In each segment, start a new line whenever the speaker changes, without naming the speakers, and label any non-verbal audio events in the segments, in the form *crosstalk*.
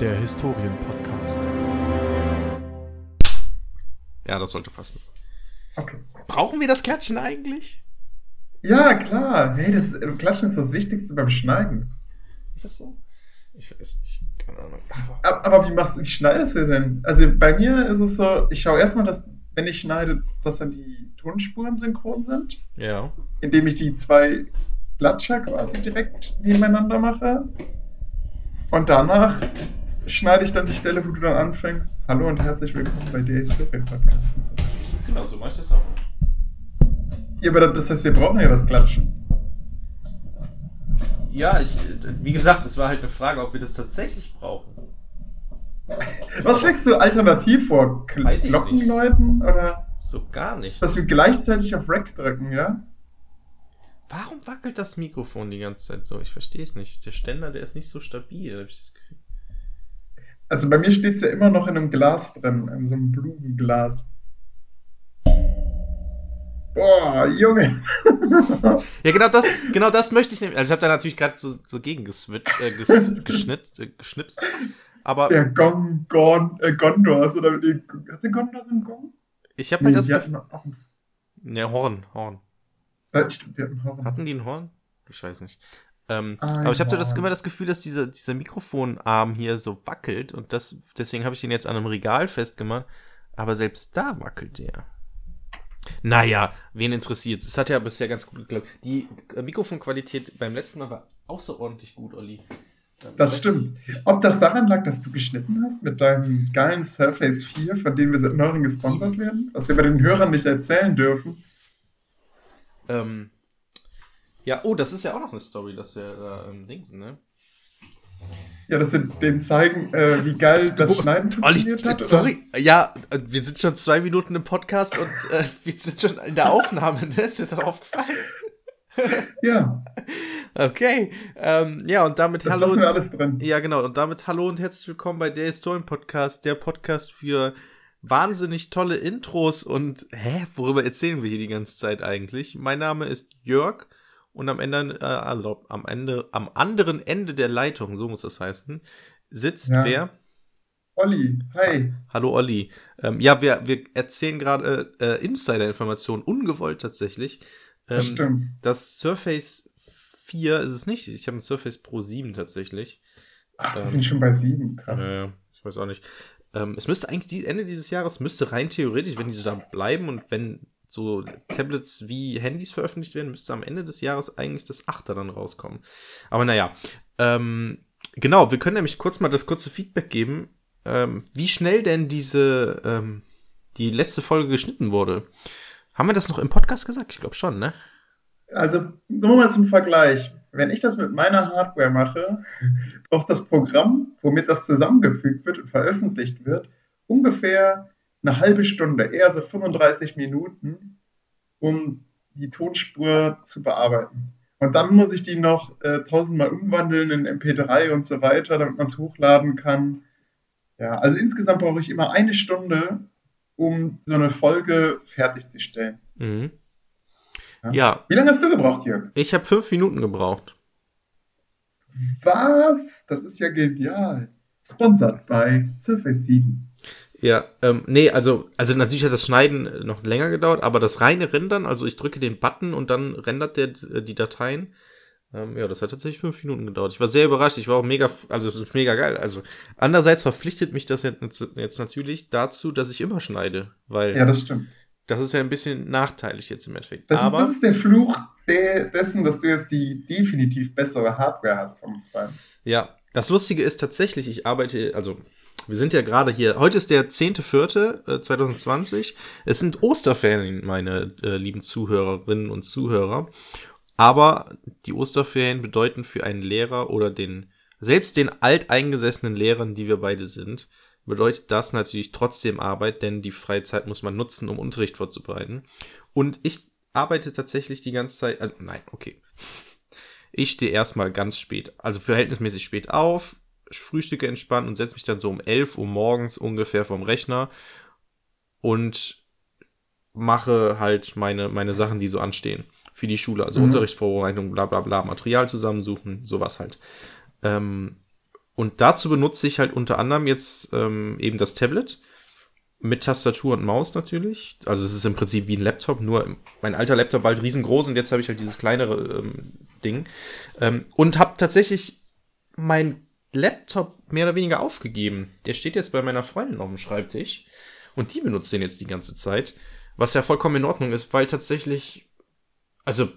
der Historien-Podcast.
Ja, das sollte passen.
Okay.
Brauchen wir das Klatschen eigentlich?
Ja, klar. Hey, das äh, Klatschen ist das Wichtigste beim Schneiden.
Ist das so? Ich weiß nicht. Keine Ahnung.
Aber, aber wie machst du, wie schneidest du denn? Also bei mir ist es so, ich schaue erstmal, dass, wenn ich schneide, dass dann die Tonspuren synchron sind,
Ja.
indem ich die zwei Klatscher quasi direkt nebeneinander mache. Und danach schneide ich dann die Stelle, wo du dann anfängst. Hallo und herzlich willkommen bei der Historien Podcast. So.
Genau, so mach ich das auch.
Ja, aber das heißt, wir brauchen ja das Klatschen.
Ja, ich, wie gesagt, es war halt eine Frage, ob wir das tatsächlich brauchen.
Was schlägst du alternativ vor? Kl
Weiß ich
Glocken
nicht.
läuten oder
So gar nicht.
dass wir gleichzeitig auf Rack drücken, ja?
Warum wackelt das Mikrofon die ganze Zeit so? Ich verstehe es nicht. Der Ständer, der ist nicht so stabil, habe ich das.
Also bei mir steht es ja immer noch in einem Glas drin, in so einem Blumenglas. Boah, Junge. *laughs*
Ja, genau das, genau das möchte ich nämlich. Also ich habe da natürlich gerade so, so gegen geswitcht, äh, ges, *laughs* geschnitt, äh, geschnipst. Aber
Der Gong, Gorn, äh, Gondors oder nee, hatte Gondor so einen Gong?
ich habe halt das
die
Gefühl.
hatten auch einen,
Ne, Horn, Horn.
äh, stimmt, die hatten Horn.
Hatten die ein Horn? Ich weiß nicht. Ähm,
Ein
aber ich habe das
Horn.
immer das Gefühl, dass dieser, dieser Mikrofonarm hier so wackelt und das, deswegen habe ich den jetzt an einem Regal festgemacht. Aber selbst da wackelt der. Naja, wen interessiert Es hat ja bisher ganz gut geklappt. Die äh, Mikrofonqualität beim letzten Mal war außerordentlich gut, Olli. Ähm,
Das stimmt. Ob das daran lag, dass du geschnitten hast mit deinem geilen Surface 4, von dem wir seit neuem gesponsert werden, was wir bei den Hörern nicht erzählen dürfen?
Ähm, ja, oh, das ist ja auch noch eine Story, dass wir da ähm, Dingsen, ne?
Ja, dass wir denen zeigen, äh, wie geil das
Wo-
Schneiden funktioniert hat? oder?
sorry, ja, äh, wir sind schon zwei Minuten im Podcast und äh, *laughs* wir sind schon in der Aufnahme, ne? Ist dir das aufgefallen? *laughs*
Ja,
Okay, ähm, ja, und damit
das
hallo. und-
alles drin.
Ja, genau, und damit hallo und herzlich willkommen bei der Historien-Podcast, der Podcast für wahnsinnig tolle Intros und, hä, worüber erzählen wir hier die ganze Zeit eigentlich? Mein Name ist Jörg und am Ende, äh, also am Ende, am anderen Ende der Leitung, so muss das heißen, sitzt
Ja.
wer?
Olli, hi.
Hallo Olli. Ähm, ja, wir, wir erzählen gerade äh, Insider-Informationen, ungewollt tatsächlich.
Das
Ähm,
stimmt.
das Surface 4 ist es nicht. Ich habe ein Surface Pro 7 tatsächlich.
Ach, die
ähm,
sind schon bei sieben, krass.
Äh, ich weiß auch nicht. Ähm, es müsste eigentlich die, Ende dieses Jahres, müsste rein theoretisch, wenn die da bleiben und wenn so Tablets wie Handys veröffentlicht werden, müsste am Ende des Jahres eigentlich das 8er dann rauskommen. Aber naja, ähm, genau, wir können nämlich kurz mal das kurze Feedback geben, ähm, wie schnell denn diese, ähm, die letzte Folge geschnitten wurde. Haben wir das noch im Podcast gesagt? Ich glaube schon, ne?
Also, wir mal zum Vergleich. Wenn ich das mit meiner Hardware mache, braucht das Programm, womit das zusammengefügt wird und veröffentlicht wird, ungefähr eine halbe Stunde, eher so 35 Minuten, um die Tonspur zu bearbeiten. Und dann muss ich die noch äh, tausendmal umwandeln in MP3 und so weiter, damit man es hochladen kann. Ja, also insgesamt brauche ich immer eine Stunde, um so eine Folge fertigzustellen.
Mhm.
Ja.
Ja,
Wie lange hast du gebraucht, Jörg?
ich habe fünf Minuten gebraucht.
Was? Das ist ja genial. Sponsored bei Surface 7.
Ja, ähm, nee, also, also natürlich hat das Schneiden äh, noch länger gedauert, aber das reine Rendern, also ich drücke den Button und dann rendert der äh, die Dateien. Ähm, ja, das hat tatsächlich fünf Minuten gedauert. Ich war sehr überrascht, ich war auch mega, also es ist mega geil. Also andererseits verpflichtet mich das jetzt, jetzt natürlich dazu, dass ich immer schneide, weil
Ja, das stimmt.
das ist ja ein bisschen nachteilig jetzt im Endeffekt.
Das,
aber
ist, das ist der Fluch de dessen, dass du jetzt die definitiv bessere Hardware hast von uns beiden.
Ja, das Lustige ist tatsächlich, ich arbeite, also wir sind ja gerade hier, heute ist der 10.4.2020. Es sind Osterferien, meine äh, lieben Zuhörerinnen und Zuhörer. Aber die Osterferien bedeuten für einen Lehrer oder den, selbst den alteingesessenen Lehrern, die wir beide sind, bedeutet das natürlich trotzdem Arbeit, denn die Freizeit muss man nutzen, um Unterricht vorzubereiten. Und ich arbeite tatsächlich die ganze Zeit, äh, nein, okay. Ich stehe erstmal ganz spät, also verhältnismäßig spät auf, frühstücke entspannt und setze mich dann so um 11 Uhr morgens ungefähr vom Rechner und mache halt meine, meine Sachen, die so anstehen für die Schule. Also
Mhm.
Unterrichtsvorbereitung, bla bla bla, Material zusammensuchen, sowas halt. Ähm, und dazu benutze ich halt unter anderem jetzt ähm, eben das Tablet mit Tastatur und Maus natürlich. Also es ist im Prinzip wie ein Laptop, nur mein alter Laptop war halt riesengroß und jetzt habe ich halt dieses kleinere ähm, Ding. Ähm, und habe tatsächlich mein Laptop mehr oder weniger aufgegeben. Der steht jetzt bei meiner Freundin auf dem Schreibtisch und die benutzt den jetzt die ganze Zeit. Was ja vollkommen in Ordnung ist, weil tatsächlich, also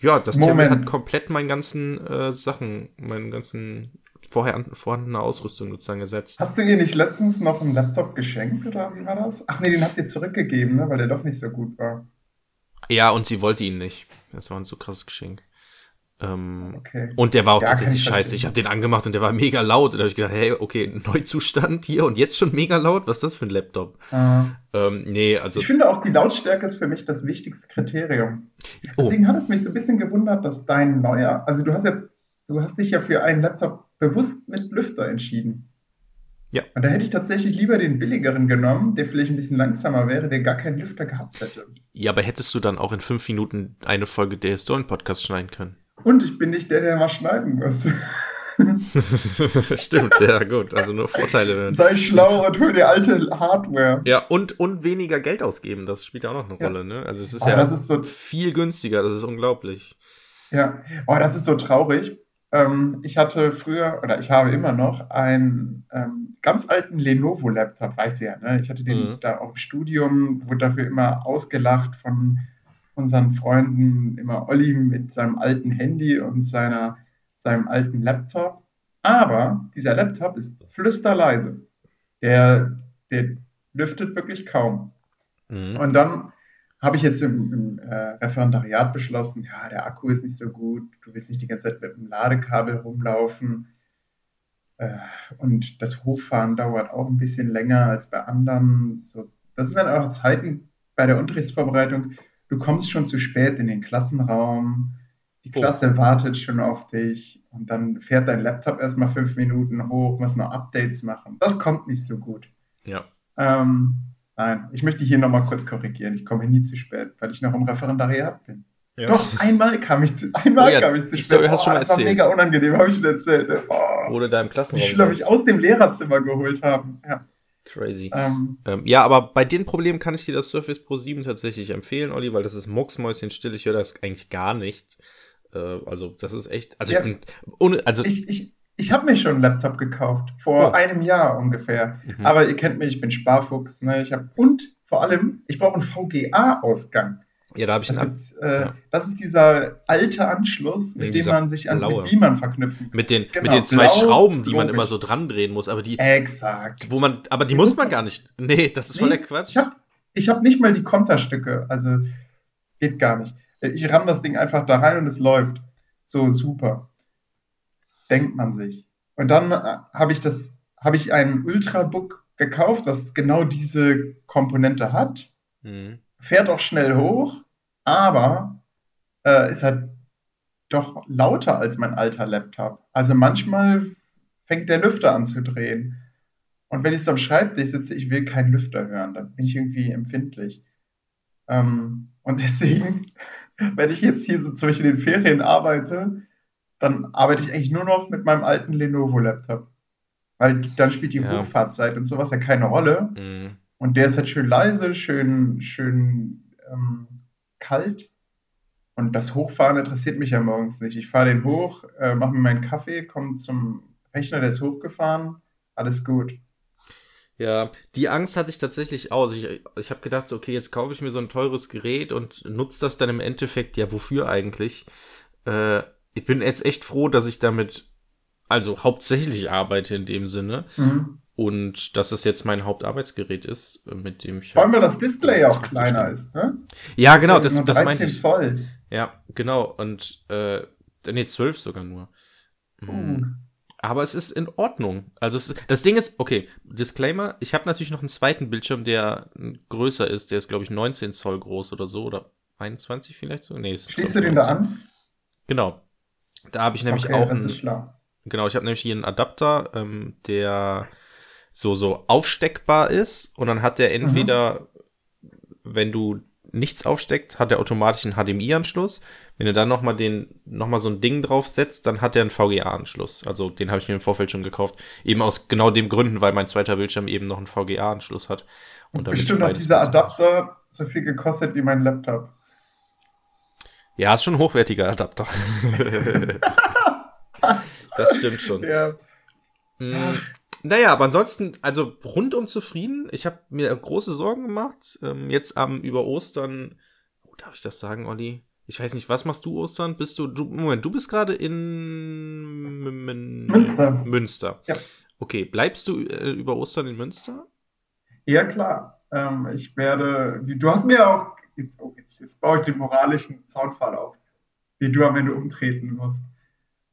ja, das Tablet hat komplett meinen ganzen äh, Sachen, meinen ganzen vorher vorhandene Ausrüstung sozusagen ersetzt.
Hast du ihr nicht letztens noch einen Laptop geschenkt oder wie war das? Ach nee, den habt ihr zurückgegeben, ne? weil der doch nicht so gut war.
Ja, und sie wollte ihn nicht. Das war ein so krasses Geschenk. Ähm, okay. Und der war auch ja, tatsächlich scheiße. Ich habe den angemacht und der war mega laut. Und da habe ich gedacht, hey, okay, Neuzustand hier und jetzt schon mega laut? Was ist das für ein Laptop? Ah. Ähm, nee, also.
Ich finde auch, die Lautstärke ist für mich das wichtigste Kriterium. Oh. Deswegen oh. hat es mich so ein bisschen gewundert, dass dein neuer, also du hast ja, du hast dich ja für einen Laptop bewusst mit Lüfter entschieden. Ja. Und da hätte ich tatsächlich lieber den billigeren genommen, der vielleicht ein bisschen langsamer wäre, der gar keinen Lüfter gehabt hätte.
Ja, aber hättest du dann auch in fünf Minuten eine Folge der Historien-Podcast schneiden können?
Und ich bin nicht der, der mal schneiden muss. *laughs*
Stimmt, ja, gut. Also nur Vorteile.
Sei schlau und hol dir alte Hardware.
Ja, und, und weniger Geld ausgeben, das spielt auch noch eine ja. Rolle, ne? Also es ist oh, ja ist so viel günstiger, das ist unglaublich.
Ja, oh, das ist so traurig. Ähm, ich hatte früher, oder ich habe immer noch, einen ähm, ganz alten Lenovo-Laptop, weiß ja, ne? Ich hatte den mhm. da auch im Studium, wurde dafür immer ausgelacht von unseren Freunden immer Olli mit seinem alten Handy und seiner, seinem alten Laptop. Aber dieser Laptop ist flüsterleise. Der, der lüftet wirklich kaum. Mhm. Und dann habe ich jetzt im, im äh, Referendariat beschlossen, ja, der Akku ist nicht so gut, du willst nicht die ganze Zeit mit dem Ladekabel rumlaufen. Äh, und das Hochfahren dauert auch ein bisschen länger als bei anderen. So, das sind dann auch Zeiten bei der Unterrichtsvorbereitung, du kommst schon zu spät in den Klassenraum, die oh. Klasse oh. wartet schon auf dich und dann fährt dein Laptop erstmal fünf Minuten hoch, muss noch Updates machen. Das kommt nicht so gut.
Ja.
Ähm, nein, ich möchte hier nochmal kurz korrigieren. Ich komme nie zu spät, weil ich noch im Referendariat bin. Ja. Doch, einmal kam ich zu, einmal oh ja, kam ich zu
die spät. Story hast oh, schon das erzählt.
war mega unangenehm, habe ich schon erzählt.
Oh. Oder da im Klassenraum.
Die Schüler mich aus dem Lehrerzimmer geholt haben. Ja.
Crazy. Ähm, ähm, ja, aber bei den Problemen kann ich dir das Surface Pro 7 tatsächlich empfehlen, Olli, weil das ist Mucksmäuschen still. Ich höre das eigentlich gar nicht. Äh, also, das ist echt. Also, ja, ich bin. Ohne, also,
ich, ich, ich habe mir schon einen Laptop gekauft. Vor oh. einem Jahr ungefähr. Mhm. Aber ihr kennt mich, ich bin Sparfuchs. Ne? Ich hab, und vor allem, ich brauche einen VGA-Ausgang.
Ja, da habe ich
das, jetzt, äh, ja. das ist dieser alte Anschluss, mit dem man sich an blaue. mit Beamern verknüpfen
Mit den, genau, mit den zwei Blau, Schrauben, die man immer so dran drehen muss, aber die.
Exakt.
Wo man, aber die, muss man gar nicht. Nee, das ist nee, voll der Quatsch.
Ich habe hab nicht mal die Konterstücke, also geht gar nicht. Ich ramm das Ding einfach da rein und es läuft. So, super. Denkt man sich. Und dann äh, habe ich das, habe ich einen Ultrabook gekauft, was genau diese Komponente hat. Mhm fährt auch schnell hoch, aber äh, ist halt doch lauter als mein alter Laptop. Also manchmal fängt der Lüfter an zu drehen. Und wenn ich so am Schreibtisch sitze, ich will keinen Lüfter hören, dann bin ich irgendwie empfindlich. Ähm, und deswegen, *laughs* wenn ich jetzt hier so in den Ferien arbeite, dann arbeite ich eigentlich nur noch mit meinem alten Lenovo-Laptop. Weil dann spielt die ja. Hochfahrzeit und sowas ja keine Rolle. Mhm. Und der ist halt schön leise, schön, schön ähm, kalt. Und das Hochfahren interessiert mich ja morgens nicht. Ich fahre den hoch, äh, mache mir meinen Kaffee, komme zum Rechner, der ist hochgefahren, alles gut.
Ja, die Angst hatte ich tatsächlich aus. Ich, ich habe gedacht, okay, jetzt kaufe ich mir so ein teures Gerät und nutze das dann im Endeffekt, ja, wofür eigentlich? Äh, ich bin jetzt echt froh, dass ich damit also hauptsächlich arbeite in dem Sinne. Mhm. Und dass es jetzt mein Hauptarbeitsgerät ist, mit dem ich.
Vor allem, weil das Display auch kleiner ist, ne?
Ja, genau, das, das meinte ich. Zoll. Ja, genau. Und äh, nee, 12 sogar nur. Uh. Aber es ist in Ordnung. Also ist, das Ding ist, okay, Disclaimer, ich habe natürlich noch einen zweiten Bildschirm, der größer ist, der ist, glaube ich, 19 Zoll groß oder so, oder 21 vielleicht so. Nee, ist,
Schließt du den da an?
Genau. Da habe ich nämlich okay, auch einen. Genau, ich habe nämlich hier einen Adapter, ähm, der so, so aufsteckbar ist und dann hat der entweder, mhm. wenn du nichts aufsteckt, hat er automatisch einen HDMI-Anschluss. Wenn ihr dann nochmal den, noch mal so ein Ding draufsetzt, dann hat er einen VGA-Anschluss. Also den habe ich mir im Vorfeld schon gekauft. Eben aus genau dem Gründen, weil mein zweiter Bildschirm eben noch einen VGA-Anschluss hat.
Und Bestimmt hat dieser Adapter so viel gekostet wie mein Laptop.
Ja, ist schon ein hochwertiger Adapter. *laughs* das stimmt schon. Ja. Mm, naja, aber ansonsten, also rundum zufrieden. Ich habe mir große Sorgen gemacht. Ähm, jetzt am über Ostern. Oh, darf ich das sagen, Olli? Ich weiß nicht, was machst du Ostern? Bist du, du Moment, du bist gerade in
Münster.
Münster. Ja. Okay, bleibst du äh, über Ostern in Münster?
Ja, klar. Ähm, ich werde, du hast mir auch, jetzt, oh, jetzt, jetzt baue ich den moralischen Zaunfall auf, wie du am Ende umtreten musst.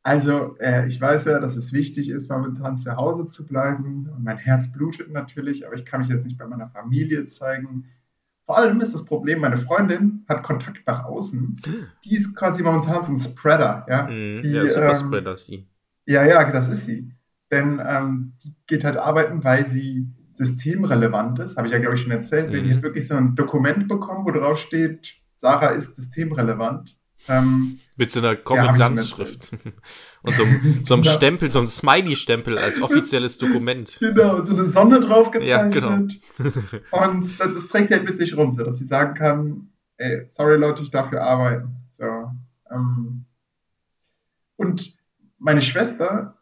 Also, äh, ich weiß ja, dass es wichtig ist, momentan zu Hause zu bleiben. Und mein Herz blutet natürlich, aber ich kann mich jetzt nicht bei meiner Familie zeigen. Vor allem ist das Problem, meine Freundin hat Kontakt nach außen. Die ist quasi momentan so ein Spreader. Ja,
mm,
die,
ja super ähm, Spreader ist sie.
Ja, ja, das ist sie. Denn ähm, die geht halt arbeiten, weil sie systemrelevant ist. Habe ich ja, glaube ich, schon erzählt. Mm. Die hat wirklich so ein Dokument bekommen, wo drauf steht, Sarah ist systemrelevant.
Ähm, Mit so einer Kommensansschrift. Ja, *laughs* und so, so einem ja. Stempel, so einem Smiley-Stempel als offizielles Dokument.
Genau, so eine Sonne drauf gezeichnet. Ja, genau. *laughs* und das, das trägt halt mit sich rum, so dass sie sagen kann, ey, sorry Leute, ich darf hier arbeiten. So, ähm, und meine Schwester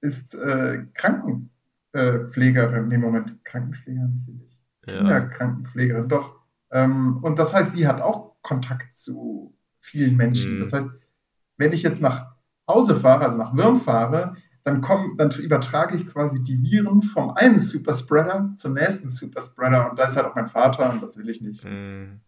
ist äh, Krankenpflegerin, nee, Moment, Krankenpflegerin ist sie nicht. Kinderkrankenpflegerin, doch. Ähm, und das heißt, die hat auch Kontakt zu vielen Menschen. Mhm. Das heißt, wenn ich jetzt nach Hause fahre, also nach Würm fahre, dann, komm, dann übertrage ich quasi die Viren vom einen Superspreader zum nächsten Superspreader und da ist halt auch mein Vater und das will ich nicht. Mhm.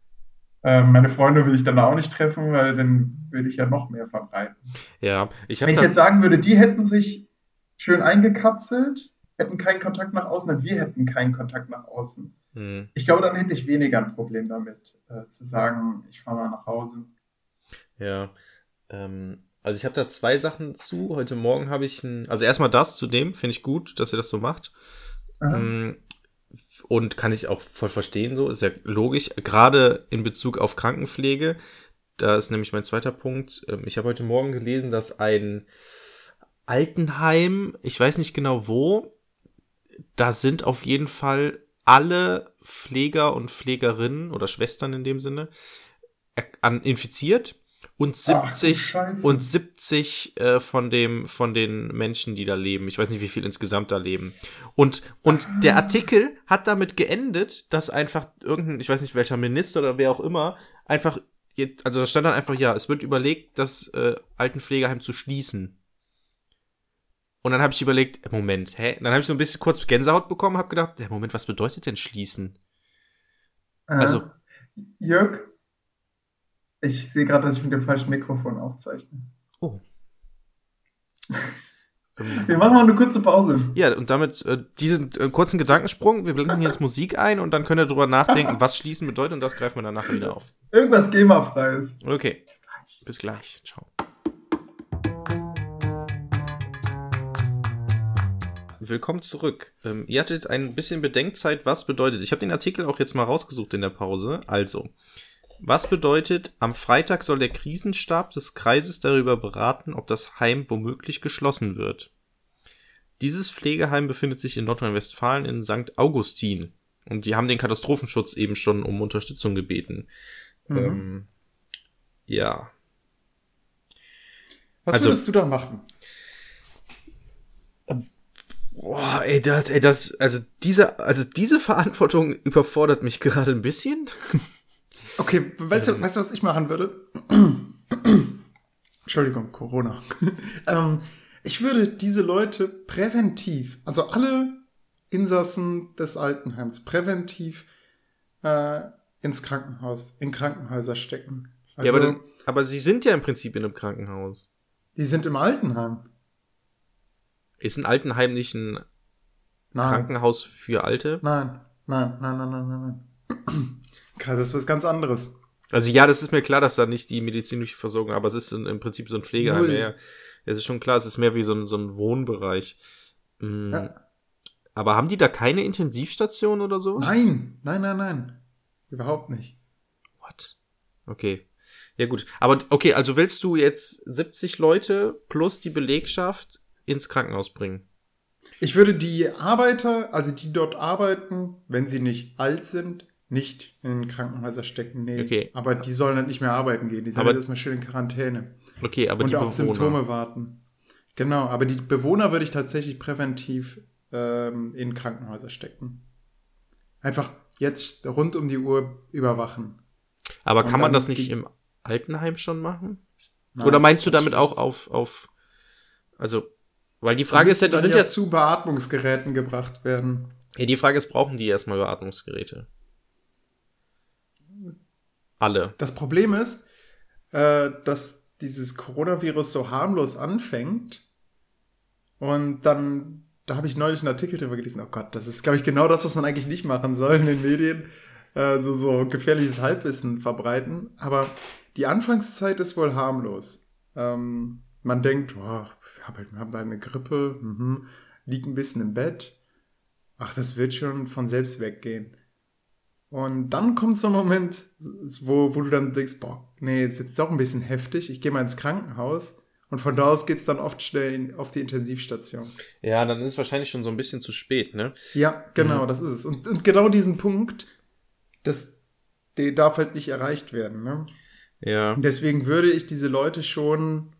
Ähm, meine Freunde will ich dann auch nicht treffen, weil dann würde ich ja noch mehr verbreiten.
Ja,
ich Wenn ich jetzt sagen würde, die hätten sich schön eingekapselt, hätten keinen Kontakt nach außen, und wir hätten keinen Kontakt nach außen. Mhm. Ich glaube, dann hätte ich weniger ein Problem damit, äh, zu sagen, ich fahre mal nach Hause.
Ja. Ähm, also ich habe da zwei Sachen zu. Heute Morgen habe ich ein, also erstmal das zu dem, finde ich gut, dass ihr das so macht. Mhm. Und kann ich auch voll verstehen, so, ist ja logisch. Gerade in Bezug auf Krankenpflege, da ist nämlich mein zweiter Punkt. Ähm, ich habe heute Morgen gelesen, dass ein Altenheim, ich weiß nicht genau wo, da sind auf jeden Fall alle Pfleger und Pflegerinnen oder Schwestern in dem Sinne infiziert und 70 Ach, und 70 äh, von dem von den Menschen, die da leben. Ich weiß nicht, wie viel insgesamt da leben. Und und ah. der Artikel hat damit geendet, dass einfach irgendein, ich weiß nicht welcher Minister oder wer auch immer, einfach jetzt, also da stand dann einfach ja, es wird überlegt, das äh, Altenpflegeheim zu schließen. Und dann habe ich überlegt, Moment, hä? Und dann habe ich so ein bisschen kurz Gänsehaut bekommen, habe gedacht, Moment, was bedeutet denn schließen?
Äh, also Jörg, ich sehe gerade, dass ich mit dem falschen Mikrofon aufzeichne. Oh. *laughs* Wir machen mal eine kurze Pause.
Ja, und damit äh, diesen äh, kurzen Gedankensprung. Wir blenden hier jetzt Musik ein und dann könnt ihr drüber nachdenken, *laughs* was schließen bedeutet und das greifen wir dann nachher wieder auf.
Irgendwas GEMA-freies.
Okay. Bis gleich. Bis gleich. Ciao. Willkommen zurück. Ähm, ihr hattet ein bisschen Bedenkzeit, was bedeutet. Ich habe den Artikel auch jetzt mal rausgesucht in der Pause. Also, was bedeutet, am Freitag soll der Krisenstab des Kreises darüber beraten, ob das Heim womöglich geschlossen wird. Dieses Pflegeheim befindet sich in Nordrhein-Westfalen in St. Augustin. Und die haben den Katastrophenschutz eben schon um Unterstützung gebeten. Mhm. Ähm, ja.
Was also, würdest du da machen?
Boah, ey, das, ey, das, also diese, also diese Verantwortung überfordert mich gerade ein bisschen.
Okay, weißt du, weißt du, was ich machen würde? *clears throat* Entschuldigung, Corona. *laughs* ähm, ich würde diese Leute präventiv, also alle Insassen des Altenheims, präventiv äh, ins Krankenhaus, in Krankenhäuser stecken.
Also, ja, aber, aber sie sind ja im Prinzip in einem Krankenhaus.
Die sind im Altenheim.
Ist ein Altenheim nicht ein nein. Krankenhaus für Alte?
Nein, nein, nein, nein, nein, nein. nein. Das ist was ganz anderes.
Also ja, das ist mir klar, dass da nicht die medizinische Versorgung, aber es ist in, im Prinzip so ein Pflegeheim. Null. Ja, es ist schon klar, es ist mehr wie so ein, so ein Wohnbereich. Mhm. Ja. Aber haben die da keine Intensivstation oder so?
Nein, nein, nein, nein. Überhaupt nicht.
What? Okay. Ja gut. Aber okay, also willst du jetzt 70 Leute plus die Belegschaft ins Krankenhaus bringen?
Ich würde die Arbeiter, also die dort arbeiten, wenn sie nicht alt sind, nicht in Krankenhäuser stecken. Nee.
Okay.
Aber die sollen dann nicht mehr arbeiten gehen. Die sollen
Aber-
jetzt erstmal schön in Quarantäne.
Okay, aber
und
die
auf
Bewohner.
Symptome warten. Genau, aber die Bewohner würde ich tatsächlich präventiv ähm, in Krankenhäuser stecken. Einfach jetzt rund um die Uhr überwachen.
Aber
Und
kann man das nicht
die-
im Altenheim schon machen?
Nein,
Oder meinst du damit auch auf, auf, also, weil die Frage ist ja, die sind
ja
ja,
zu Beatmungsgeräten gebracht werden.
ja, die Frage ist, brauchen die erstmal Beatmungsgeräte? Alle.
Das Problem ist, äh, dass dieses Coronavirus so harmlos anfängt und dann, da habe ich neulich einen Artikel drüber gelesen, oh Gott, das ist, glaube ich, genau das, was man eigentlich nicht machen soll in den Medien, äh, so, so gefährliches Halbwissen verbreiten, aber die Anfangszeit ist wohl harmlos. Ähm, man denkt, oh, wir haben halt, haben halt eine Grippe, mhm, liegt ein bisschen im Bett, ach, das wird schon von selbst weggehen. Und dann kommt so ein Moment, wo, wo du dann denkst, boah, nee, jetzt ist doch ein bisschen heftig, ich gehe mal ins Krankenhaus. Und von da aus geht's dann oft schnell in, auf die Intensivstation.
Ja, dann ist es wahrscheinlich schon so ein bisschen zu spät, ne?
Ja, genau,
Mhm.
das ist es. Und, und genau diesen Punkt, das, der darf halt nicht erreicht werden. Ne?
Ja.
Und deswegen würde ich diese Leute schon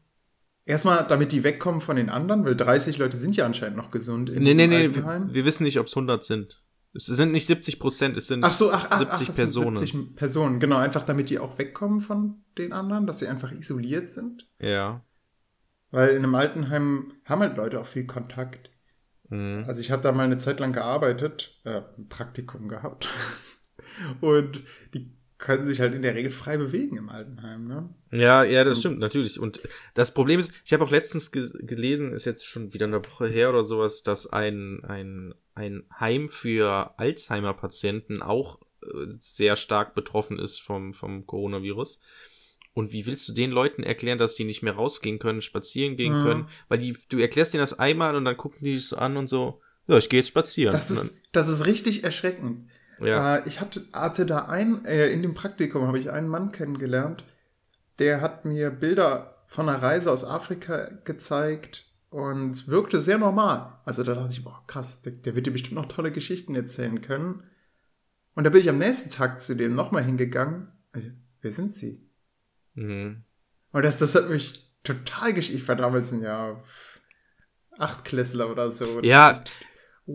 erstmal, damit die wegkommen von den anderen, weil 30 Leute sind ja anscheinend noch gesund in
Nee, nee, nee, wir, wir wissen nicht, ob es 100 sind. Es sind nicht 70 Prozent, es sind
Ach so, ach, ach,
70
ach,
Personen.
Sind 70 Personen, genau, einfach damit die auch wegkommen von den anderen, dass sie einfach isoliert sind.
Ja.
Weil in einem Altenheim haben halt Leute auch viel Kontakt.
Mhm.
Also ich habe da mal eine Zeit lang gearbeitet, äh, ein Praktikum gehabt. *laughs* Und die können sich halt in der Regel frei bewegen im Altenheim, ne?
Ja, ja, das stimmt, natürlich. Und das Problem ist, ich habe auch letztens ge gelesen, ist jetzt schon wieder eine Woche her oder sowas, dass ein, ein, ein Heim für Alzheimer-Patienten auch äh, sehr stark betroffen ist vom, vom Coronavirus. Und wie willst du den Leuten erklären, dass die nicht mehr rausgehen können, spazieren gehen
Mhm.
können? Weil die, du erklärst denen das einmal und dann gucken die dich so an und so, ja, ich gehe jetzt spazieren.
Das ist, das ist richtig erschreckend.
Ja.
Äh, ich hatte, hatte da ein, äh, in dem Praktikum habe ich einen Mann kennengelernt, der hat mir Bilder von einer Reise aus Afrika gezeigt und wirkte sehr normal. Also da dachte ich, boah, krass, der, der wird dir bestimmt noch tolle Geschichten erzählen können. Und da bin ich am nächsten Tag zu dem nochmal hingegangen. Äh, Wer sind Sie?
Mhm.
Und das, das hat mich total gesch... Ich war damals ein Jahr Achtklässler oder so.
Ja.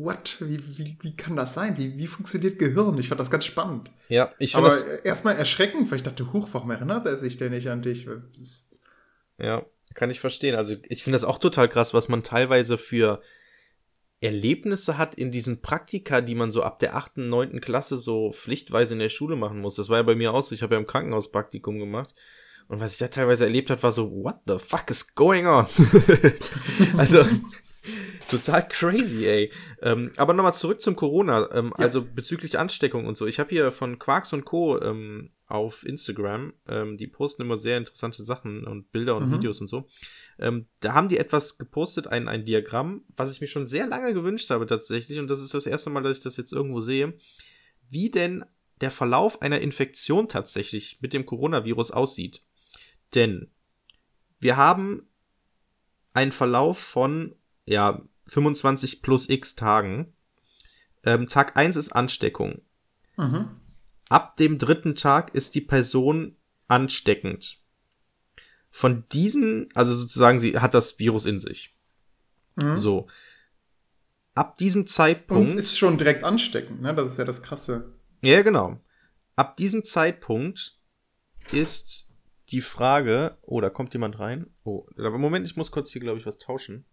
What? Wie, wie, wie kann das sein? Wie, wie funktioniert Gehirn? Ich fand das ganz spannend.
Ja, ich
Aber
das,
erstmal erschreckend, weil ich dachte, huch, warum erinnert er sich denn nicht an dich?
Ja, kann ich verstehen. Also ich finde das auch total krass, was man teilweise für Erlebnisse hat in diesen Praktika, die man so ab der 8., 9. Klasse so pflichtweise in der Schule machen muss. Das war ja bei mir auch so. Ich habe ja im Krankenhaus Praktikum gemacht. Und was ich da teilweise erlebt habe, war so, what the fuck is going on? *laughs* also, *laughs* total crazy, ey. Ähm, aber nochmal zurück zum Corona, ähm,
Ja.
also bezüglich Ansteckung und so. Ich habe hier von Quarks und Co. Ähm, auf Instagram, ähm, die posten immer sehr interessante Sachen und Bilder und
Mhm.
Videos und so. Ähm, da haben die etwas gepostet, ein, ein Diagramm, was ich mir schon sehr lange gewünscht habe tatsächlich. Und das ist das erste Mal, dass ich das jetzt irgendwo sehe. Wie denn der Verlauf einer Infektion tatsächlich mit dem Coronavirus aussieht. Denn wir haben einen Verlauf von, ja, 25 plus x Tagen. Ähm, Tag 1 ist Ansteckung.
Mhm.
Ab dem dritten Tag ist die Person ansteckend. Von diesen, also sozusagen, sie hat das Virus in sich.
Mhm.
So. Ab diesem
Und
Zeitpunkt.
ist schon direkt ansteckend, ne? Das ist ja das Krasse.
Ja, genau. Ab diesem Zeitpunkt ist die Frage, oh, da kommt jemand rein. Oh, aber Moment, ich muss kurz hier, glaube ich, was tauschen.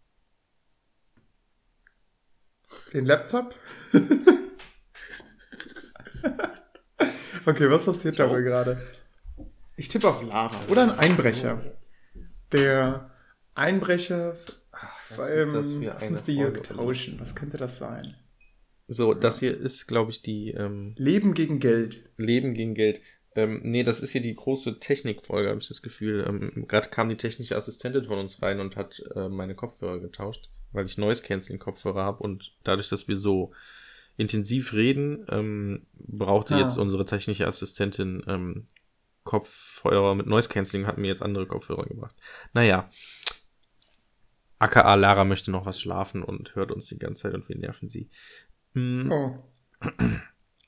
Den Laptop? okay, was passiert da wohl gerade? Ich tippe auf Lara. Oder ein Einbrecher. Der Einbrecher.
Was ist das
ähm,
für
was müsste Jörg tauschen? Was könnte das sein?
So, das hier ist, glaube ich, die ähm,
Leben gegen Geld.
Leben gegen Geld. Ähm, nee, das ist hier die große Technikfolge, habe ich das Gefühl. Ähm, Gerade kam die technische Assistentin von uns rein und hat äh, meine Kopfhörer getauscht, weil ich Noise Canceling Kopfhörer habe und dadurch, dass wir so intensiv reden, ähm, brauchte
Ah.
jetzt unsere technische Assistentin ähm, Kopfhörer mit Noise Cancelling hatten mir jetzt andere Kopfhörer gebracht. Naja. AKA Lara möchte noch was schlafen und hört uns die ganze Zeit und wir nerven sie. Hm,
Oh. *clears throat*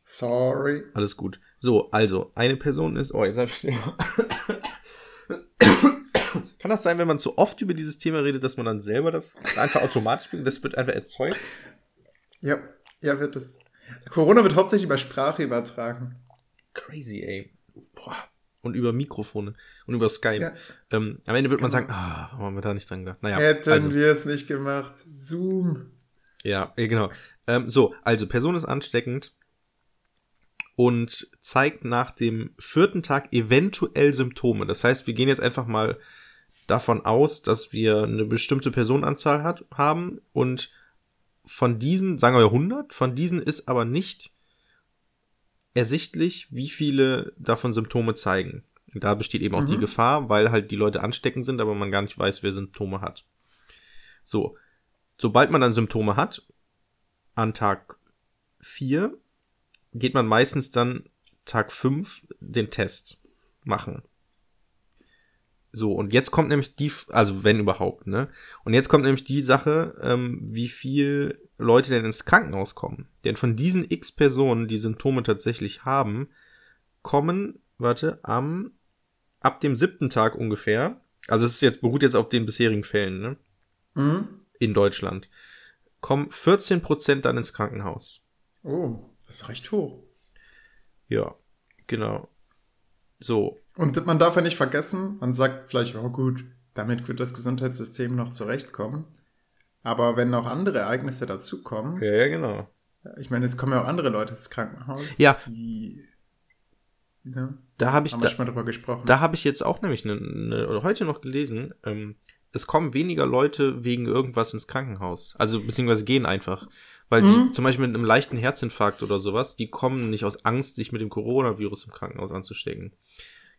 Sorry.
Alles gut. So, also, eine Person ist. Oh, jetzt hab ich. *laughs* *coughs* Kann das sein, wenn man zu oft über dieses Thema redet, dass man dann selber das einfach automatisch bringt? Das wird einfach erzeugt?
Ja, ja, wird es. Corona wird hauptsächlich über Sprache übertragen.
Crazy, ey. Boah. Und über Mikrofone und über Skype.
Ja.
Ähm, am Ende wird man
Genau.
sagen, ah, warum haben wir da nicht dran gedacht? Naja,
Hätten
also,
wir es nicht gemacht. Zoom.
ja, ja, genau. Ähm, so, also Person ist ansteckend und zeigt nach dem vierten Tag eventuell Symptome. Das heißt, wir gehen jetzt einfach mal davon aus, dass wir eine bestimmte Personenanzahl hat, haben und von diesen, sagen wir 100, von diesen ist aber nicht ersichtlich, wie viele davon Symptome zeigen. Und da besteht eben auch
Mhm.
die Gefahr, weil halt die Leute ansteckend sind, aber man gar nicht weiß, wer Symptome hat. So, sobald man dann Symptome hat, an Tag 4, geht man meistens dann Tag 5 den Test machen. So, und jetzt kommt nämlich die, also wenn überhaupt, ne? Und jetzt kommt nämlich die Sache, ähm, wie viel Leute denn ins Krankenhaus kommen. Denn von diesen x Personen, die Symptome tatsächlich haben, kommen, warte, am, ab dem siebten Tag ungefähr, also es ist jetzt, beruht jetzt auf den bisherigen Fällen, ne?
Mhm.
In Deutschland, kommen 14% dann ins Krankenhaus.
Oh, das ist recht hoch.
Ja, genau. So,
Und man darf ja nicht vergessen, man sagt vielleicht, oh gut, damit wird das Gesundheitssystem noch zurechtkommen. Aber wenn noch andere Ereignisse dazukommen,
ja, ja, genau.
ich meine, es kommen ja auch andere Leute ins Krankenhaus,
Ja.
die. Ne,
Da habe ich, da,
mal drüber gesprochen.
Da habe ich jetzt auch nämlich ne, ne, oder heute noch gelesen, ähm, es kommen weniger Leute wegen irgendwas ins Krankenhaus. Also beziehungsweise gehen einfach. Weil
Mhm.
sie zum Beispiel mit einem leichten Herzinfarkt oder sowas, die kommen nicht aus Angst, sich mit dem Coronavirus im Krankenhaus anzustecken.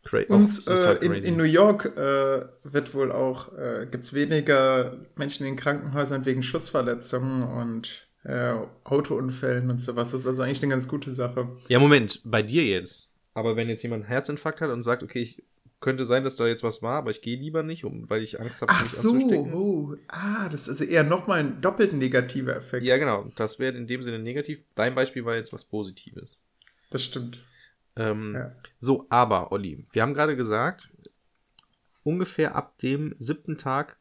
Cra
Und
total
äh, in, in New York äh, wird wohl auch, äh, gibt es weniger Menschen in Krankenhäusern wegen Schussverletzungen und äh, Autounfällen und sowas. Das ist also eigentlich eine ganz gute Sache.
ja, Moment, bei dir jetzt. Aber wenn jetzt jemand einen Herzinfarkt hat und sagt, okay, ich könnte sein, dass da jetzt was war, aber ich gehe lieber nicht, um, weil ich Angst habe, mich
so,
anzustecken.
oh, ah, das ist also eher nochmal ein doppelt negativer Effekt.
Ja, genau. Das wäre in dem Sinne negativ. Dein Beispiel war jetzt was Positives.
Das stimmt.
Ähm,
Ja.
So, aber, Olli, wir haben gerade gesagt, ungefähr ab dem siebten Tag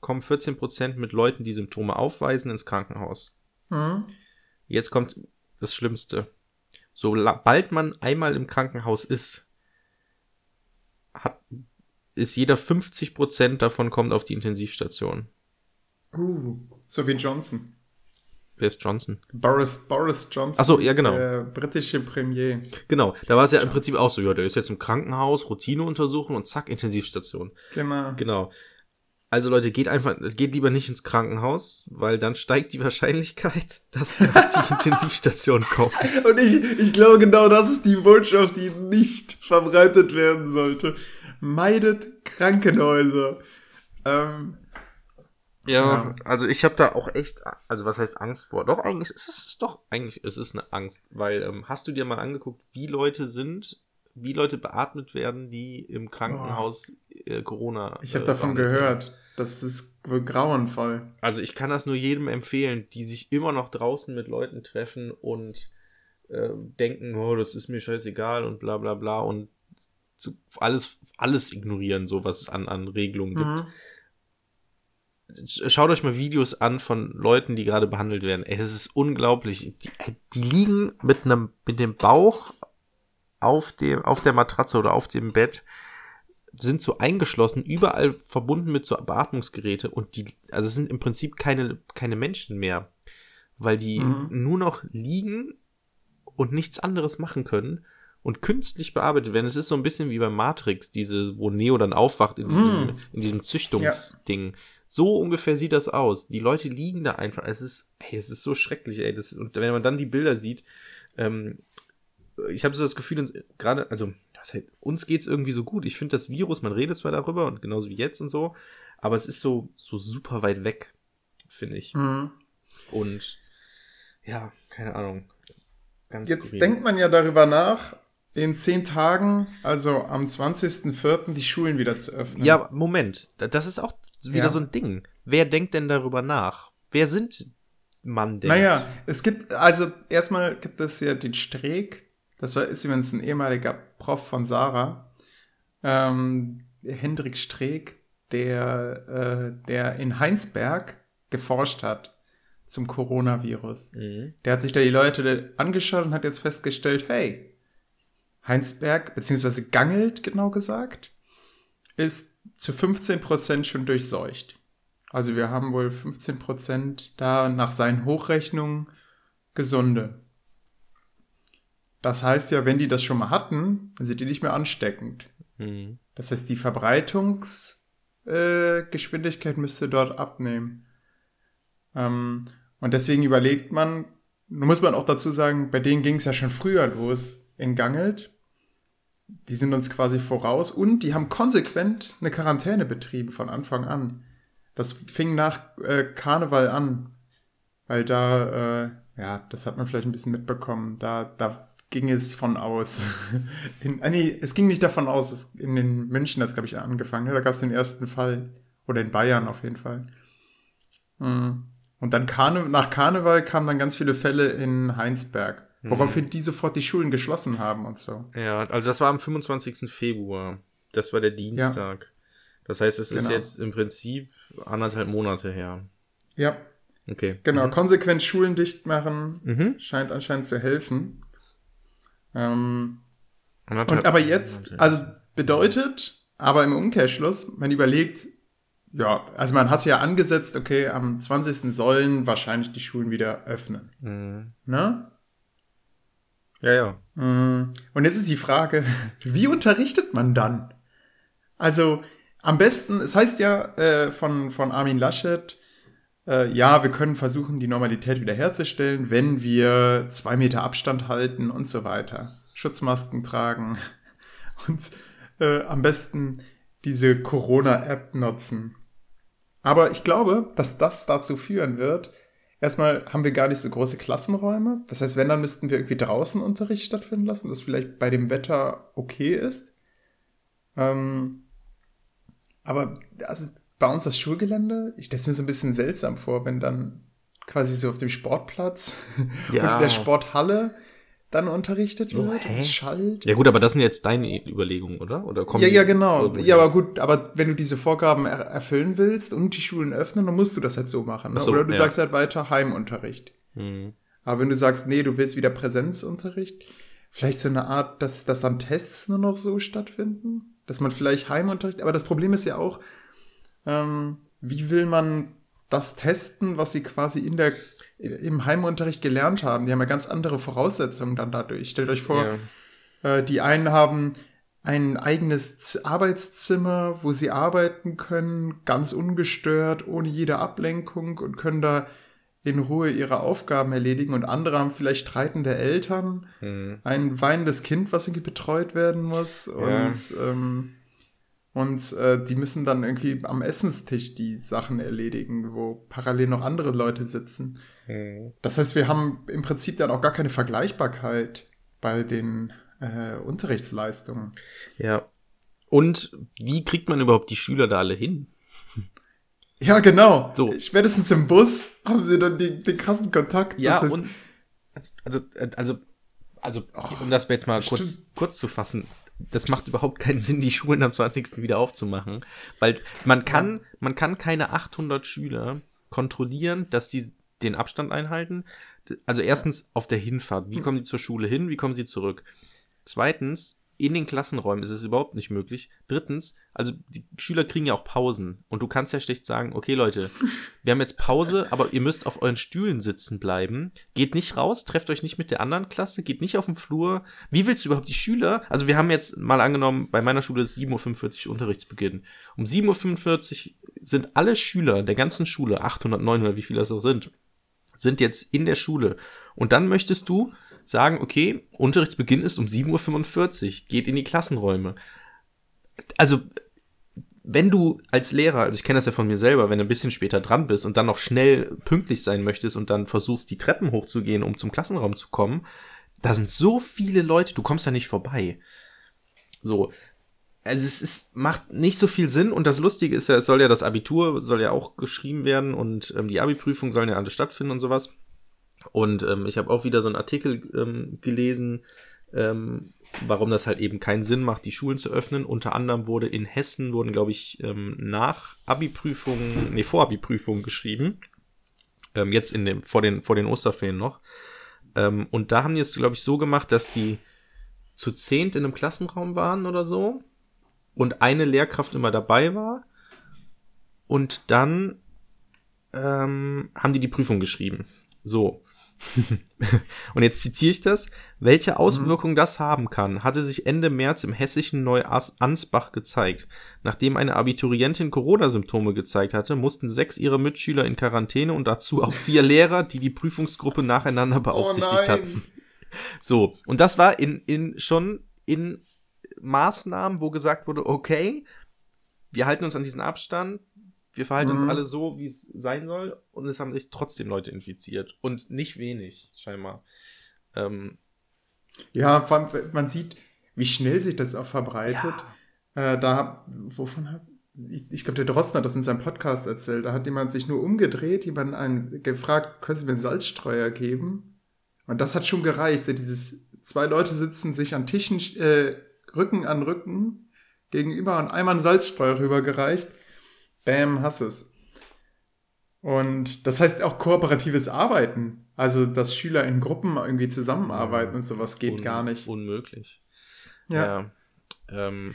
kommen 14% mit Leuten, die Symptome aufweisen, ins Krankenhaus.
Hm?
Jetzt kommt das Schlimmste. Sobald man einmal im Krankenhaus ist, hat, ist jeder 50% davon kommt auf die Intensivstation.
Uh, so wie Johnson.
Wer ist Johnson?
Boris, Boris Johnson.
Ach so, ja, genau.
Der britische Premier.
Genau, da war es ja im Prinzip auch so, ja, der ist jetzt im Krankenhaus, Routineuntersuchung und zack, Intensivstation.
Genau.
Genau. Also Leute, geht einfach, geht lieber nicht ins Krankenhaus, weil dann steigt die Wahrscheinlichkeit, *laughs* dass ihr auf die Intensivstation kommt.
Und ich, ich glaube, genau das ist die Botschaft, die nicht verbreitet werden sollte. Meidet Krankenhäuser. Ähm,
Ja,
Ja.
also ich habe da auch echt, also was heißt Angst vor? Doch, eigentlich ist es doch, eigentlich ist es eine Angst, weil ähm, hast du dir mal angeguckt, wie Leute sind, wie Leute beatmet werden, die im Krankenhaus äh, Corona.
ich habe
äh,
davon
werden?
gehört. Das ist grauenvoll.
Also ich kann das nur jedem empfehlen, die sich immer noch draußen mit Leuten treffen und äh, denken, oh, das ist mir scheißegal und bla bla bla und zu, alles, alles ignorieren, so was es an, an Regelungen gibt.
Mhm.
Sch- Schaut euch mal Videos an von Leuten, die gerade behandelt werden. Ey, es ist unglaublich. Die, die liegen mit einem, mit dem Bauch auf dem, auf der Matratze oder auf dem Bett, sind so eingeschlossen, überall verbunden mit so Beatmungsgeräte und die, also es sind im Prinzip keine, keine Menschen mehr, weil die
Mhm.
nur noch liegen und nichts anderes machen können und künstlich bearbeitet werden. Es ist so ein bisschen wie bei Matrix, diese, wo Neo dann aufwacht in diesem,
Mhm.
in diesem Züchtungsding. So ungefähr sieht das aus. Die Leute liegen da einfach. Es ist, ey, es ist so schrecklich, ey. Das, und wenn man dann die Bilder sieht, ähm, ich habe so das Gefühl, gerade, also, heißt, uns geht's irgendwie so gut. Ich finde das Virus, man redet zwar darüber und genauso wie jetzt und so, aber es ist so, so super weit weg, finde ich.
Mhm.
Und ja, keine Ahnung. Ganz
Jetzt
skurril.
denkt man ja darüber nach, in zehn Tagen, also am 20.04., die Schulen wieder zu öffnen.
Ja, Moment. Da- Das ist auch wieder
Ja.
so ein Ding. Wer denkt denn darüber nach? Wer sind man denn?
Naja, es gibt, also erstmal gibt es ja den Streeck. Das war, ist übrigens ein ehemaliger Prof von Sarah. Ähm, Hendrik Streeck, der, äh, der in Heinsberg geforscht hat zum Coronavirus.
Mhm.
Der hat sich da die Leute angeschaut und hat jetzt festgestellt, hey, Heinsberg, beziehungsweise Gangelt genau gesagt, ist zu 15% schon durchseucht. Also wir haben wohl 15% da nach seinen Hochrechnungen gesunde. Das heißt ja, wenn die das schon mal hatten, dann sind die nicht mehr ansteckend.
Mhm.
Das heißt, die Verbreitungsgeschwindigkeit äh, müsste dort abnehmen. Ähm, und deswegen überlegt man, nun muss man auch dazu sagen, bei denen ging es ja schon früher los in Gangelt. Die sind uns quasi voraus und die haben konsequent eine Quarantäne betrieben von Anfang an. Das fing nach äh, Karneval an, weil da, äh, ja, das hat man vielleicht ein bisschen mitbekommen, da, da ging es von aus. *laughs* In, äh, nee, es ging nicht davon aus, es, in den München hat es, glaube ich, angefangen. Ne? Da gab es den ersten Fall. Oder in Bayern auf jeden Fall. Mm. Und dann Karne nach Karneval kamen dann ganz viele Fälle in Heinsberg. Woraufhin die sofort die Schulen geschlossen haben und so.
Ja, also das war am 25. Februar. Das war der Dienstag. Das heißt, es ist
Genau.
jetzt im Prinzip anderthalb Monate her.
Ja,
Okay.
genau.
Mhm.
Konsequent Schulen dicht machen
Mhm.
scheint anscheinend zu helfen. Ähm, Und aber jetzt, also bedeutet, aber im Umkehrschluss, man überlegt, ja, also man hat ja angesetzt, okay, am 20. sollen wahrscheinlich die Schulen wieder öffnen.
Mhm.
Ne?
Ja, ja.
Mm, Und jetzt ist die Frage, wie unterrichtet man dann? Also am besten, es heißt ja äh, von, von Armin Laschet, äh, ja, wir können versuchen, die Normalität wiederherzustellen, wenn wir zwei Meter Abstand halten und so weiter. Schutzmasken tragen *laughs* und äh, am besten diese Corona-App nutzen. Aber ich glaube, dass das dazu führen wird, erstmal haben wir gar nicht so große Klassenräume. Das heißt, wenn, dann müssten wir irgendwie draußen Unterricht stattfinden lassen, das vielleicht bei dem Wetter okay ist. Ähm, aber also bei uns das Schulgelände, ich stelle es mir so ein bisschen seltsam vor, wenn dann quasi so auf dem Sportplatz *laughs*
Ja.
und der Sporthalle dann unterrichtet
So,
wird.
hä?
Es schallt.
Ja gut, aber das sind jetzt deine Überlegungen, oder? Oder kommen
Ja, ja, genau. Ja, aber gut, aber wenn du diese Vorgaben er erfüllen willst und die Schulen öffnen, dann musst du das halt so machen. Ne?
So,
Oder du
ja.
sagst halt weiter Heimunterricht.
Mhm.
Aber wenn du sagst, nee, du willst wieder Präsenzunterricht, vielleicht so eine Art, dass, dass dann Tests nur noch so stattfinden, dass man vielleicht Heimunterricht, aber das Problem ist ja auch, ähm, wie will man das testen, was sie quasi in der, im Heimunterricht gelernt haben? Die haben ja ganz andere Voraussetzungen dann dadurch. Stellt euch vor,
Ja.
äh, die einen haben ein eigenes Arbeitszimmer, wo sie arbeiten können, ganz ungestört, ohne jede Ablenkung und können da in Ruhe ihre Aufgaben erledigen. Und andere haben vielleicht streitende Eltern,
Mhm.
ein weinendes Kind, was irgendwie betreut werden muss. Und, ähm, und äh, die müssen dann irgendwie am Essenstisch die Sachen erledigen, wo parallel noch andere Leute sitzen.
Mhm.
Das heißt, wir haben im Prinzip dann auch gar keine Vergleichbarkeit bei den äh, Unterrichtsleistungen.
Ja. Und wie kriegt man überhaupt die Schüler da alle hin? *laughs*
Ja, genau.
So.
Spätestens im Bus haben sie dann die, den krassen Kontakt.
Ja,
Das heißt,
und also, also, also, um das jetzt mal kurz,
stimmt.
kurz zu fassen, das macht überhaupt keinen Sinn, die Schulen am 20. wieder aufzumachen, weil man kann, man kann keine 800 Schüler kontrollieren, dass die den Abstand einhalten. Also erstens auf der Hinfahrt,
Hm.
wie kommen die zur Schule hin, wie kommen sie zurück? Zweitens, in den Klassenräumen ist es überhaupt nicht möglich. Drittens, also die Schüler kriegen ja auch Pausen und du kannst ja schlecht sagen, okay Leute, *laughs* wir haben jetzt Pause, aber ihr müsst auf euren Stühlen sitzen bleiben. Geht nicht raus, trefft euch nicht mit der anderen Klasse, geht nicht auf den Flur. Wie willst du überhaupt die Schüler? Also wir haben jetzt mal angenommen, bei meiner Schule ist 7.45 Uhr Unterrichtsbeginn. Um 7.45 Uhr sind alle Schüler der ganzen Schule, 800, 900, wie viele das auch sind, sind jetzt in der Schule. Und dann möchtest du sagen, okay, Unterrichtsbeginn ist um 7.45 Uhr, geht in die Klassenräume. Also, wenn du als Lehrer, also ich kenne das ja von mir selber, wenn du ein bisschen später dran bist und dann noch schnell pünktlich sein möchtest und dann versuchst, die Treppen hochzugehen, um zum Klassenraum zu kommen, Da sind so viele Leute, du kommst da nicht vorbei. So. Also es ist, macht nicht so viel Sinn und das Lustige ist ja, es soll ja das Abitur, soll ja auch geschrieben werden und ähm, die Abi-Prüfungen sollen ja alle stattfinden und sowas. Und ähm, ich habe auch wieder so einen Artikel ähm, gelesen, ähm, warum das halt eben keinen Sinn macht, die Schulen zu öffnen. Unter anderem wurde in Hessen, wurden, glaube ich, ähm, nach Abi-Prüfungen, nee, vor Abi-Prüfungen geschrieben. Ähm, jetzt in dem, vor den, vor den Osterferien noch. Ähm, und da haben die es, glaube ich, so gemacht, dass die zu zehnt in einem Klassenraum waren oder so. Und eine Lehrkraft immer dabei war. Und dann ähm, haben die die Prüfung geschrieben. So. *laughs* und jetzt zitiere ich das. Welche Auswirkungen das haben kann, hatte sich Ende März im hessischen Neu-Ansbach gezeigt. Nachdem eine Abiturientin Corona-Symptome gezeigt hatte, mussten sechs ihrer Mitschüler in Quarantäne und dazu auch vier *laughs* Lehrer, die die Prüfungsgruppe nacheinander beaufsichtigt
Oh
hatten. *laughs* So, und das war in, in schon in Maßnahmen, wo gesagt wurde, okay, wir halten uns an diesen Abstand, wir verhalten uns
Mhm.
alle so, wie es sein soll, und es haben sich trotzdem Leute infiziert. Und nicht wenig, scheinbar. Ähm,
Ja, vor allem, man sieht, wie schnell sich das auch verbreitet. Äh, da, wovon hat, ich, ich glaube, der Drosten hat das in seinem Podcast erzählt. Da hat jemand sich nur umgedreht, jemand einen gefragt, können Sie mir einen Salzstreuer geben? Und das hat schon gereicht. So dieses, zwei Leute sitzen sich an Tischen, äh, Rücken an Rücken gegenüber und einmal einen Salzstreuer rübergereicht. Bam, hast es. Und das heißt auch kooperatives Arbeiten. Also, dass Schüler in Gruppen irgendwie zusammenarbeiten und sowas geht
un-
gar nicht.
Unmöglich.
Ja.
Ja. Ähm,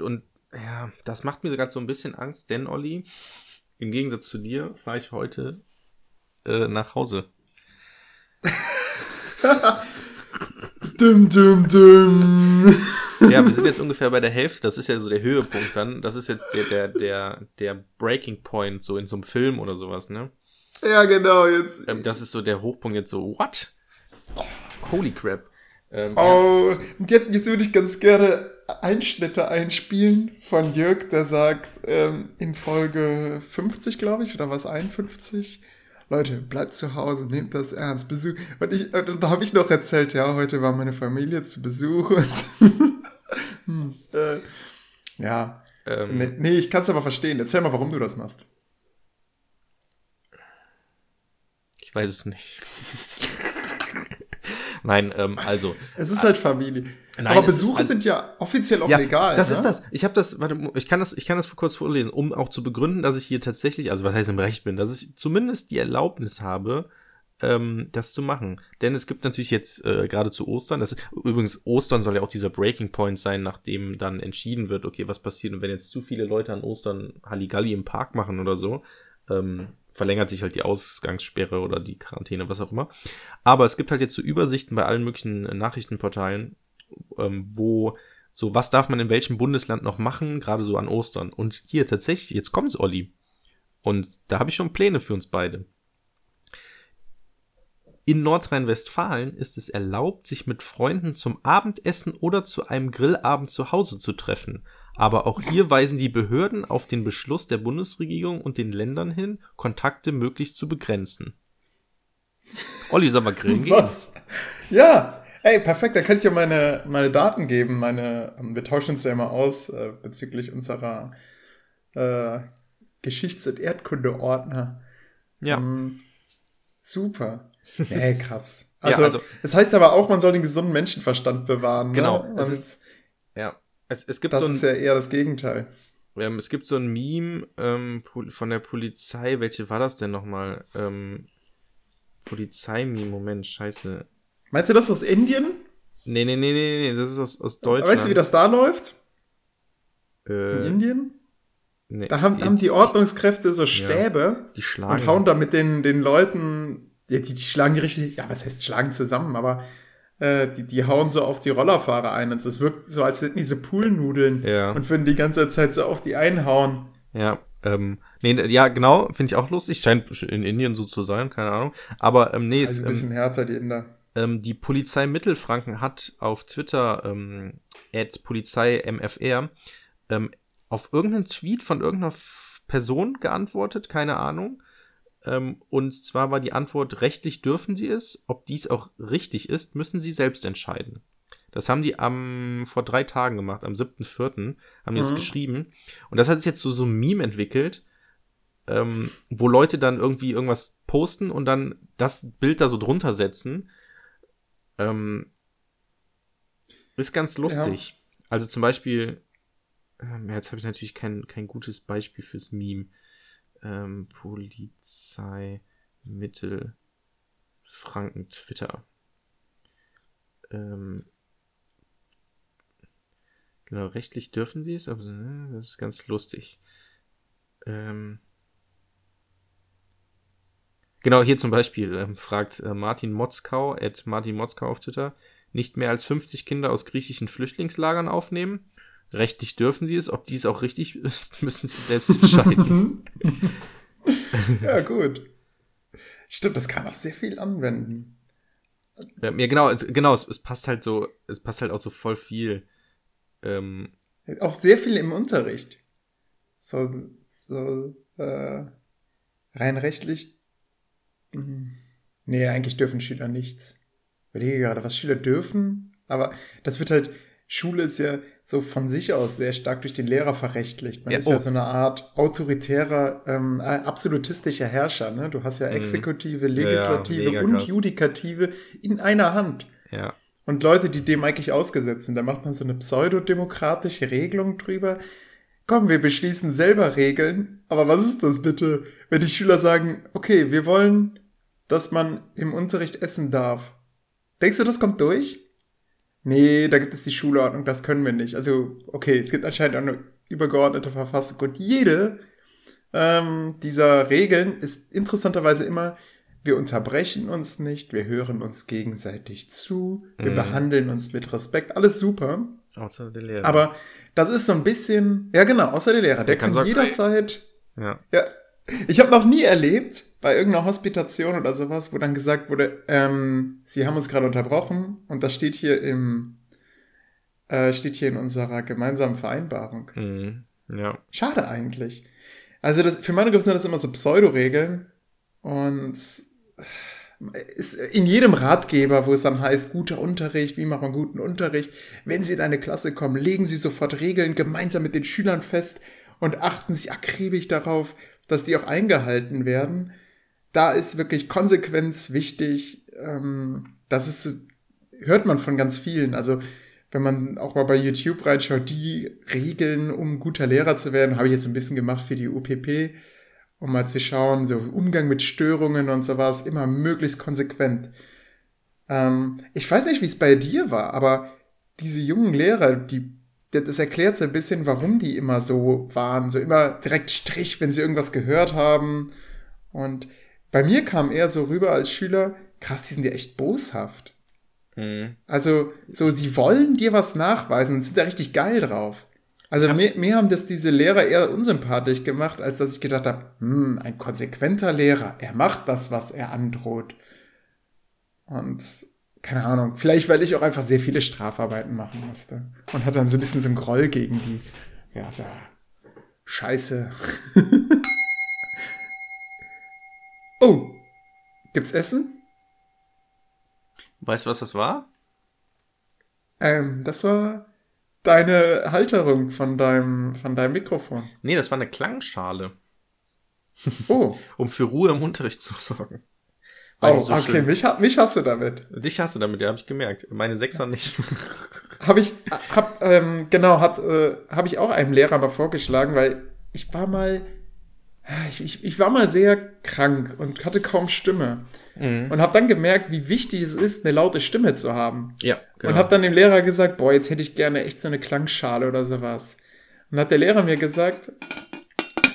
und ja, das macht mir gerade so ein bisschen Angst, denn Olli, im Gegensatz zu dir, fahre ich heute äh, nach Hause.
Dum, dum, dum.
Ja, wir sind jetzt ungefähr bei der Hälfte. Das ist ja so der Höhepunkt dann. Das ist jetzt der, der, der, der Breaking Point, so in so einem Film oder sowas, ne?
ja, genau, jetzt.
Ähm, das ist so der Hochpunkt jetzt so, what? Holy crap. Ähm,
Oh, und jetzt, jetzt würde ich ganz gerne Einschnitte einspielen von Jörg, der sagt, ähm, in Folge 50, glaube ich, oder was, 51? Leute, bleibt zu Hause, nehmt das ernst. Besuch. Und, ich, und da habe ich noch erzählt, ja, heute war meine Familie zu Besuch und *laughs* hm, äh, ja.
ähm,
Nee, nee ich kann es aber verstehen. Erzähl mal, warum du das machst.
Ich weiß es nicht. *laughs* Nein, ähm, also.
Es ist halt Familie.
Nein,
aber Besuche
halt-
sind ja offiziell auch
ja,
legal.
das
ne?
ist das. Ich habe das, warte, ich kann das, ich kann das kurz vorlesen, um auch zu begründen, dass ich hier tatsächlich, also was heißt im Recht bin, dass ich zumindest die Erlaubnis habe, ähm, das zu machen. Denn es gibt natürlich jetzt äh, gerade zu Ostern, das übrigens Ostern soll ja auch dieser Breaking Point sein, nachdem dann entschieden wird, okay, was passiert und wenn jetzt zu viele Leute an Ostern Halligalli im Park machen oder so, ähm, verlängert sich halt die Ausgangssperre oder die Quarantäne, was auch immer. Aber es gibt halt jetzt so Übersichten bei allen möglichen Nachrichtenportalen, ähm, wo so, was darf man in welchem Bundesland noch machen, gerade so an Ostern. Und hier tatsächlich, jetzt kommt's, Olli. Und da habe ich schon Pläne für uns beide. In Nordrhein-Westfalen ist es erlaubt, sich mit Freunden zum Abendessen oder zu einem Grillabend zu Hause zu treffen. Aber auch hier weisen die Behörden auf den Beschluss der Bundesregierung und den Ländern hin, Kontakte möglichst zu begrenzen. Olli, soll mal grillen gehen?
Was? Ja, ey, perfekt. Dann kann ich ja meine, meine Daten geben. Meine, wir tauschen uns ja immer aus äh, bezüglich unserer äh, Geschichts- und Erdkunde-Ordner.
Ja.
Ähm, super. *laughs* Ey, krass.
Ja,
Also,
also-
es heißt aber auch, man soll den gesunden Menschenverstand bewahren.
Genau,
Ne?
es ist- Ja. Es, es gibt
das
so ein,
ist ja eher das Gegenteil.
Ähm, es gibt so ein Meme ähm, von der Polizei. Welche war das denn nochmal? Ähm, Polizei-Meme, Moment, scheiße.
Meinst du das aus Indien?
Nee, nee, nee, nee, nee, das ist aus, aus Deutschland.
Weißt du, wie das da läuft? In
äh,
Indien?
nee,
Da haben,
nee,
haben die Ordnungskräfte so Stäbe.
die schlagen.
und hauen da mit den, den Leuten, ja, die, die schlagen die richtig, ja, was heißt schlagen zusammen, aber äh, die, die hauen so auf die Rollerfahrer ein und es wirkt so, als hätten diese Poolnudeln
Ja.
und würden die ganze Zeit so auf die einhauen.
Ja, ähm, nee, ja, genau, finde ich auch lustig. Scheint in Indien so zu sein, keine Ahnung. Aber ähm, nee,
Also ein
ähm,
bisschen härter, die Inder.
ähm, die Polizei Mittelfranken hat auf Twitter, ähm, at Polizei MFR, ähm, auf irgendeinen Tweet von irgendeiner Person geantwortet, keine Ahnung. Ähm, und zwar war die Antwort, rechtlich dürfen sie es. Ob dies auch richtig ist, müssen sie selbst entscheiden. Das haben die am, vor drei Tagen gemacht, am 7.4. haben die das
Mhm.
geschrieben. Und das hat sich jetzt so, so ein Meme entwickelt, ähm, wo Leute dann irgendwie irgendwas posten und dann das Bild da so drunter setzen. Ähm, ist ganz lustig. Also zum Beispiel, ähm, ja, jetzt habe ich natürlich kein, kein gutes Beispiel fürs Meme. Ähm, Polizei Mittel Franken Twitter. Ähm, genau, rechtlich dürfen sie es, aber ne, das ist ganz lustig. Ähm, genau, hier zum Beispiel ähm, fragt äh, Martin Motzkau, at Martin Motzkau auf Twitter, nicht mehr als 50 Kinder aus griechischen Flüchtlingslagern aufnehmen. Rechtlich dürfen sie es, ob dies auch richtig *laughs* ist, müssen sie selbst entscheiden. *laughs*
ja, gut. Stimmt, das kann auch sehr viel anwenden.
ja, genau, es, genau, es, es passt halt so, es passt halt auch so voll viel. Ähm,
Auch sehr viel im Unterricht. So, so äh, rein rechtlich. mh, Nee, eigentlich dürfen Schüler nichts. Ich überlege gerade, was Schüler dürfen, aber das wird halt, Schule ist ja so von sich aus sehr stark durch den Lehrer verrechtlicht. Man
Ja,
ist ja
oh.
so eine Art autoritärer, ähm, äh, absolutistischer Herrscher. Ne? Du hast ja
Mhm.
Exekutive,
Ja,
Legislative
mega
und
krass.
Judikative in einer Hand.
ja.
Und Leute, die dem eigentlich ausgesetzt sind, da macht man so eine pseudodemokratische Regelung drüber. Komm, wir beschließen selber Regeln. Aber was ist das bitte, wenn die Schüler sagen, okay, wir wollen, dass man im Unterricht essen darf. Denkst du, das kommt durch? Nee, da gibt es die Schulordnung, das können wir nicht. Also, okay, es gibt anscheinend auch eine übergeordnete Verfassung. Und jede ähm, dieser Regeln ist interessanterweise immer, wir unterbrechen uns nicht, wir hören uns gegenseitig zu, wir
Mhm.
behandeln uns mit Respekt, alles super.
Außer der Lehrer.
Aber das ist so ein bisschen, ja genau, außer der Lehrer, der,
Der kann
kann, jederzeit,
ja.
ja, ich habe noch nie erlebt bei irgendeiner Hospitation oder sowas, wo dann gesagt wurde, ähm, Sie haben uns gerade unterbrochen und das steht hier im, äh, steht hier in unserer gemeinsamen Vereinbarung.
Mhm. Ja.
Schade eigentlich. Also das, für meine Gruppe sind das immer so Pseudo-Regeln und ist in jedem Ratgeber, wo es dann heißt, guter Unterricht, wie macht man guten Unterricht, wenn Sie in eine Klasse kommen, legen Sie sofort Regeln gemeinsam mit den Schülern fest und achten Sie akribisch darauf, dass die auch eingehalten werden. Da ist wirklich Konsequenz wichtig. Ähm, das ist, hört man von ganz vielen. Also wenn man auch mal bei YouTube reinschaut, die Regeln, um guter Lehrer zu werden, habe ich jetzt ein bisschen gemacht für die UPP, um mal zu schauen, so Umgang mit Störungen und sowas, immer möglichst konsequent. Ähm, ich weiß nicht, wie es bei dir war, aber diese jungen Lehrer, die, das erklärt so ein bisschen, warum die immer so waren, so immer direkt Strich, wenn sie irgendwas gehört haben. Und bei mir kam eher so rüber als Schüler, krass, die sind ja echt boshaft.
Mhm.
Also, so, sie wollen dir was nachweisen und sind da richtig geil drauf. Also, mir, mir haben das diese Lehrer eher unsympathisch gemacht, als dass ich gedacht habe, hm, ein konsequenter Lehrer, er macht das, was er androht. Und, keine Ahnung, vielleicht, weil ich auch einfach sehr viele Strafarbeiten machen musste. Und hat dann so ein bisschen so einen Groll gegen die, ja, da, scheiße. *laughs* oh, gibt's Essen?
Weißt du, was das war?
Ähm, das war deine Halterung von deinem, von deinem Mikrofon.
Nee, das war eine Klangschale, *laughs*
Oh,
um für Ruhe im Unterricht zu sorgen.
oh
Weil die so
okay,
schön-
mich, mich hast du damit.
Dich hast du damit, ja, habe ich gemerkt. Meine Sechser nicht. *laughs*
Habe ich, hab, ähm, genau, hat, äh, habe ich auch einem Lehrer mal vorgeschlagen, weil ich war mal, ich, ich, ich war mal sehr krank und hatte kaum Stimme.
Mhm.
Und habe dann gemerkt, wie wichtig es ist, eine laute Stimme zu haben.
Ja, genau.
Und habe dann dem Lehrer gesagt, boah, jetzt hätte ich gerne echt so eine Klangschale oder sowas. Und hat der Lehrer mir gesagt,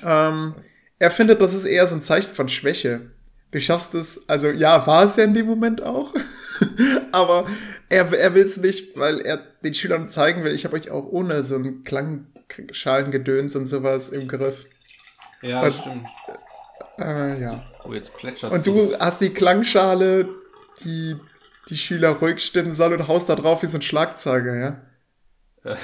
ähm, er findet, das ist eher so ein Zeichen von Schwäche. Du schaffst es, also ja, war es ja in dem Moment auch, *laughs* aber er, er will es nicht, weil er den Schülern zeigen will, ich habe euch auch ohne so ein Klangschalengedöns und sowas im Griff.
Ja,
was-
stimmt.
Äh, ja.
Oh, jetzt plätschert
Und du hast die Klangschale, die die Schüler ruhig stimmen soll und haust da drauf wie so ein Schlagzeuger, ja?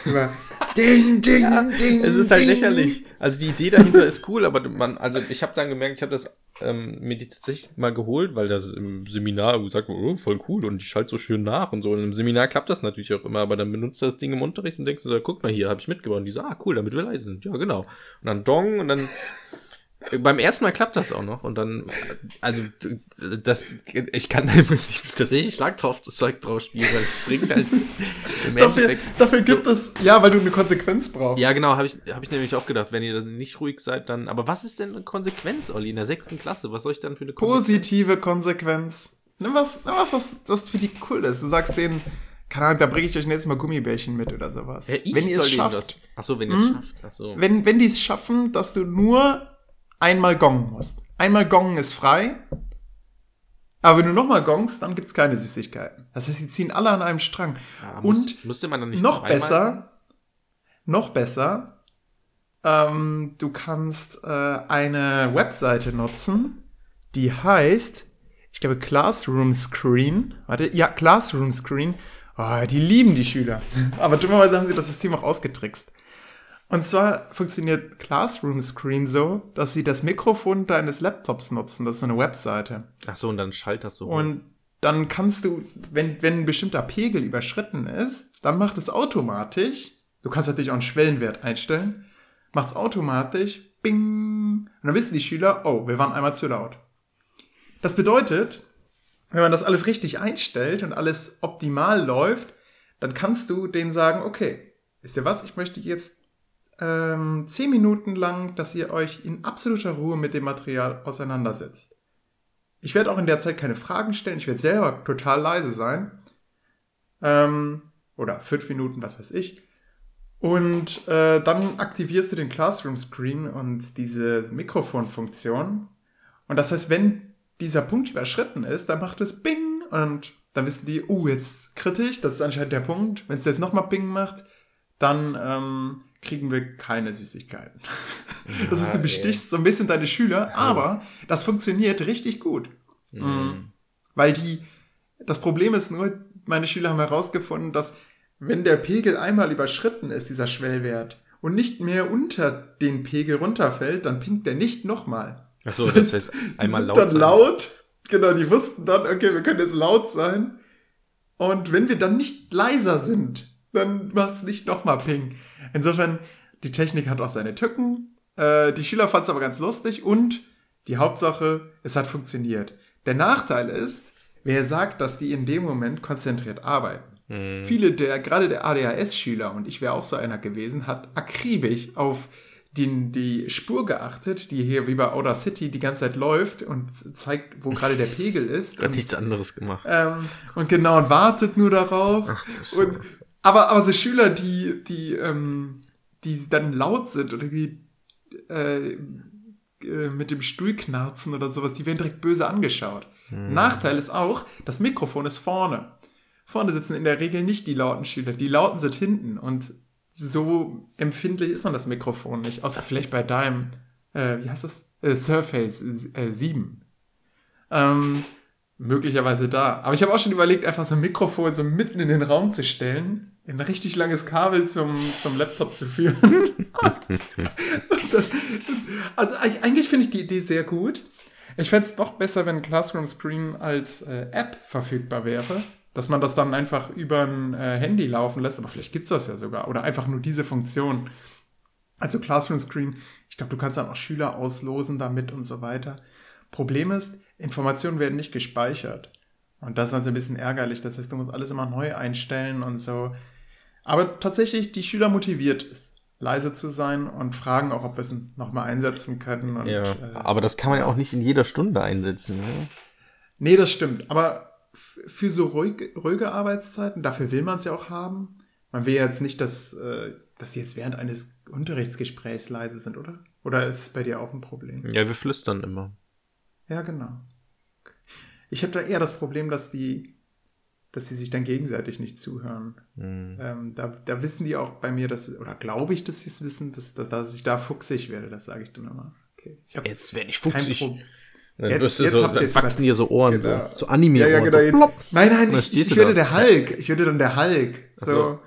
Über Ding, Ding, Ding.
Es ist halt
ding.
lächerlich. Also die Idee dahinter ist cool, aber man, also ich habe dann gemerkt, ich habe das ähm, mir die tatsächlich mal geholt, weil das im Seminar gesagt wurde, oh, voll cool und ich schalte so schön nach und so. Und im Seminar klappt das natürlich auch immer, aber dann benutzt du das Ding im Unterricht und denkst du, so, guck mal hier, habe ich mitgebracht. Und die so, ah cool, damit wir leise sind. Ja, genau. Und dann Dong und dann beim ersten Mal klappt das auch noch und dann, also das, ich kann da im Prinzip tatsächlich Schlag drauf, Zeug drauf spielen, weil es bringt halt *laughs* im
Dafür,
Endeffekt.
dafür gibt es, ja, weil du eine Konsequenz brauchst.
Ja, genau, habe ich, hab ich nämlich auch gedacht, wenn ihr das nicht ruhig seid, dann. Aber was ist denn eine Konsequenz, Olli, in der sechsten Klasse? Was soll ich dann für eine Konsequenz?
Positive Konsequenz. Nimm was, nimm was, was, was für die cool ist. Du sagst denen, keine Ahnung, da bringe ich euch nächstes Mal Gummibärchen mit oder sowas.
Ja, ich
wenn ihr es schafft.
Das, ach so, wenn ihr es
Hm?
schafft. Ach so.
Wenn, wenn die es schaffen, dass du nur einmal gongen musst. Einmal gongen ist frei. Aber wenn du nochmal gongst, dann gibt's keine Süßigkeiten. Das heißt, die ziehen alle an einem Strang.
Ja,
und
muss,
noch besser, noch besser, ähm, du kannst äh, eine Webseite nutzen, die heißt, ich glaube, Classroom Screen. Warte, ja, Classroom Screen. Oh, die lieben die Schüler. *laughs* Aber dummerweise haben sie das System auch ausgetrickst. Und zwar funktioniert Classroom Screen so, dass sie das Mikrofon deines Laptops nutzen. Das ist eine Webseite.
Ach so, und dann schallt das so.
Und dann kannst du, wenn, wenn ein bestimmter Pegel überschritten ist, dann macht es automatisch, du kannst natürlich auch einen Schwellenwert einstellen, macht es automatisch, bing, und dann wissen die Schüler, oh, wir waren einmal zu laut. Das bedeutet, wenn man das alles richtig einstellt und alles optimal läuft, dann kannst du denen sagen, okay, wisst ihr was, ich möchte jetzt ähm, zehn Minuten lang, dass ihr euch in absoluter Ruhe mit dem Material auseinandersetzt. Ich werde auch in der Zeit keine Fragen stellen. Ich werde selber total leise sein. Ähm, oder fünf Minuten, was weiß ich. Und äh, dann aktivierst du den Classroom Screen und diese Mikrofonfunktion. Und das heißt, wenn dieser Punkt überschritten ist, dann macht es Bing und dann wissen die, oh, jetzt kritisch, das ist anscheinend der Punkt. Wenn es jetzt nochmal Bing macht, dann ähm, kriegen wir keine Süßigkeiten. das heißt, du
ey.
bestichst so ein bisschen deine Schüler, aber das funktioniert richtig gut.
Mhm.
Weil die, das Problem ist nur, meine Schüler haben herausgefunden, dass wenn der Pegel einmal überschritten ist, dieser Schwellwert, und nicht mehr unter den Pegel runterfällt, dann pinkt der nicht nochmal.
Ach so, das heißt,
Die
einmal
sind
laut
dann
sein.
laut. Genau, die wussten dann, okay, wir können jetzt laut sein. Und wenn wir dann nicht leiser sind, dann macht's nicht nochmal Ping. Insofern, die Technik hat auch seine Tücken. Äh, die Schüler fanden es aber ganz lustig und die Hauptsache, es hat funktioniert. Der Nachteil ist, wer sagt, dass die in dem Moment konzentriert arbeiten.
Mhm.
Viele der, gerade der ADHS-Schüler, und ich wäre auch so einer gewesen, hat akribisch auf den, die Spur geachtet, die hier wie bei Outer City die ganze Zeit läuft und zeigt, wo gerade der Pegel ist. *laughs*
Hat
Und,
nichts anderes gemacht.
ähm, und genau, und wartet nur darauf. und, aber, aber so Schüler, die, die, ähm, die dann laut sind oder wie äh, äh, mit dem Stuhl knarzen oder sowas, die werden direkt böse angeschaut. Nachteil ist auch, das Mikrofon ist vorne. Vorne sitzen in der Regel nicht die lauten Schüler, die lauten sind hinten und so empfindlich ist dann das Mikrofon nicht, außer vielleicht bei deinem, äh, wie heißt das? Äh, Surface äh, 7. Ähm, möglicherweise da. Aber ich habe auch schon überlegt, einfach so ein Mikrofon so mitten in den Raum zu stellen, ein richtig langes Kabel zum, zum Laptop zu führen. *laughs* Dann, also eigentlich finde ich die Idee sehr gut. Ich fände es noch besser, wenn Classroom Screen als äh, App verfügbar wäre. Dass man das dann einfach über ein äh, Handy laufen lässt, aber vielleicht gibt's das ja sogar. Oder einfach nur diese Funktion. Also Classroom Screen, ich glaube, du kannst dann auch Schüler auslosen damit und so weiter. Problem ist, Informationen werden nicht gespeichert. Und das ist also ein bisschen ärgerlich. Das heißt, du musst alles immer neu einstellen und so. Aber tatsächlich, die Schüler motiviert es, leise zu sein und fragen auch, ob wir es nochmal einsetzen können. Und,
Ja,
äh,
aber das kann man ja auch nicht in jeder Stunde einsetzen. Ne?
Nee, das stimmt. Aber für so ruhige, ruhige Arbeitszeiten, dafür will man es ja auch haben. Man will ja jetzt nicht, dass, äh, dass die jetzt während eines Unterrichtsgesprächs leise sind, oder? Oder ist es bei dir auch ein Problem?
Ja, wir flüstern immer.
Ja, genau. Ich habe da eher das Problem, dass die, dass die sich dann gegenseitig nicht zuhören.
Mhm.
Ähm, da, da wissen die auch bei mir, dass, oder glaube ich, dass sie es wissen, dass, dass, dass ich da fuchsig werde. Das sage ich dann immer. Okay.
Jetzt werde ich fuchsig. Dann,
Jetzt-
wirst du so, dann wachsen dir so Ohren,
Genau.
so, so anime
Ja, ja, genau.
so
nein, nein, ich, ich
da.
der Hulk. Ich würde dann der Hulk. So.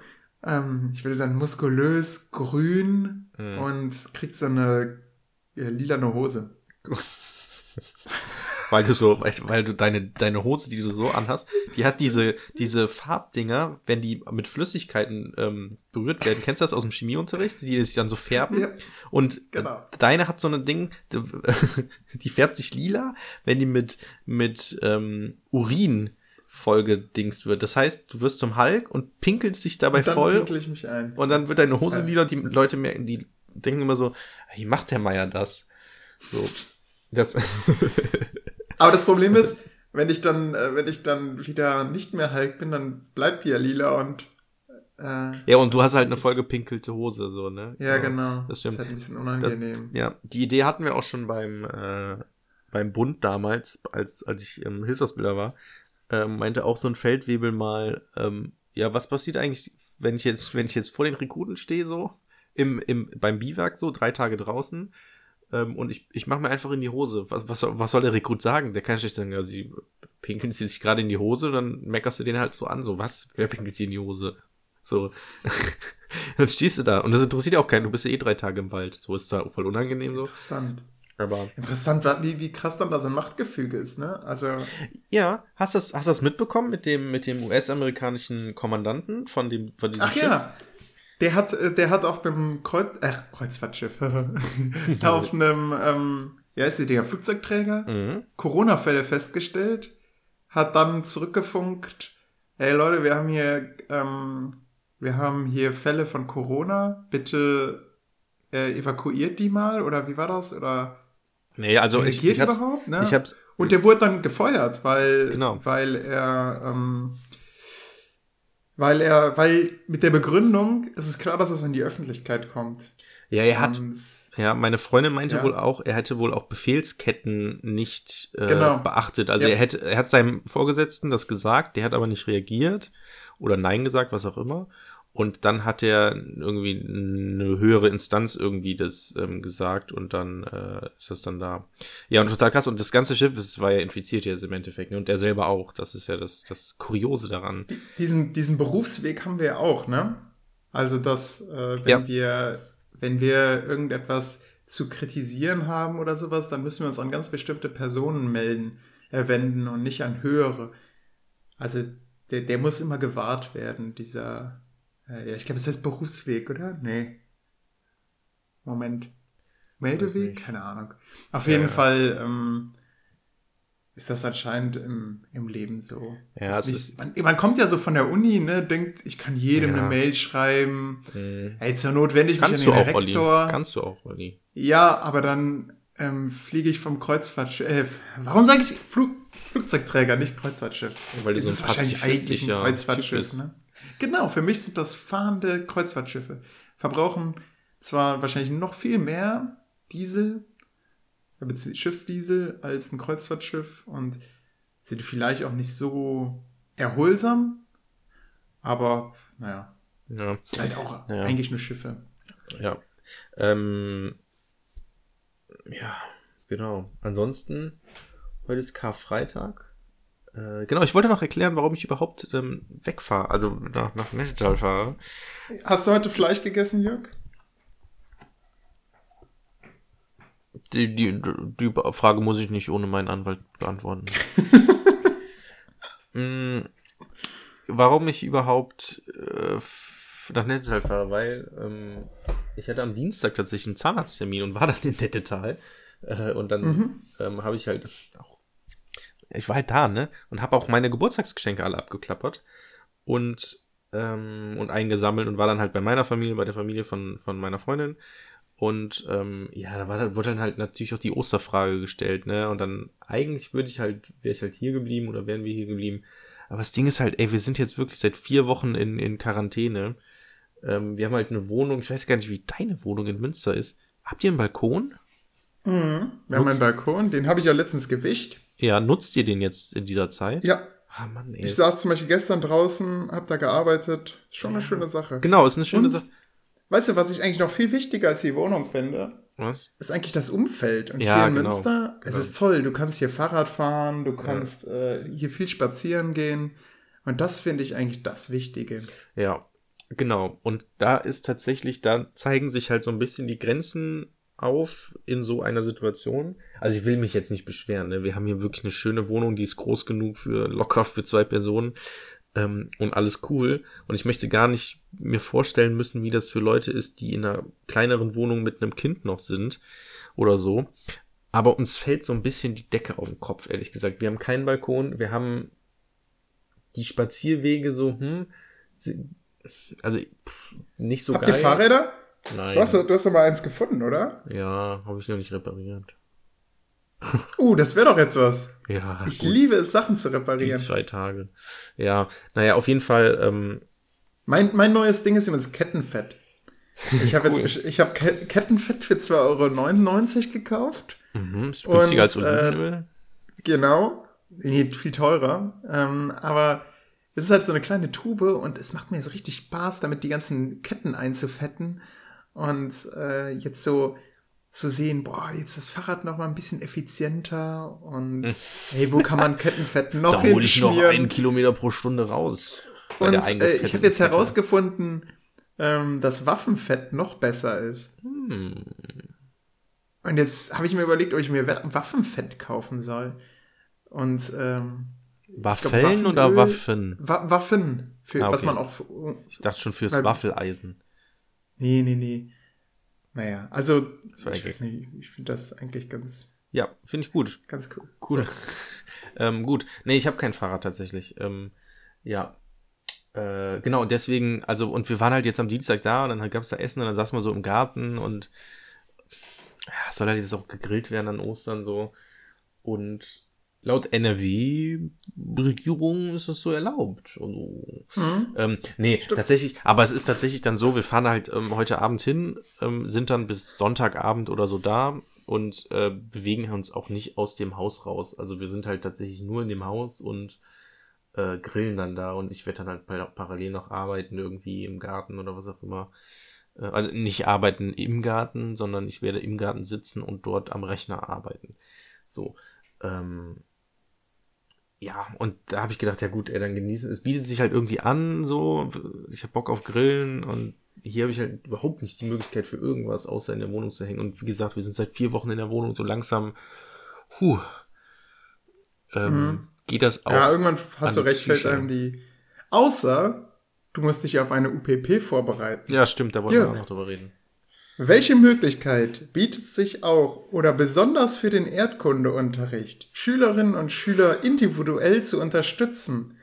ähm, ich würde dann muskulös, grün
Mhm.
und krieg so eine äh, lilane Hose. *laughs*
weil du so, weil, weil du deine, deine Hose, die du so anhast, die hat diese, diese Farbdinger, wenn die mit Flüssigkeiten ähm, berührt werden. Kennst du das aus dem Chemieunterricht? Die sich dann so färben.
Ja,
Und
genau.
deine hat so ein Ding, *laughs* die, färbt sich lila, wenn die mit, mit ähm, Urin vollgedingst wird. Das heißt, du wirst zum Hulk und pinkelst dich dabei
Dann
voll
pinkel ich mich ein.
und dann wird deine Hose lila und die Leute merken, die denken immer so, wie macht der Meier das? So. Das, *laughs*
Aber das Problem ist, wenn ich dann, äh, wenn ich dann wieder nicht mehr Hulk bin, dann bleibt die ja lila und äh,
ja, und du hast halt eine vollgepinkelte Hose, so, ne?
ja, genau.
Das stimmt.
ist halt ein bisschen unangenehm.
Ja, die Idee hatten wir auch schon beim, äh, beim Bund damals, als, als ich ähm, Hilfsausbilder war. Ähm, meinte auch so ein Feldwebel mal, ähm, ja, was passiert eigentlich, wenn ich jetzt, wenn ich jetzt vor den Rekruten stehe, so, im, im, beim Biwak, so, drei Tage draußen, ähm, und ich, ich mache mir einfach in die Hose. Was, was, soll- was soll der Rekrut sagen? Der kann nicht sagen, ja, sie pinkeln sie sich gerade in die Hose, dann meckerst du den halt so an, so, was? Wer pinkelt sie in die Hose? So. *laughs* dann stehst du da. Und das interessiert ja auch keinen. Du bist ja eh drei Tage im Wald. So ist zwar voll unangenehm so.
Interessant.
Aber.
Interessant, wie, wie krass dann da so ein Machtgefüge ist, ne? Also,
Ja, hast du das, hast das mitbekommen mit dem, mit dem US-amerikanischen Kommandanten von dem, von diesem
ach
Schiff?
ja, der hat, äh, der hat auf dem Kreuz, äh, Kreuzfahrtschiff, *laughs* auf einem, ähm, wie heißt die Dinger, Flugzeugträger,
Mhm.
Corona-Fälle festgestellt, hat dann zurückgefunkt, ey Leute, wir haben hier, ähm, wir haben hier Fälle von Corona, bitte äh, evakuiert die mal, oder wie war das, oder
Nee, also ich, ich hab's,
überhaupt, ne?
ich hab's,
Und der wurde dann gefeuert, weil,
Genau.
weil er, ähm, weil er, weil mit der Begründung ist es klar, dass es in die Öffentlichkeit kommt.
ja, er hat,
Und,
ja, meine Freundin meinte
Ja.
wohl auch, er hätte wohl auch Befehlsketten nicht äh,
Genau.
beachtet. Also
Ja.
er hätte, er hat seinem Vorgesetzten das gesagt, der hat aber nicht reagiert oder Nein gesagt, was auch immer. Und dann hat er irgendwie eine höhere Instanz irgendwie das ähm, gesagt und dann äh, ist das dann da. Ja, und total krass. Und das ganze Schiff, es war ja infiziert jetzt im Endeffekt. ne? Und der selber auch. Das ist ja das, das Kuriose daran.
diesen, diesen Berufsweg haben wir ja auch, ne? Also, dass, äh, wenn
Ja.
wir, wenn wir irgendetwas zu kritisieren haben oder sowas, dann müssen wir uns an ganz bestimmte Personen melden, äh, wenden und nicht an höhere. Also, der, der muss immer gewahrt werden, dieser, äh, ja, ich glaube, es heißt Berufsweg, oder? Nee. Moment. Meldeweg? Keine Ahnung. Auf
Ja,
jeden
ja.
Fall, ähm, ist das anscheinend im, im Leben so.
Ja,
nicht,
ist-
man, man kommt ja so von der Uni, ne, denkt, ich kann jedem eine Mail schreiben.
Hm.
Ey, zur Not wende ich mich
Kannst
an
du
den
auch, Olli.
Rektor.
Kannst du auch, Olli.
Ja, aber dann ähm, fliege ich vom Kreuzfahrtschiff. Äh, warum sage ich Flug, Flugzeugträger, nicht Kreuzfahrtschiff?
Weil du
Es
so
ist wahrscheinlich eigentlich ein Kreuzfahrtschiff, ne? Genau, für mich sind das fahrende Kreuzfahrtschiffe. Verbrauchen zwar wahrscheinlich noch viel mehr Diesel, Schiffsdiesel als ein Kreuzfahrtschiff und sind vielleicht auch nicht so erholsam, aber naja,
Ja.
sind halt auch
Ja.
eigentlich nur Schiffe.
Ja. Ähm, ja, genau. Ansonsten, heute ist Karfreitag. Äh, genau, ich wollte noch erklären, warum ich überhaupt ähm, wegfahre, also nach, nach Nettetal fahre.
Hast du heute Fleisch gegessen, Jörg?
Die, die, die Frage muss ich nicht ohne meinen Anwalt beantworten. *laughs* Mm, warum ich überhaupt äh, nach Nettetal fahre? Weil ähm, ich hatte am Dienstag tatsächlich einen Zahnarzttermin und war dann in Nettetal. Äh, und dann
Mhm.
ähm, habe ich halt auch, ich war halt da, ne? Und habe auch meine Geburtstagsgeschenke alle abgeklappert und, ähm, und eingesammelt und war dann halt bei meiner Familie, bei der Familie von, von meiner Freundin. Und ähm, ja, da war, wurde dann halt natürlich auch die Osterfrage gestellt, ne? Und dann eigentlich würde ich halt, wäre ich halt hier geblieben oder wären wir hier geblieben. Aber das Ding ist halt, ey, wir sind jetzt wirklich seit vier Wochen in, in Quarantäne. Ähm, wir haben halt eine Wohnung, ich weiß gar nicht, wie deine Wohnung in Münster ist. Habt ihr einen Balkon?
Mhm. Wir haben einen Balkon, den habe ich ja letztens gewischt.
Ja, nutzt ihr den jetzt in dieser Zeit?
Ja,
Ah, Mann, ey.
ich saß zum Beispiel gestern draußen, habe da gearbeitet. Ist schon eine schöne Sache.
Genau, ist eine schöne Sache.
weißt du, was ich eigentlich noch viel wichtiger als die Wohnung finde?
Was?
Ist eigentlich das Umfeld. Und
Ja,
hier in
genau.
Münster, es
Genau.
ist toll. Du kannst hier Fahrrad fahren, du kannst äh, hier viel spazieren gehen. Und das finde ich eigentlich das Wichtige.
Ja, genau. Und da ist tatsächlich, da zeigen sich halt so ein bisschen die Grenzen auf in so einer Situation. Also ich will mich jetzt nicht beschweren. Ne? Wir haben hier wirklich eine schöne Wohnung, die ist groß genug für locker für zwei Personen ähm, und alles cool. Und ich möchte gar nicht mir vorstellen müssen, wie das für Leute ist, die in einer kleineren Wohnung mit einem Kind noch sind oder so. Aber uns fällt so ein bisschen die Decke auf den Kopf, ehrlich gesagt. Wir haben keinen Balkon, wir haben die Spazierwege so, hm, also pff, nicht so
Habt
geil.
ihr Fahrräder?
Nein.
Du hast, du hast doch mal eins gefunden, oder?
Ja, habe ich noch nicht repariert. *laughs*
Uh, das wäre doch jetzt was.
Ja,
Ich
gut,
liebe es, Sachen zu
die
reparieren.
zwei Tage. Ja, naja, auf jeden Fall, ähm,
Mein, mein neues Ding ist übrigens Kettenfett. Ich habe *laughs*
Cool.
jetzt ich habe Ke- Kettenfett für 2,99 Euro gekauft.
mhm, ist günstiger als
Und, äh,
Olivenöl.
Genau. Nee, viel teurer. Ähm, aber es ist halt so eine kleine Tube und es macht mir so richtig Spaß, damit die ganzen Ketten einzufetten und äh, jetzt so zu sehen, boah, jetzt das Fahrrad noch mal ein bisschen effizienter und hey, wo kann man *laughs* Kettenfett noch
Hm. da hole ich noch
hinschmieren?
einen Kilometer pro Stunde raus.
Und äh, ich habe jetzt herausgefunden, ähm, dass Waffenfett noch besser ist.
Hm.
Und jetzt habe ich mir überlegt, ob ich mir Wa- Waffenfett kaufen soll. Und ähm,
Waffeln
Waffenöl-
oder Waffen?
Wa Waffen, für,
Ah,
was
okay.
man auch. für-
Ich dachte schon fürs
Weil-
Waffeleisen.
Nee, nee, nee. Naja, also ich weiß nicht, ich finde das eigentlich ganz,
Ja, finde ich gut.
ganz cool.
Cool. *laughs* ähm, gut. Nee, ich habe kein Fahrrad tatsächlich. Ähm, ja. Äh, genau, und deswegen, also, und wir waren halt jetzt am Dienstag da und dann gab's da Essen und dann saßen wir so im Garten und ja, soll halt jetzt auch gegrillt werden an Ostern so. Und laut NRW-Regierung ist es so erlaubt. Also,
Mhm.
ähm, nee, tatsächlich, aber es ist tatsächlich dann so, wir fahren halt ähm, heute Abend hin, ähm, sind dann bis Sonntagabend oder so da und äh, bewegen uns auch nicht aus dem Haus raus. Also wir sind halt tatsächlich nur in dem Haus und äh, grillen dann da und ich werde dann halt par parallel noch arbeiten, irgendwie im Garten oder was auch immer. Äh, also nicht arbeiten im Garten, sondern ich werde im Garten sitzen und dort am Rechner arbeiten. So. Ähm, ja, und da habe ich gedacht, ja gut, ey, dann genießen. Es bietet sich halt irgendwie an, so. Ich habe Bock auf Grillen und hier habe ich halt überhaupt nicht die Möglichkeit für irgendwas, außer in der Wohnung zu hängen. Und wie gesagt, wir sind seit vier Wochen in der Wohnung, so langsam, huh, ähm,
Mhm.
geht das auch.
Ja, irgendwann
an
hast du recht, fällt einem die. Außer, du musst dich auf eine UPP vorbereiten.
ja, stimmt, da wollten
Ja.
wir auch noch drüber reden.
Welche Möglichkeit bietet sich auch oder besonders für den Erdkundeunterricht Schülerinnen und Schüler individuell zu unterstützen?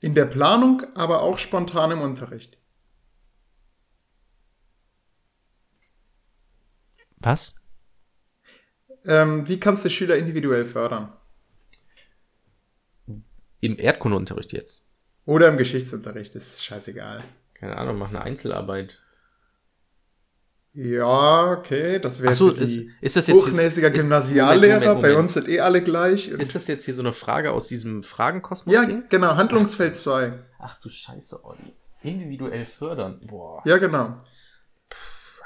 In der Planung, aber auch spontan im Unterricht.
Was?
Ähm, wie kannst du Schüler individuell fördern?
Im Erdkundeunterricht jetzt.
Oder im Geschichtsunterricht, ist scheißegal.
Keine Ahnung, mach eine Einzelarbeit.
Ja, okay, das wäre
Ach so, ist, ist das jetzt
hochnäsiger Gymnasiallehrer.
Moment, Moment,
Bei
Moment.
uns sind eh alle gleich.
Ist das jetzt hier so eine Frage aus diesem Fragenkosmos?
ja,
Ding?
genau, Handlungsfeld 2.
Ach du Scheiße, Olli. Individuell fördern. Boah.
Ja, genau.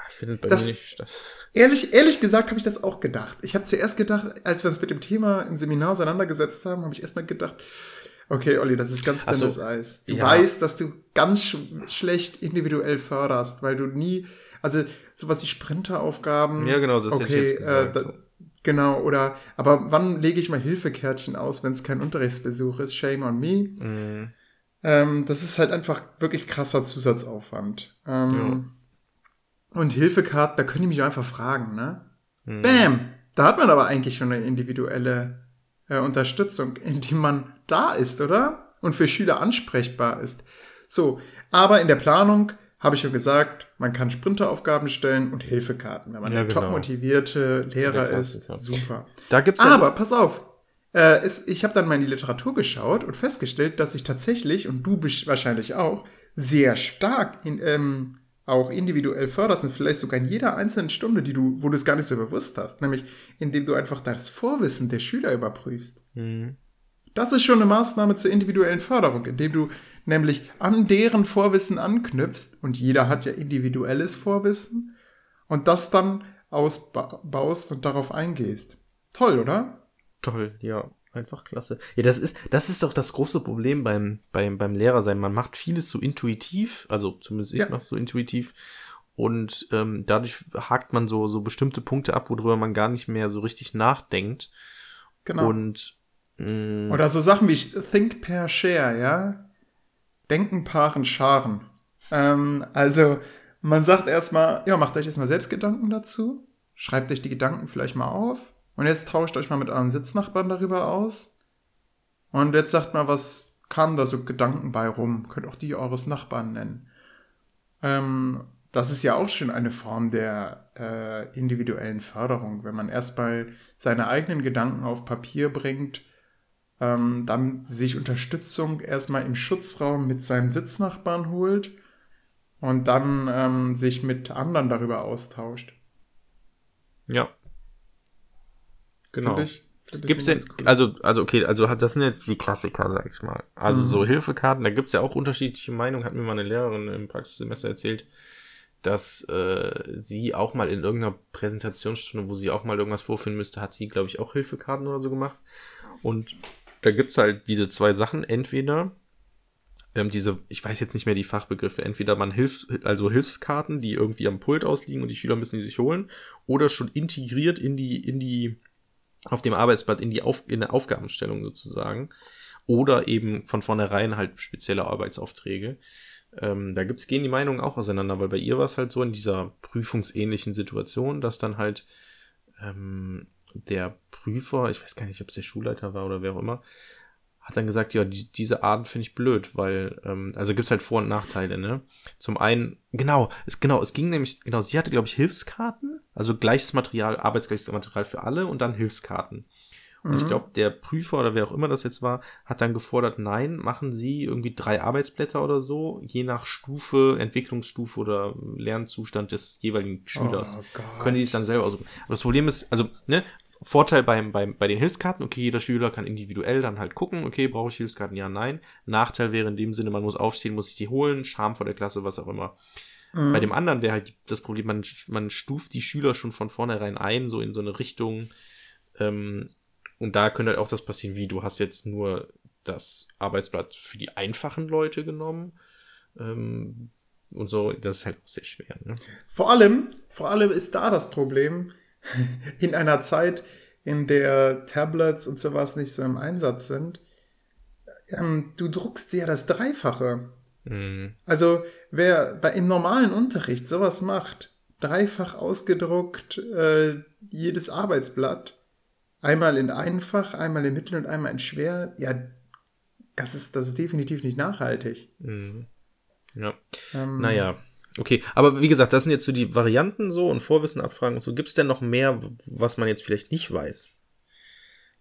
Findet bei
Das-
mir nicht statt.
Ehrlich, ehrlich gesagt habe ich das auch gedacht. Ich habe zuerst gedacht, als wir uns mit dem Thema im Seminar auseinandergesetzt haben, habe ich erstmal gedacht, okay, Olli, das ist ganz
Ach so,
dünnes Eis. Du
ja.
weißt, dass du ganz sch schlecht individuell förderst, weil du nie, also sowas wie Sprinteraufgaben.
Ja, genau, das
okay,
gesagt,
äh, da, genau, oder, aber wann lege ich mal Hilfekärtchen aus, wenn es kein Unterrichtsbesuch ist? Shame on me.
Mhm.
Ähm, das ist halt einfach wirklich krasser Zusatzaufwand. Ähm, Und Hilfekarten, da können die mich einfach fragen, ne?
Mhm.
Bam! Da hat man aber eigentlich schon eine individuelle äh, Unterstützung, indem man da ist, oder? Und für Schüler ansprechbar ist. So, aber in der Planung habe ich schon gesagt, man kann Sprinteraufgaben stellen und Hilfekarten. Wenn man
Ja,
der
genau.
top motivierte Lehrer
der
ist, super.
Da gibt's
Aber pass auf. Äh, es, ich habe dann mal in die Literatur geschaut und festgestellt, dass ich tatsächlich, und du bist wahrscheinlich auch, sehr stark in, ähm, auch individuell förderst und vielleicht sogar in jeder einzelnen Stunde, die du, wo du es gar nicht so bewusst hast, nämlich indem du einfach das Vorwissen der Schüler überprüfst.
Mhm.
Das ist schon eine Maßnahme zur individuellen Förderung, indem du nämlich an deren Vorwissen anknüpfst und jeder hat ja individuelles Vorwissen und das dann ausbaust und darauf eingehst. Toll, oder?
Toll, ja. Einfach klasse. Ja, das ist, das ist doch das große Problem beim, beim, beim Lehrer sein. Man macht vieles so intuitiv, also zumindest ich
Ja.
mach's so intuitiv. Und ähm, dadurch hakt man so, so bestimmte Punkte ab, worüber man gar nicht mehr so richtig nachdenkt.
Genau.
Und mh,
Oder so Sachen wie Think Pair Share, ja? Denken, Paaren, Scharen. Ähm, also, man sagt erstmal, ja, macht euch erstmal selbst Gedanken dazu. Schreibt euch die Gedanken vielleicht mal auf. Und jetzt tauscht euch mal mit euren Sitznachbarn darüber aus. Und jetzt sagt mal, was kamen da so Gedanken bei rum? Könnt auch die eures Nachbarn nennen. Ähm, das ist ja auch schon eine Form der äh, individuellen Förderung, wenn man erstmal seine eigenen Gedanken auf Papier bringt, ähm, dann sich Unterstützung erstmal im Schutzraum mit seinem Sitznachbarn holt und dann ähm, sich mit anderen darüber austauscht.
ja. Genau.
Ich, find ich
Gibt's denn,
coole-
also, also okay, also das sind jetzt die Klassiker, sag ich mal. Also
Mhm.
so Hilfekarten, da gibt's ja auch unterschiedliche Meinungen, hat mir mal eine Lehrerin im Praxissemester erzählt, dass äh, sie auch mal in irgendeiner Präsentationsstunde, wo sie auch mal irgendwas vorführen müsste, hat sie, glaube ich, auch Hilfekarten oder so gemacht. Und da gibt's halt diese zwei Sachen, entweder ähm, diese, ich weiß jetzt nicht mehr die Fachbegriffe, entweder man hilft, also Hilfskarten, die irgendwie am Pult ausliegen und die Schüler müssen die sich holen, oder schon integriert in die, in die, auf dem Arbeitsblatt in die Auf, in der Aufgabenstellung sozusagen. Oder eben von vornherein halt spezielle Arbeitsaufträge. Ähm, da gibt's, gehen die Meinungen auch auseinander, weil bei ihr war es halt so in dieser prüfungsähnlichen Situation, dass dann halt ähm, der Prüfer, ich weiß gar nicht, ob es der Schulleiter war oder wer auch immer, hat dann gesagt, ja, die, diese Art finde ich blöd, weil, ähm, also gibt's halt Vor- und Nachteile, ne? Zum einen, genau, es, genau, es ging nämlich, genau, sie hatte, glaube ich, Hilfskarten, also gleiches Material, arbeitsgleiches Material für alle und dann Hilfskarten. Und ich
Mhm.
glaube, der Prüfer oder wer auch immer das jetzt war, hat dann gefordert, nein, machen Sie irgendwie drei Arbeitsblätter oder so, je nach Stufe, Entwicklungsstufe oder Lernzustand des jeweiligen Schülers
Oh
können die sich dann selber aussuchen. Aber das Problem ist, also, ne, Vorteil beim, beim, bei den Hilfskarten, okay, jeder Schüler kann individuell dann halt gucken, okay, brauche ich Hilfskarten, ja, nein. Nachteil wäre in dem Sinne, man muss aufstehen, muss sich die holen, Scham vor der Klasse, was auch immer.
Mhm.
Bei dem anderen wäre halt das Problem, man, man stuft die Schüler schon von vornherein ein, so in so eine Richtung. Ähm, und da könnte halt auch das passieren, wie du hast jetzt nur das Arbeitsblatt für die einfachen Leute genommen. Ähm, und so, das ist halt auch sehr schwer. Ne?
Vor allem, vor allem ist da das Problem, *laughs* in einer Zeit, in der Tablets und sowas nicht so im Einsatz sind, ähm, du druckst dir das Dreifache.
Mhm.
Also wer bei, im normalen Unterricht sowas macht, dreifach ausgedruckt, äh, jedes Arbeitsblatt, einmal in einfach, einmal in mittel und einmal in schwer, ja, das ist, das ist definitiv nicht nachhaltig.
Mhm. Ja.
Ähm,
Naja, okay. Aber wie gesagt, das sind jetzt so die Varianten so und Vorwissen abfragen und so. Gibt es denn noch mehr, was man jetzt vielleicht nicht weiß?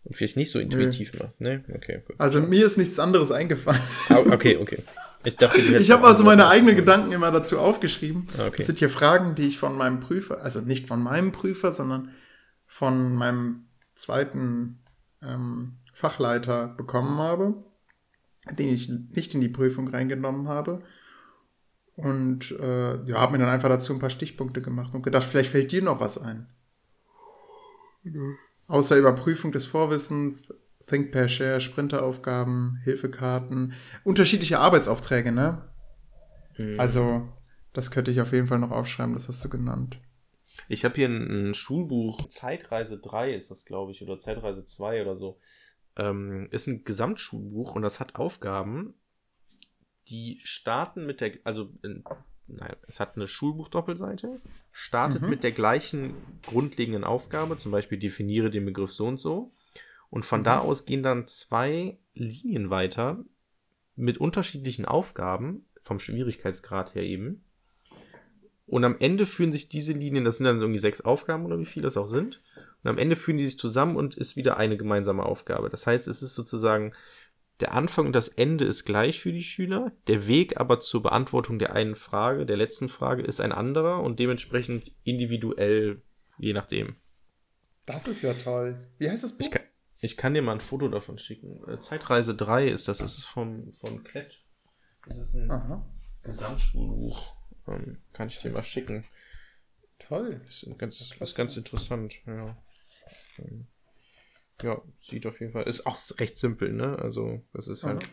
Und vielleicht nicht so intuitiv macht, ne? Okay, gut.
Also mir ist nichts anderes eingefallen.
Ah, Okay, okay. Ich dachte, *laughs*
Ich habe also meine eigenen Gedanken immer dazu aufgeschrieben.
Ah, okay.
Das sind hier Fragen, die ich von meinem Prüfer, also nicht von meinem Prüfer, sondern von meinem zweiten ähm, Fachleiter bekommen habe, den ich nicht in die Prüfung reingenommen habe. Und äh, ja, habe mir dann einfach dazu ein paar Stichpunkte gemacht und gedacht, vielleicht fällt dir noch was ein. Außer Überprüfung des Vorwissens, Think per Share, Sprinteraufgaben, Hilfekarten, unterschiedliche Arbeitsaufträge, ne?
Mhm.
Also, das könnte ich auf jeden Fall noch aufschreiben, das hast du genannt.
Ich habe hier ein, ein Schulbuch, Zeitreise 3 ist das, glaube ich, oder Zeitreise 2 oder so. Ähm, ist ein Gesamtschulbuch und das hat Aufgaben, die starten mit der, also, in, nein, es hat eine Schulbuch-Doppelseite, startet
Mhm.
mit der gleichen grundlegenden Aufgabe, zum Beispiel definiere den Begriff so und so. Und von da aus gehen dann zwei Linien weiter mit unterschiedlichen Aufgaben, vom Schwierigkeitsgrad her eben. Und am Ende führen sich diese Linien, das sind dann irgendwie sechs Aufgaben oder wie viele das auch sind. Und am Ende führen die sich zusammen und ist wieder eine gemeinsame Aufgabe. Das heißt, es ist sozusagen, der Anfang und das Ende ist gleich für die Schüler. Der Weg aber zur Beantwortung der einen Frage, der letzten Frage, ist ein anderer und dementsprechend individuell, je nachdem.
Das ist ja toll. Wie heißt das Buch?
Ich kann, ich kann dir mal ein Foto davon schicken. Äh, Zeitreise 3 ist das. Das ist vom, von Klett. Das ist ein
Aha,
Gesamtschulbuch. Ähm, kann ich dir mal schicken.
toll.
Das ist ganz, das ist ganz interessant, ja. Ähm, Ja, sieht auf jeden Fall. Ist auch recht simpel, ne? Also, das ist halt.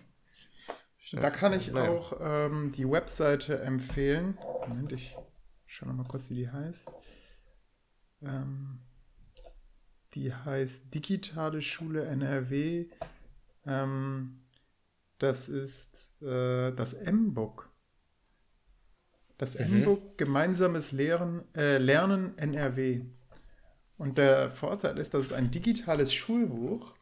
Da kann ich
Naja.
auch ähm, die Webseite empfehlen. Moment, ich schau noch mal kurz, wie die heißt. Ähm, die heißt Digitale Schule NRW. Ähm, das ist äh, das M-Book. Das
Mhm.
M-Book Gemeinsames Lehren, äh, Lernen NRW. Und der Vorteil ist, dass es ein digitales Schulbuch,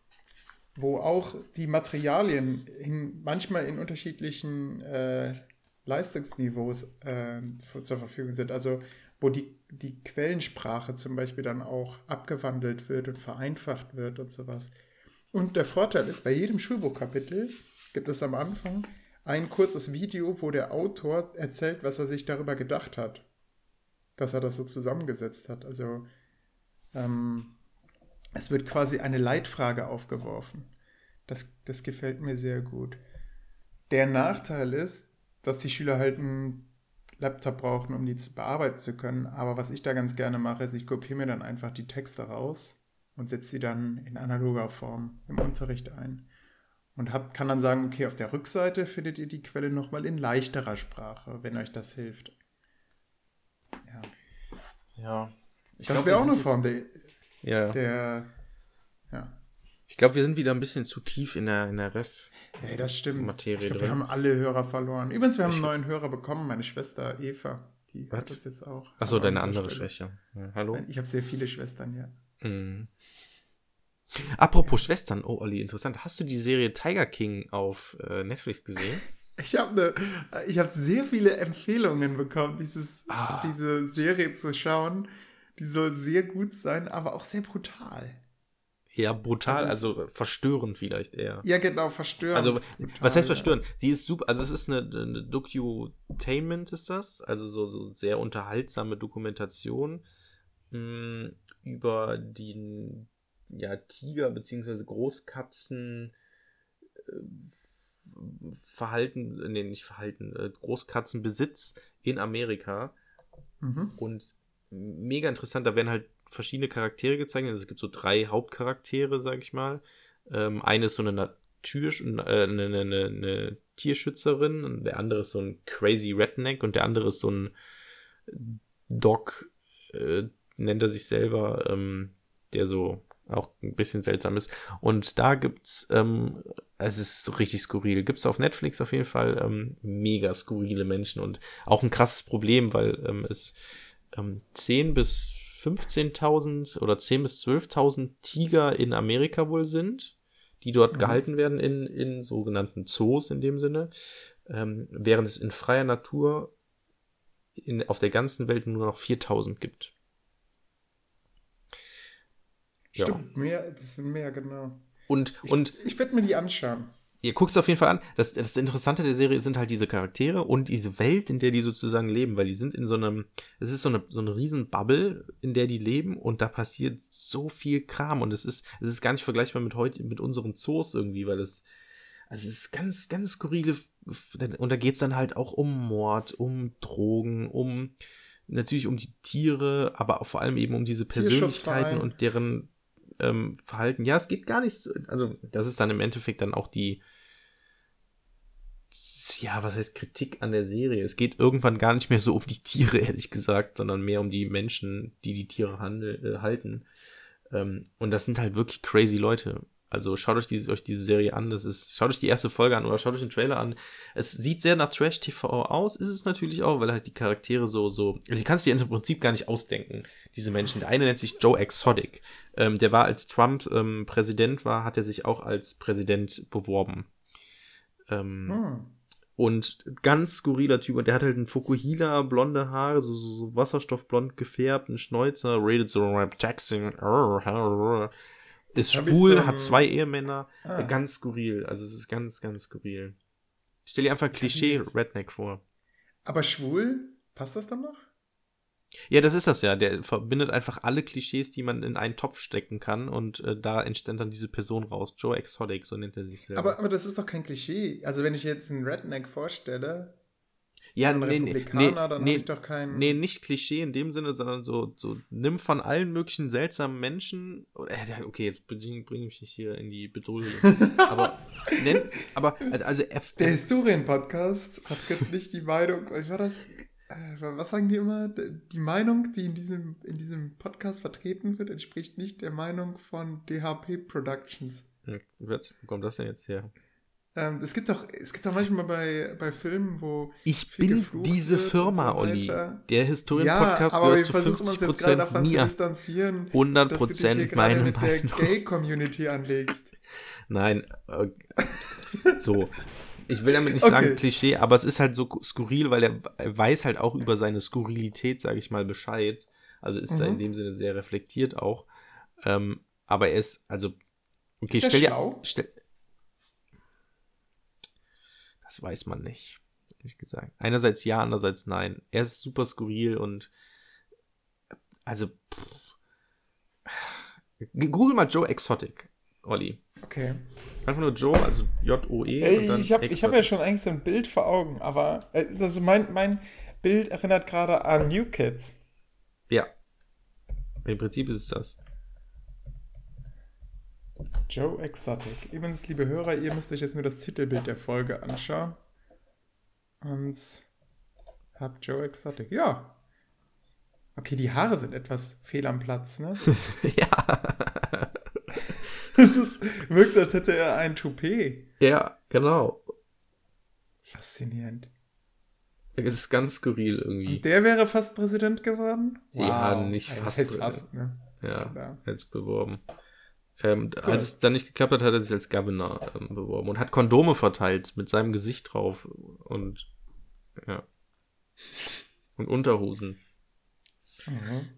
wo auch die Materialien in, manchmal in unterschiedlichen äh, Leistungsniveaus äh, zur Verfügung sind. Also wo die, die Quellensprache zum Beispiel dann auch abgewandelt wird und vereinfacht wird und sowas. Und der Vorteil ist, bei jedem Schulbuchkapitel gibt es am Anfang ein kurzes Video, wo der Autor erzählt, was er sich darüber gedacht hat, dass er das so zusammengesetzt hat. Also ähm, es wird quasi eine Leitfrage aufgeworfen. Das, das gefällt mir sehr gut. Der Nachteil ist, dass die Schüler halt einen Laptop brauchen, um die zu bearbeiten zu können. Aber was ich da ganz gerne mache, ist, ich kopiere mir dann einfach die Texte raus und setze sie dann in analoger Form im Unterricht ein. Und hab, kann dann sagen, okay, auf der Rückseite findet ihr die Quelle nochmal in leichterer Sprache, wenn euch das hilft. Ja.
Ja. Ich
das wäre auch eine Form der,
Ja.
der ja.
Ich glaube, wir sind wieder ein bisschen zu tief in der, in der Ref.
Ja, das stimmt.
Materie
ich glaub,
drin.
wir haben alle Hörer verloren. Übrigens, wir haben
Ich-
einen neuen Hörer bekommen, meine Schwester Eva. Die
Was?
hat uns jetzt auch.
Achso, deine andere. Schwäche. Ja, hallo?
Ich habe sehr viele Schwestern, ja.
Mhm. Apropos Schwestern, oh Olli, interessant. Hast du die Serie Tiger King auf äh, Netflix gesehen? *laughs*
Ich habe ne, ich hab sehr viele Empfehlungen bekommen, dieses,
Ah.
diese Serie zu schauen. Die soll sehr gut sein, aber auch sehr brutal.
Ja, brutal, also verstörend vielleicht eher.
Ja, genau, verstörend.
Also,
Brutal,
was heißt
ja.
verstörend? Sie ist super, also es ist eine, eine Docutainment ist das, also so, so sehr unterhaltsame Dokumentation mh, über die ja, Tiger beziehungsweise Großkatzen äh, Verhalten, nee, nicht Verhalten, äh, Großkatzenbesitz in Amerika
Mhm.
und mega interessant, da werden halt verschiedene Charaktere gezeigt. Also es gibt so drei Hauptcharaktere, sag ich mal. Ähm, eine ist so eine Natur äh, eine, eine, eine, Tierschützerin und der andere ist so ein crazy Redneck und der andere ist so ein Doc, äh, nennt er sich selber, ähm, der so auch ein bisschen seltsam ist. Und da gibt's, ähm, es ist richtig skurril. Gibt's auf Netflix auf jeden Fall ähm, mega skurrile Menschen und auch ein krasses Problem, weil ähm, es ähm, 10 bis 15.000 oder 10 bis 12.000 Tiger in Amerika wohl sind, die dort
Mhm.
gehalten werden in, in sogenannten Zoos in dem Sinne, ähm, während es in freier Natur in, auf der ganzen Welt nur noch 4.000 gibt. Ja.
Stimmt, mehr, das sind mehr, genau.
Und,
Ich,
und
ich werde mir die anschauen.
Ihr guckt es auf jeden Fall an. Das, das Interessante der Serie sind halt diese Charaktere und diese Welt, in der die sozusagen leben, weil die sind in so einem, es ist so eine, so eine riesen Bubble, in der die leben und da passiert so viel Kram und es ist, es ist gar nicht vergleichbar mit heute, mit unseren Zoos irgendwie, weil es, also es ist ganz, ganz skurrile, und da geht's dann halt auch um Mord, um Drogen, um, natürlich um die Tiere, aber vor allem eben um diese Persönlichkeiten und deren ähm, Verhalten. Ja, es geht gar nicht, so- also das ist dann im Endeffekt dann auch die, ja, was heißt Kritik an der Serie? Es geht irgendwann gar nicht mehr so um die Tiere, *laughs* ehrlich gesagt, sondern mehr um die Menschen, die die Tiere handel, äh, halten. Ähm, und das sind halt wirklich crazy Leute. Also schaut euch, diese, euch diese Serie an. Das ist, schaut euch die erste Folge an oder schaut euch den Trailer an. Es sieht sehr nach Trash TV aus, ist es natürlich auch, weil halt die Charaktere so, so, also du kannst dir im Prinzip gar nicht ausdenken, diese Menschen. Der eine nennt sich Joe Exotic. Ähm, der war, als Trump ähm, Präsident war, hat er sich auch als Präsident beworben. Ähm,
Hm.
und ganz skurriler Typ. Und der hat halt einen Fukuhila, blonde Haare, so, so, so wasserstoffblond gefärbt, einen Schnäuzer, rated so Jackson, ist
ich
schwul,
so-
hat zwei Ehemänner,
Ah.
äh, ganz skurril. Also es ist ganz, ganz skurril. Stell dir einfach
hab ihn
Klischee
jetzt-
Redneck vor.
Aber schwul, passt das dann noch?
Ja, das ist das ja. Der verbindet einfach alle Klischees, die man in einen Topf stecken kann und äh, da entstand dann diese Person raus. Joe Exotic, so nennt er sich selber.
Aber, aber das ist doch kein Klischee. Also wenn ich jetzt einen Redneck vorstelle,
ja, nee,
Republikaner,
nee,
dann
nee,
ich doch keinen...
Nee, nicht Klischee in dem Sinne, sondern so, so nimm von allen möglichen seltsamen Menschen. Okay, jetzt bringe bring ich mich hier in die Bedrohung. *laughs* aber, nenn, aber, also, er,
Der Historien-Podcast vertritt nicht die Meinung, wie war das? äh, was sagen die immer? Die Meinung, die in diesem, in diesem Podcast vertreten wird, entspricht nicht der Meinung von DHP Productions.
Wird, wo kommt das denn jetzt her?
Ähm, es gibt doch, es gibt doch manchmal bei, bei Filmen, wo
Ich bin diese Firma,
so
Olli. Der
ja,
Historien-Podcast
aber wir
gehört zu
versuchen uns jetzt gerade
50%
davon zu
mir.
distanzieren,
100%
dass du dich hier gerade
meine
mit der
Meinung.
Gay-Community anlegst.
Nein, äh, so. Ich will damit nicht
Okay.
sagen Klischee, aber es ist halt so skurril, weil er, er weiß halt auch über seine Skurrilität, sage ich mal, Bescheid. Also ist er
Mhm.
in dem Sinne sehr reflektiert auch. Ähm, aber er ist, also, okay,
Ist der
stell dir, stell, das weiß man nicht, ehrlich gesagt. Einerseits ja, andererseits nein. Er ist super skurril und, also, pff. Google mal Joe Exotic, Olli.
Okay.
Einfach nur Joe, also J-O-E.
Ich habe hab ja schon eigentlich so ein Bild vor Augen, aber also mein, mein Bild erinnert gerade an New Kids.
Ja. Im Prinzip ist es das.
Joe Exotic. Übrigens, liebe Hörer, ihr müsst euch jetzt nur das Titelbild der Folge anschauen. Und habt Joe Exotic. Ja. Okay, die Haare sind etwas fehl am Platz, ne? *laughs*
ja.
Es ist, wirkt, als hätte er ein Toupet.
Ja, genau.
Faszinierend.
Es ist ganz skurril irgendwie.
Und der wäre fast Präsident geworden?
Ja, nicht fast
fast, ne?
Ja, hat's beworben. Ähm, Als es dann nicht geklappt hat, hat er sich als Governor ähm, beworben und hat Kondome verteilt mit seinem Gesicht drauf und ja. Und Unterhosen.
Mhm.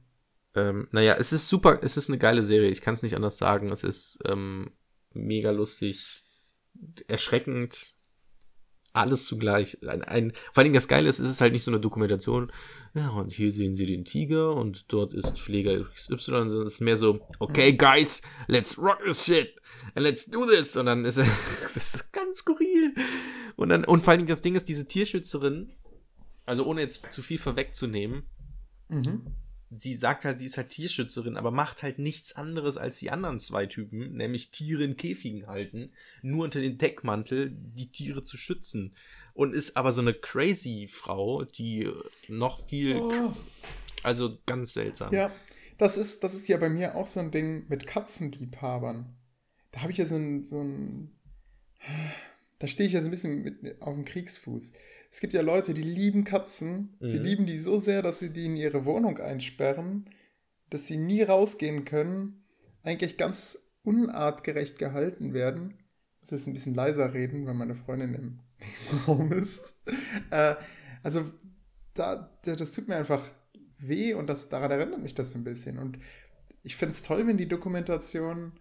Ähm, naja, es ist super, es ist eine geile Serie, ich kann es nicht anders sagen. Es ist ähm, mega lustig, erschreckend, alles zugleich. Ein, ein, vor allem das Geile ist, es ist halt nicht so eine Dokumentation. Ja, und hier sehen Sie den Tiger und dort ist Pfleger XY, sondern es ist mehr so, okay, guys, let's rock this shit and let's do this. Und dann ist er, *laughs* das ist ganz skurril. Und dann, und vor allem das Ding ist, diese Tierschützerin, also ohne jetzt zu viel vorwegzunehmen,
Mhm.
Sie sagt halt, sie ist halt Tierschützerin, aber macht halt nichts anderes als die anderen zwei Typen, nämlich Tiere in Käfigen halten, nur unter den Deckmantel die Tiere zu schützen. Und ist aber so eine crazy Frau, die noch viel,
Oh.
also ganz seltsam.
Ja, das ist, das ist ja bei mir auch so ein Ding mit Katzenliebhabern. Da habe ich ja so ein, so ein. Da stehe ich ja so ein bisschen mit auf dem Kriegsfuß. Es gibt ja Leute, die lieben Katzen. Sie
Mhm.
lieben die so sehr, dass sie die in ihre Wohnung einsperren, dass sie nie rausgehen können, eigentlich ganz unartgerecht gehalten werden. Ich muss jetzt ein bisschen leiser reden, weil meine Freundin im *laughs* Raum ist. Äh, also, da, da- das tut mir einfach weh und das, daran erinnert mich das so ein bisschen. Und ich finde es toll, wenn die Dokumentation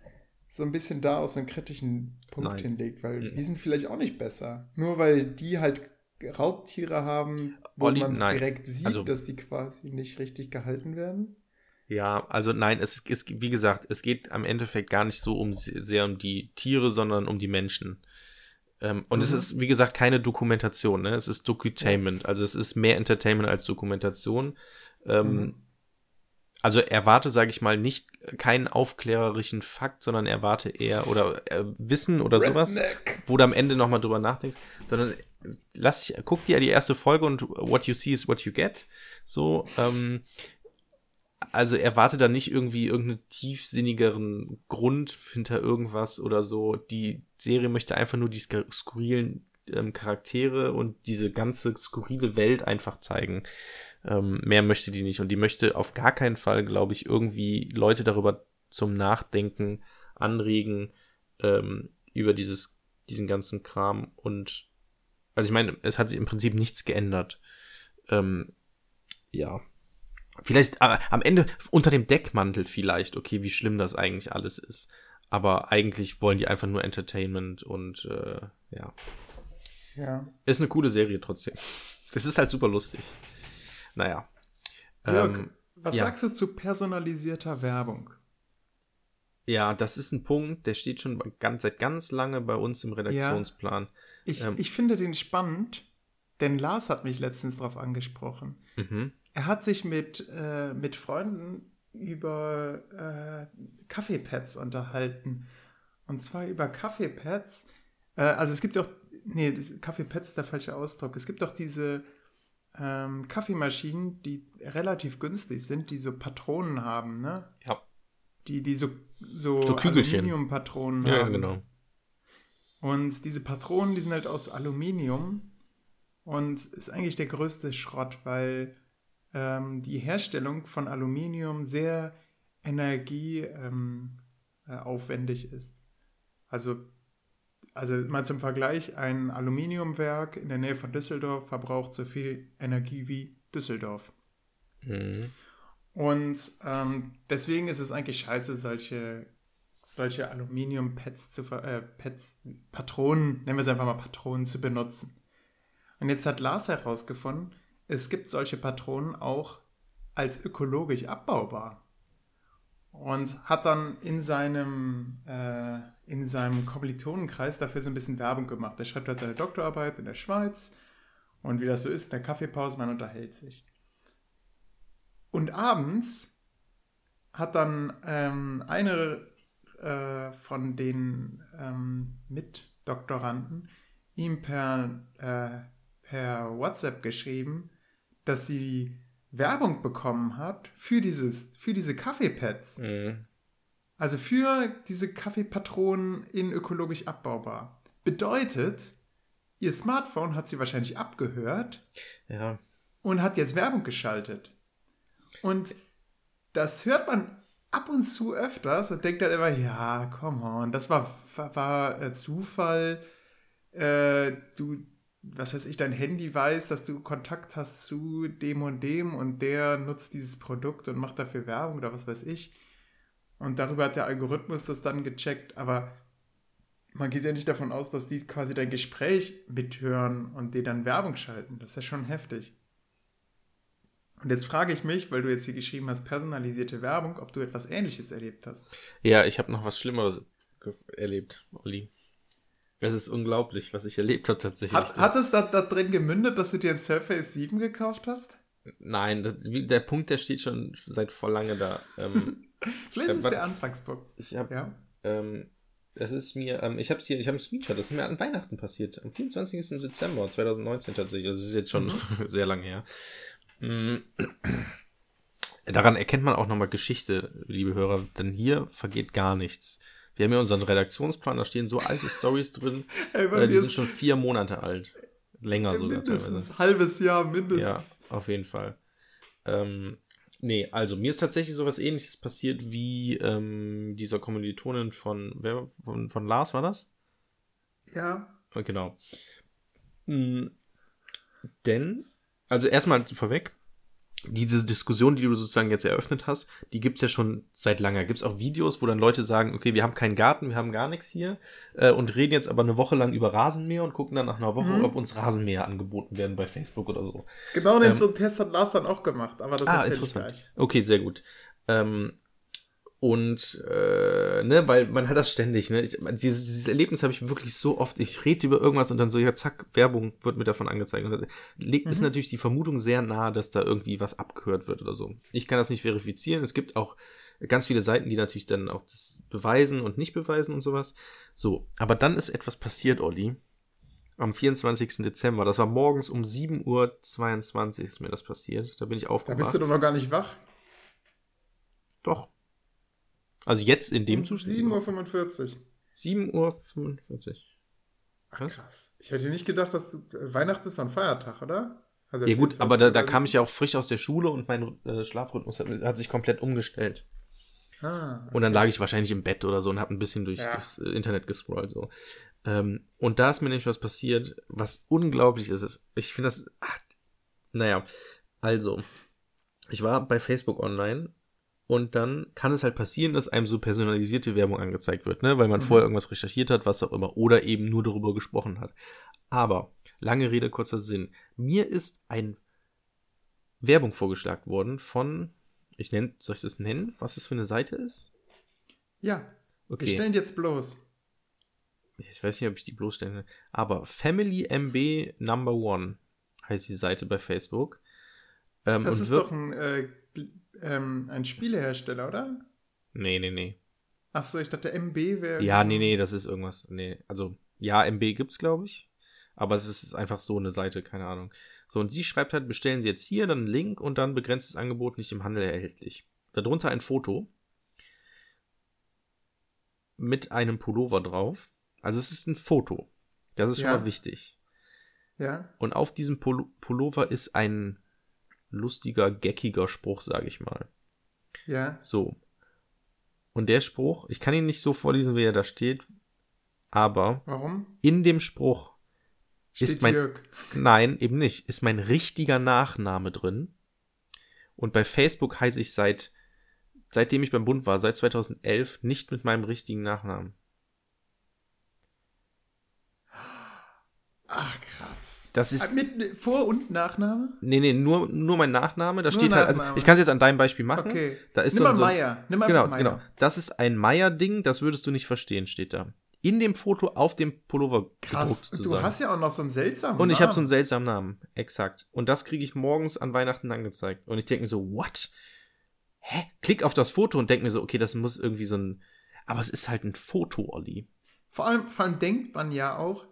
so ein bisschen da aus einem kritischen Punkt
Nein.
hinlegt, weil
Mhm.
wir sind vielleicht auch nicht besser. Nur weil die halt Raubtiere haben, wo
Olli,
man es direkt sieht,
Also-
dass die quasi nicht richtig gehalten werden.
Ja, also nein, es ist, wie gesagt, es geht am Endeffekt gar nicht so um sehr um die Tiere, sondern um die Menschen. Ähm, und es
Mhm.
ist, wie gesagt, keine Dokumentation, ne? Es ist Docutainment. Also es ist mehr Entertainment als Dokumentation. Ähm,
Mhm.
Also erwarte, sage ich mal, nicht keinen aufklärerischen Fakt, sondern erwarte eher oder äh, Wissen oder sowas
Redneck.
wo du am Ende nochmal drüber nachdenkst, sondern lass dich, guck dir die erste Folge und what you see is what you get. So, ähm, also erwarte da nicht irgendwie irgendeinen tiefsinnigeren Grund hinter irgendwas oder so. Die Serie möchte einfach nur die sk- skurrilen ähm, Charaktere und diese ganze skurrile Welt einfach zeigen. Ähm, mehr möchte die nicht und die möchte auf gar keinen Fall, glaube ich, irgendwie Leute darüber zum Nachdenken anregen ähm, über dieses diesen ganzen Kram und also ich meine, es hat sich im Prinzip nichts geändert. Ähm, ja. Vielleicht äh, am Ende unter dem Deckmantel vielleicht, okay, wie schlimm das eigentlich alles ist. Aber eigentlich wollen die einfach nur Entertainment und äh, ja.
Ja.
Ist eine coole Serie trotzdem. Das ist halt super lustig. Naja.
Jörg,
Ähm,
was
ja.
sagst du zu personalisierter Werbung?
ja, das ist ein Punkt, der steht schon ganz, seit ganz lange bei uns im Redaktionsplan.
Ich,
Ähm.
ich finde den spannend, denn Lars hat mich letztens darauf angesprochen.
Mhm.
Er hat sich mit, äh, mit Freunden über äh, Kaffeepads unterhalten. Und zwar über Kaffeepads. Äh, also es gibt auch, nee, Kaffeepads ist der falsche Ausdruck. Es gibt auch diese ähm, Kaffeemaschinen, die relativ günstig sind, die so Patronen haben, ne?
Ja.
Die, die so, so,
So Kügelchen.
Aluminiumpatronen
Ja,
haben.
genau.
Und diese Patronen, die sind halt aus Aluminium und ist eigentlich der größte Schrott, weil ähm, die Herstellung von Aluminium sehr energieaufwendig ähm, äh, ist. Also, also mal zum Vergleich, ein Aluminiumwerk in der Nähe von Düsseldorf verbraucht so viel Energie wie Düsseldorf.
Mhm.
Und ähm, deswegen ist es eigentlich scheiße, solche, solche Aluminium-Pads zu äh, Pads, Patronen, nennen wir es einfach mal Patronen, zu benutzen. Und jetzt hat Lars herausgefunden, es gibt solche Patronen auch als ökologisch abbaubar. Und hat dann in seinem, äh, in seinem Kommilitonenkreis dafür so ein bisschen Werbung gemacht. Er schreibt halt seine Doktorarbeit in der Schweiz und wie das so ist, in der Kaffeepause, man unterhält sich. Und abends hat dann ähm, eine äh, von den ähm, Mitdoktoranden ihm per, äh, per WhatsApp geschrieben, dass sie Werbung bekommen hat für, dieses, für diese Kaffeepads.
Mhm.
Also für diese Kaffeepatronen in ökologisch abbaubar. Bedeutet, ihr Smartphone hat sie wahrscheinlich abgehört
Ja.
und hat jetzt Werbung geschaltet. Und das hört man ab und zu öfters und denkt dann immer, ja, come on, das war, war, war äh, Zufall. Äh, du, was weiß ich, dein Handy weiß, dass du Kontakt hast zu dem und dem und der nutzt dieses Produkt und macht dafür Werbung oder was weiß ich. Und darüber hat der Algorithmus das dann gecheckt, aber man geht ja nicht davon aus, dass die quasi dein Gespräch mithören und dir dann Werbung schalten. Das ist ja schon heftig. Und jetzt frage ich mich, weil du jetzt hier geschrieben hast, personalisierte Werbung, ob du etwas Ähnliches erlebt hast.
Ja, ich habe noch was Schlimmeres erlebt, Olli. Es ist unglaublich, was ich erlebt habe tatsächlich.
Hat, hat es da, da drin gemündet, dass du dir ein Surface 7 gekauft hast?
Nein, das, der Punkt, der steht schon seit vor lange da. Ähm, *laughs*
Vielleicht
Äh,
ist es
warte.
der Anfangspunkt.
ich habe,
Ja.
ähm, das ist mir, ähm, ich habe hier, ich habe einen Screenshot, das ist mir an Weihnachten passiert, am 24. Dezember 2019 tatsächlich. Also das ist jetzt schon *laughs* sehr lange her. Mm. Daran erkennt man auch nochmal Geschichte, liebe Hörer, denn hier vergeht gar nichts. Wir haben ja unseren Redaktionsplan, da stehen so alte Stories drin, *laughs*
Ey,
die sind schon vier Monate alt. Länger sogar teilweise.
mindestens halbes Jahr,
Ja,
mindestens.
auf jeden Fall. Ähm, nee, also mir ist tatsächlich sowas ähnliches passiert wie ähm, dieser Kommilitonin von, wer, von, von Lars war das?
Ja.
Genau. Mm, denn, also erstmal vorweg, diese Diskussion, die du sozusagen jetzt eröffnet hast, die gibt's ja schon seit langer. Gibt's auch Videos, wo dann Leute sagen, okay, wir haben keinen Garten, wir haben gar nichts hier äh, und reden jetzt aber eine Woche lang über Rasenmäher und gucken dann nach einer Woche,
Mhm.
ob uns Rasenmäher angeboten werden bei Facebook oder so.
Genau den
Ähm,
so einen Test hat Lars dann auch gemacht, aber das
Ah, interessant.
gleich.
Okay, sehr gut. Ähm, und, äh, ne, weil man hat das ständig, ne? Ich, dieses, dieses Erlebnis habe ich wirklich so oft. Ich rede über irgendwas und dann so, ja, zack, Werbung wird mir davon angezeigt. Und da liegt, ist
Mhm.
natürlich die Vermutung sehr nahe, dass da irgendwie was abgehört wird oder so. Ich kann das nicht verifizieren. Es gibt auch ganz viele Seiten, die natürlich dann auch das beweisen und nicht beweisen und sowas. So, aber dann ist etwas passiert, Olli. Am 24. Dezember. Das war morgens um 7.22 Uhr ist mir das passiert. Da bin ich
Da
aufgewacht.
bist du doch noch gar nicht wach.
Doch. Also jetzt in dem
Um
Zustand.
7.45 Uhr.
7.45 Uhr.
Ach, krass. Ich hätte nicht gedacht, dass du, äh, Weihnachten ist ein Feiertag, oder? Also
Ja gut,
24.
aber da, da kam ich ja auch frisch aus der Schule und mein äh, Schlafrhythmus hat, hat sich komplett umgestellt.
Ah.
Und dann lag ich wahrscheinlich im Bett oder so und habe ein bisschen durch,
Ja.
durchs äh, Internet gescrollt. So. Ähm, und da ist mir nämlich was passiert, was unglaublich ist. Ich finde das. Ach, naja, also, ich war bei Facebook online und dann kann es halt passieren, dass einem so personalisierte Werbung angezeigt wird, ne? Weil man
Mhm.
vorher irgendwas recherchiert hat, was auch immer, oder eben nur darüber gesprochen hat. Aber, lange Rede, kurzer Sinn. Mir ist ein Werbung vorgeschlagen worden von, ich nenne, soll ich das nennen, was das für eine Seite ist?
Ja, wir
Okay.
stellen jetzt bloß.
Ich weiß nicht, ob ich die bloßstellen will. Aber Family MB Number One heißt die Seite bei Facebook. Ähm,
Das ist doch ein, äh, ähm, ein Spielehersteller, oder?
Nee, nee, nee.
Achso, ich dachte, MB wäre.
Ja, nee, nee, das ist irgendwas. Nee, also, ja, MB gibt's, glaube ich. Aber es ist einfach so eine Seite, keine Ahnung. So, und sie schreibt halt, bestellen Sie jetzt hier, dann einen Link und dann begrenztes Angebot nicht im Handel erhältlich. Darunter ein Foto mit einem Pullover drauf. Also es ist ein Foto. Das ist schon
Ja.
mal wichtig.
Ja.
Und auf diesem Pul Pullover ist ein lustiger, geckiger Spruch, sage ich mal.
Ja.
So. Und der Spruch, ich kann ihn nicht so vorlesen, wie er da steht, aber
Warum?
in dem Spruch
Steht
ist mein,
Jörg.
nein, eben nicht, ist mein richtiger Nachname drin. Und bei Facebook heiße ich seit, seitdem ich beim Bund war, seit 2011, nicht mit meinem richtigen Nachnamen.
Ach.
Das ist,
Mit Vor- und Nachname?
nee, nee, nur, nur mein Nachname, da
Nur
steht halt, also ich kann es jetzt an deinem Beispiel machen.
Okay.
Da ist
Nimm
so,
mal
so,
Meier. Nimm
Genau,
Meier.
genau. Das ist ein Meier-Ding, das würdest du nicht verstehen, steht da. In dem Foto auf dem Pullover
Krass.
gedruckt
Du hast ja auch noch so einen seltsamen
Und ich habe so einen
Namen.
seltsamen Namen, exakt. Und das kriege ich morgens an Weihnachten angezeigt. Und ich denke mir so, what? Hä? Klick auf das Foto und denke mir so, okay, das muss irgendwie so ein. Aber es ist halt ein Foto, Olli.
Vor allem, vor allem denkt man ja auch,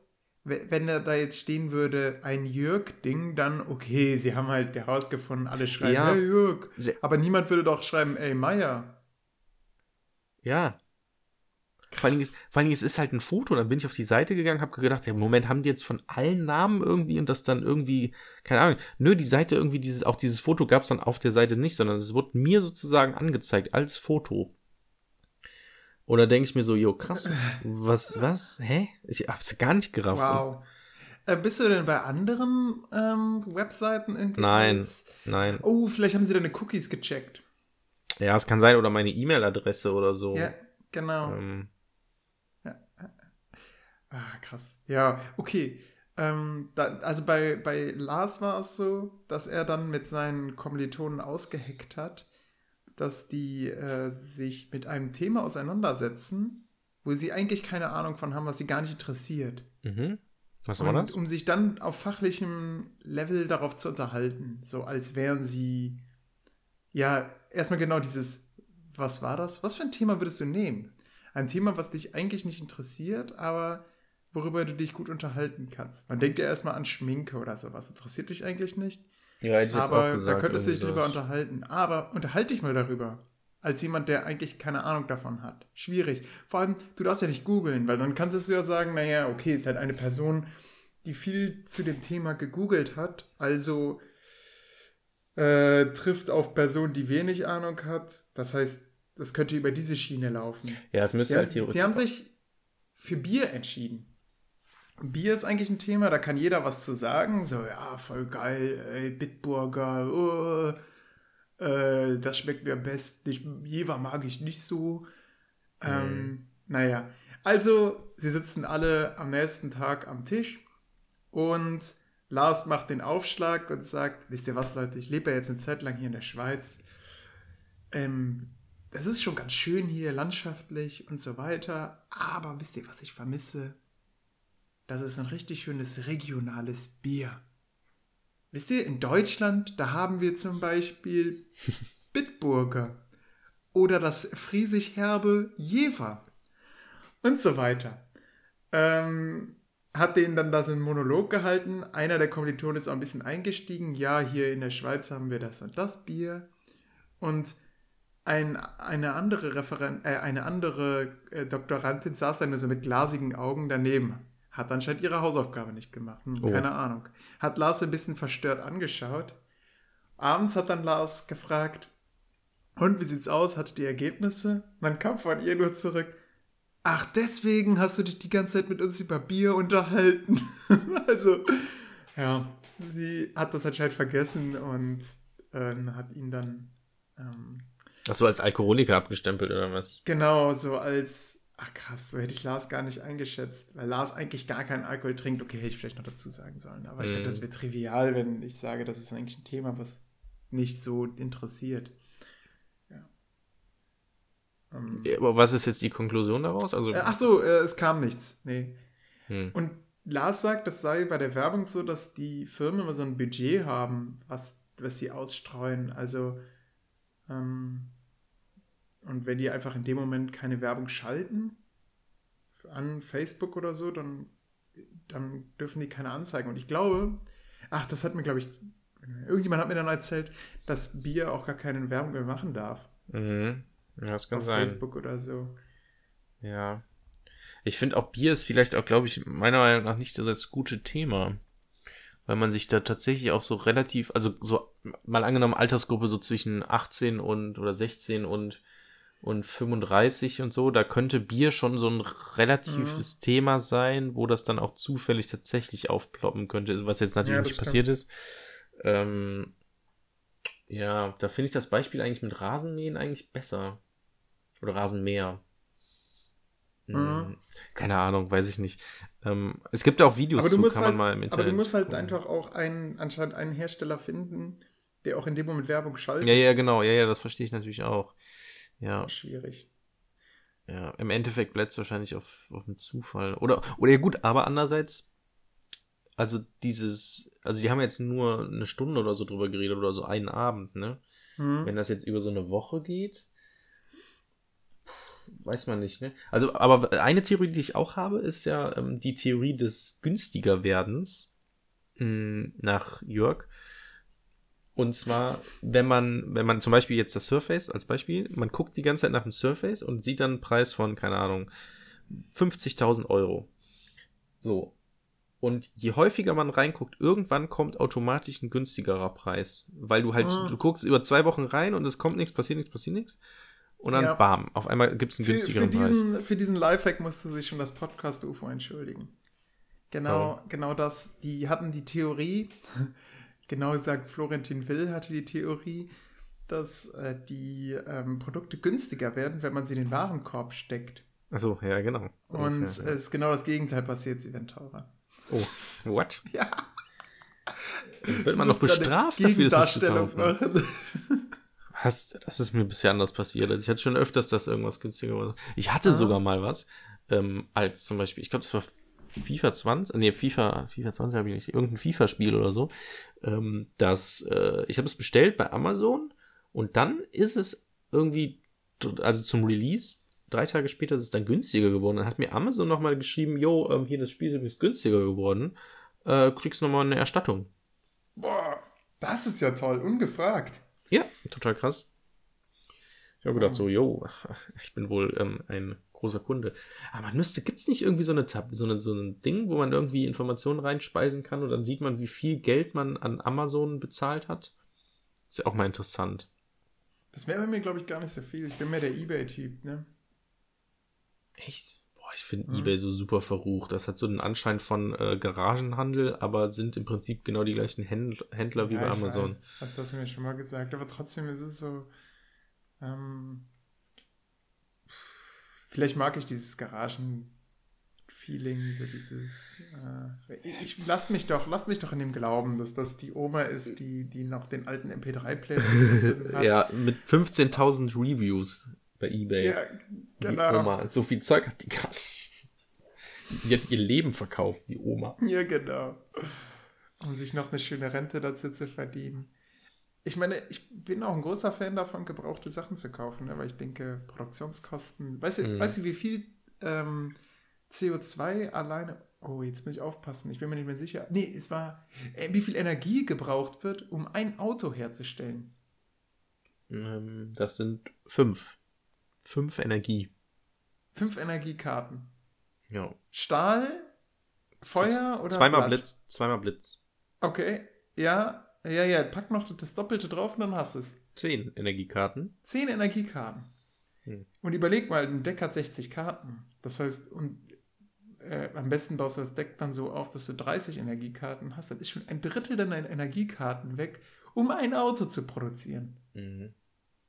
wenn da da jetzt stehen würde, ein Jörg-Ding, dann okay, sie haben halt herausgefunden, alle schreiben,
Ja.
hey Jörg. Aber niemand würde doch schreiben, ey Meier.
Ja. Vor allen, Dingen ist, vor allen Dingen, es ist halt ein Foto. Dann bin ich auf die Seite gegangen, habe gedacht, ja, Moment, haben die jetzt von allen Namen irgendwie und das dann irgendwie, keine Ahnung. Nö, die Seite irgendwie, dieses, auch dieses Foto gab es dann auf der Seite nicht, sondern es wurde mir sozusagen angezeigt als Foto. Da denke ich mir so, jo, krass, was, was, hä? Ich hab's gar nicht gerafft.
Wow. Äh, bist du denn bei anderen ähm, Webseiten irgendwie?
Nein,
als-
nein.
Oh, vielleicht haben sie deine Cookies gecheckt.
Ja, es kann sein, oder meine E-Mail-Adresse oder so.
Ja, genau.
Ähm,
Ah, krass. Ja, okay. Ähm, da, also bei, bei Lars war es so, dass er dann mit seinen Kommilitonen ausgeheckt hat, dass die äh, sich mit einem Thema auseinandersetzen, wo sie eigentlich keine Ahnung von haben, was sie gar nicht interessiert.
mhm. Was war das?
um sich dann auf fachlichem Level darauf zu unterhalten, so als wären sie, ja, erstmal genau dieses, was war das? Was für ein Thema würdest du nehmen? Ein Thema, was dich eigentlich nicht interessiert, aber worüber du dich gut unterhalten kannst. Man denkt ja erstmal an Schminke oder sowas. Interessiert dich eigentlich nicht.
Ja, hätte ich
aber
gesagt.
da könntest du dich drüber unterhalten. Aber unterhalte dich mal darüber. Als jemand, der eigentlich keine Ahnung davon hat. Schwierig. Vor allem, du darfst ja nicht googeln, weil dann kannst du ja sagen, naja, okay, ist halt eine Person, die viel zu dem Thema gegoogelt hat, also äh, trifft auf Personen, die wenig Ahnung hat. Das heißt, das könnte über diese Schiene laufen.
Ja, es müsste
Ja,
halt theoretisch.
sie haben sich für Bier entschieden. Bier ist eigentlich ein Thema, da kann jeder was zu sagen. So, ja, voll geil, ey, Bitburger, oh, äh, das schmeckt mir am besten. Ich, Jever mag ich nicht so. Ähm, naja, also, sie sitzen alle am nächsten Tag am Tisch und Lars macht den Aufschlag und sagt, wisst ihr was, Leute, ich lebe ja jetzt eine Zeit lang hier in der Schweiz. Ähm, das ist schon ganz schön hier, landschaftlich und so weiter. Aber wisst ihr, was ich vermisse? Das ist ein richtig schönes regionales Bier. Wisst ihr, in Deutschland, da haben wir zum Beispiel *laughs* Bitburger oder das friesisch herbe Jever und so weiter. Ähm, hat denen dann da so einen Monolog gehalten. Einer der Kommilitonen ist auch ein bisschen eingestiegen. Ja, hier in der Schweiz haben wir das und das Bier. Und ein, eine andere Referen äh, eine andere äh, Doktorandin saß dann nur so mit glasigen Augen daneben. Hat anscheinend ihre Hausaufgabe nicht gemacht. Hm,
Oh.
Keine Ahnung. Hat Lars ein bisschen verstört angeschaut. Abends hat dann Lars gefragt, und wie sieht's aus? Hattet ihr Ergebnisse? Dann kam von ihr nur zurück, ach, deswegen hast du dich die ganze Zeit mit uns über Bier unterhalten. *laughs* also, ja, sie hat das anscheinend vergessen und ähm, hat ihn dann ähm,
Ach so, als Alkoholiker abgestempelt oder was?
Genau, so als, ach krass, so hätte ich Lars gar nicht eingeschätzt, weil Lars eigentlich gar keinen Alkohol trinkt. Okay, hätte ich vielleicht noch dazu sagen sollen, aber ich
Mhm.
glaube, das wäre trivial, wenn ich sage, das ist eigentlich ein Thema, was nicht so interessiert. Ja. Ähm,
Ja, Aber was ist jetzt die Konklusion daraus? Also,
äh, ach so, äh, es kam nichts. Nee.
hm.
Und Lars sagt, das sei bei der Werbung so, dass die Firmen immer so ein Budget haben, was, was sie ausstreuen. Also, ähm, und wenn die einfach in dem Moment keine Werbung schalten, an Facebook oder so, dann dann dürfen die keine anzeigen. Und ich glaube, ach, das hat mir, glaube ich, irgendjemand hat mir dann erzählt, dass Bier auch gar keine Werbung mehr machen darf.
Mhm. Ja, das kann
auf
sein.
Facebook oder so.
Ja. Ich finde auch Bier ist vielleicht auch, glaube ich, meiner Meinung nach nicht das gute Thema. Weil man sich da tatsächlich auch so relativ, also so mal angenommen Altersgruppe so zwischen 18 und oder 16 und und 35 und so, da könnte Bier schon so ein relatives Thema sein, wo das dann auch zufällig tatsächlich aufploppen könnte, was jetzt natürlich
Ja,
nicht passiert ist. Ähm, ja, da finde ich das Beispiel eigentlich mit Rasenmähen eigentlich besser. Oder Rasenmäher. Hm,
Mhm.
Keine Ahnung, weiß ich nicht. Ähm, es gibt auch Videos
Aber du
zu,
musst
kann
halt,
man mal im Internet.
aber du musst halt
gucken.
einfach auch einen, anscheinend einen Hersteller finden, der auch in dem Moment Werbung schaltet.
Ja, ja, genau, ja, ja, das verstehe ich natürlich auch.
Das
Ja,
ist schwierig.
ja. Im Endeffekt bleibt es wahrscheinlich auf, auf dem Zufall. Oder, oder ja gut, aber andererseits, also dieses, also die haben jetzt nur eine Stunde oder so drüber geredet oder so einen Abend, ne?
Hm.
Wenn das jetzt über so eine Woche geht, weiß man nicht, ne? Also, aber eine Theorie, die ich auch habe, ist ja ähm, die Theorie des günstiger Werdens mh, nach Jörg. Und zwar, wenn man, wenn man zum Beispiel jetzt das Surface als Beispiel, man guckt die ganze Zeit nach dem Surface und sieht dann einen Preis von, keine Ahnung, 50.000 Euro. So. Und je häufiger man reinguckt, irgendwann kommt automatisch ein günstigerer Preis. Weil du halt,
Ah.
du guckst über zwei Wochen rein und es kommt nichts, passiert nichts, passiert nichts. Und dann
Ja.
bam, auf einmal gibt es einen
Für, für,
günstigeren Preis.
diesen, für diesen Lifehack musste sich schon das Podcast UFO entschuldigen. Genau, genau das. Die hatten die Theorie, genau gesagt, Florentin Will hatte die Theorie, dass äh, die ähm, Produkte günstiger werden, wenn man sie in den Warenkorb steckt.
Achso, ja, genau. So
Und es ist genau das Gegenteil passiert, sie werden teurer.
Oh, what? *laughs*
Ja.
Wird man noch bestraft dafür, das nicht zu
Gegendarstellung
kaufen?
machen. *laughs*
Was? Das ist mir bisher anders passiert. Also ich hatte schon öfters, dass irgendwas günstiger war. Ich hatte
Ah.
sogar mal was, ähm, als zum Beispiel, ich glaube, das war FIFA 20, nee, FIFA, FIFA 20 habe ich nicht, irgendein FIFA-Spiel oder so, ähm, das, äh, ich habe es bestellt bei Amazon und dann ist es irgendwie, also zum Release, drei Tage später ist es dann günstiger geworden. Dann hat mir Amazon nochmal geschrieben, yo, ähm, hier, das Spiel ist übrigens günstiger geworden, äh, kriegst nochmal eine Erstattung.
Boah, das ist ja toll, ungefragt.
Ja, total krass. Ich habe gedacht, so, yo, *laughs* ich bin wohl ähm, ein großer Kunde. Aber man müsste, gibt's nicht irgendwie so eine so, eine, so ein Ding, wo man irgendwie Informationen reinspeisen kann und dann sieht man, wie viel Geld man an Amazon bezahlt hat? Ist ja auch mal interessant.
Das wäre bei mir, glaube ich, gar nicht so viel. Ich bin mehr der Ebay-Typ, ne?
Echt? Boah, ich finde
Mhm.
eBay so super verrucht. Das hat so einen Anschein von äh, Garagenhandel, aber sind im Prinzip genau die gleichen Händl Händler wie
Ja,
bei Amazon.
Weiß, hast das mir schon mal gesagt. Aber trotzdem ist es so. Ähm, vielleicht mag ich dieses Garagen-Feeling, so dieses. Äh, ich, lasst mich doch, lasst mich doch in dem Glauben, dass das die Oma ist, die, die noch den alten MP3-Player *laughs* hat.
Ja, mit 15.000 Reviews bei eBay.
ja
Die
genau.
Oma, so viel Zeug hat die gar nicht. Sie hat ihr Leben verkauft, die Oma.
Ja, genau. Um sich noch eine schöne Rente dazu zu verdienen. Ich meine, ich bin auch ein großer Fan davon, gebrauchte Sachen zu kaufen, ne? weil ich denke, Produktionskosten. Weißt du,
Mhm.
weißt du wie viel ähm, CO2 alleine. Oh, jetzt muss ich aufpassen, ich bin mir nicht mehr sicher. Nee, es war, äh, wie viel Energie gebraucht wird, um ein Auto herzustellen.
Ähm, das sind fünf. Fünf Energie.
Fünf Energiekarten.
Ja.
Stahl, Feuer oder.
Zweimal
Blatt?
Blitz, zweimal Blitz.
Okay, ja, ja, ja, pack noch das Doppelte drauf und dann hast du es.
Zehn Energiekarten.
10 Energiekarten.
Hm.
Und überleg mal, ein Deck hat 60 Karten. Das heißt, und äh, am besten baust du das Deck dann so auf, dass du 30 Energiekarten hast. Das ist schon ein Drittel deiner Energiekarten weg, um ein Auto zu produzieren.
Mhm.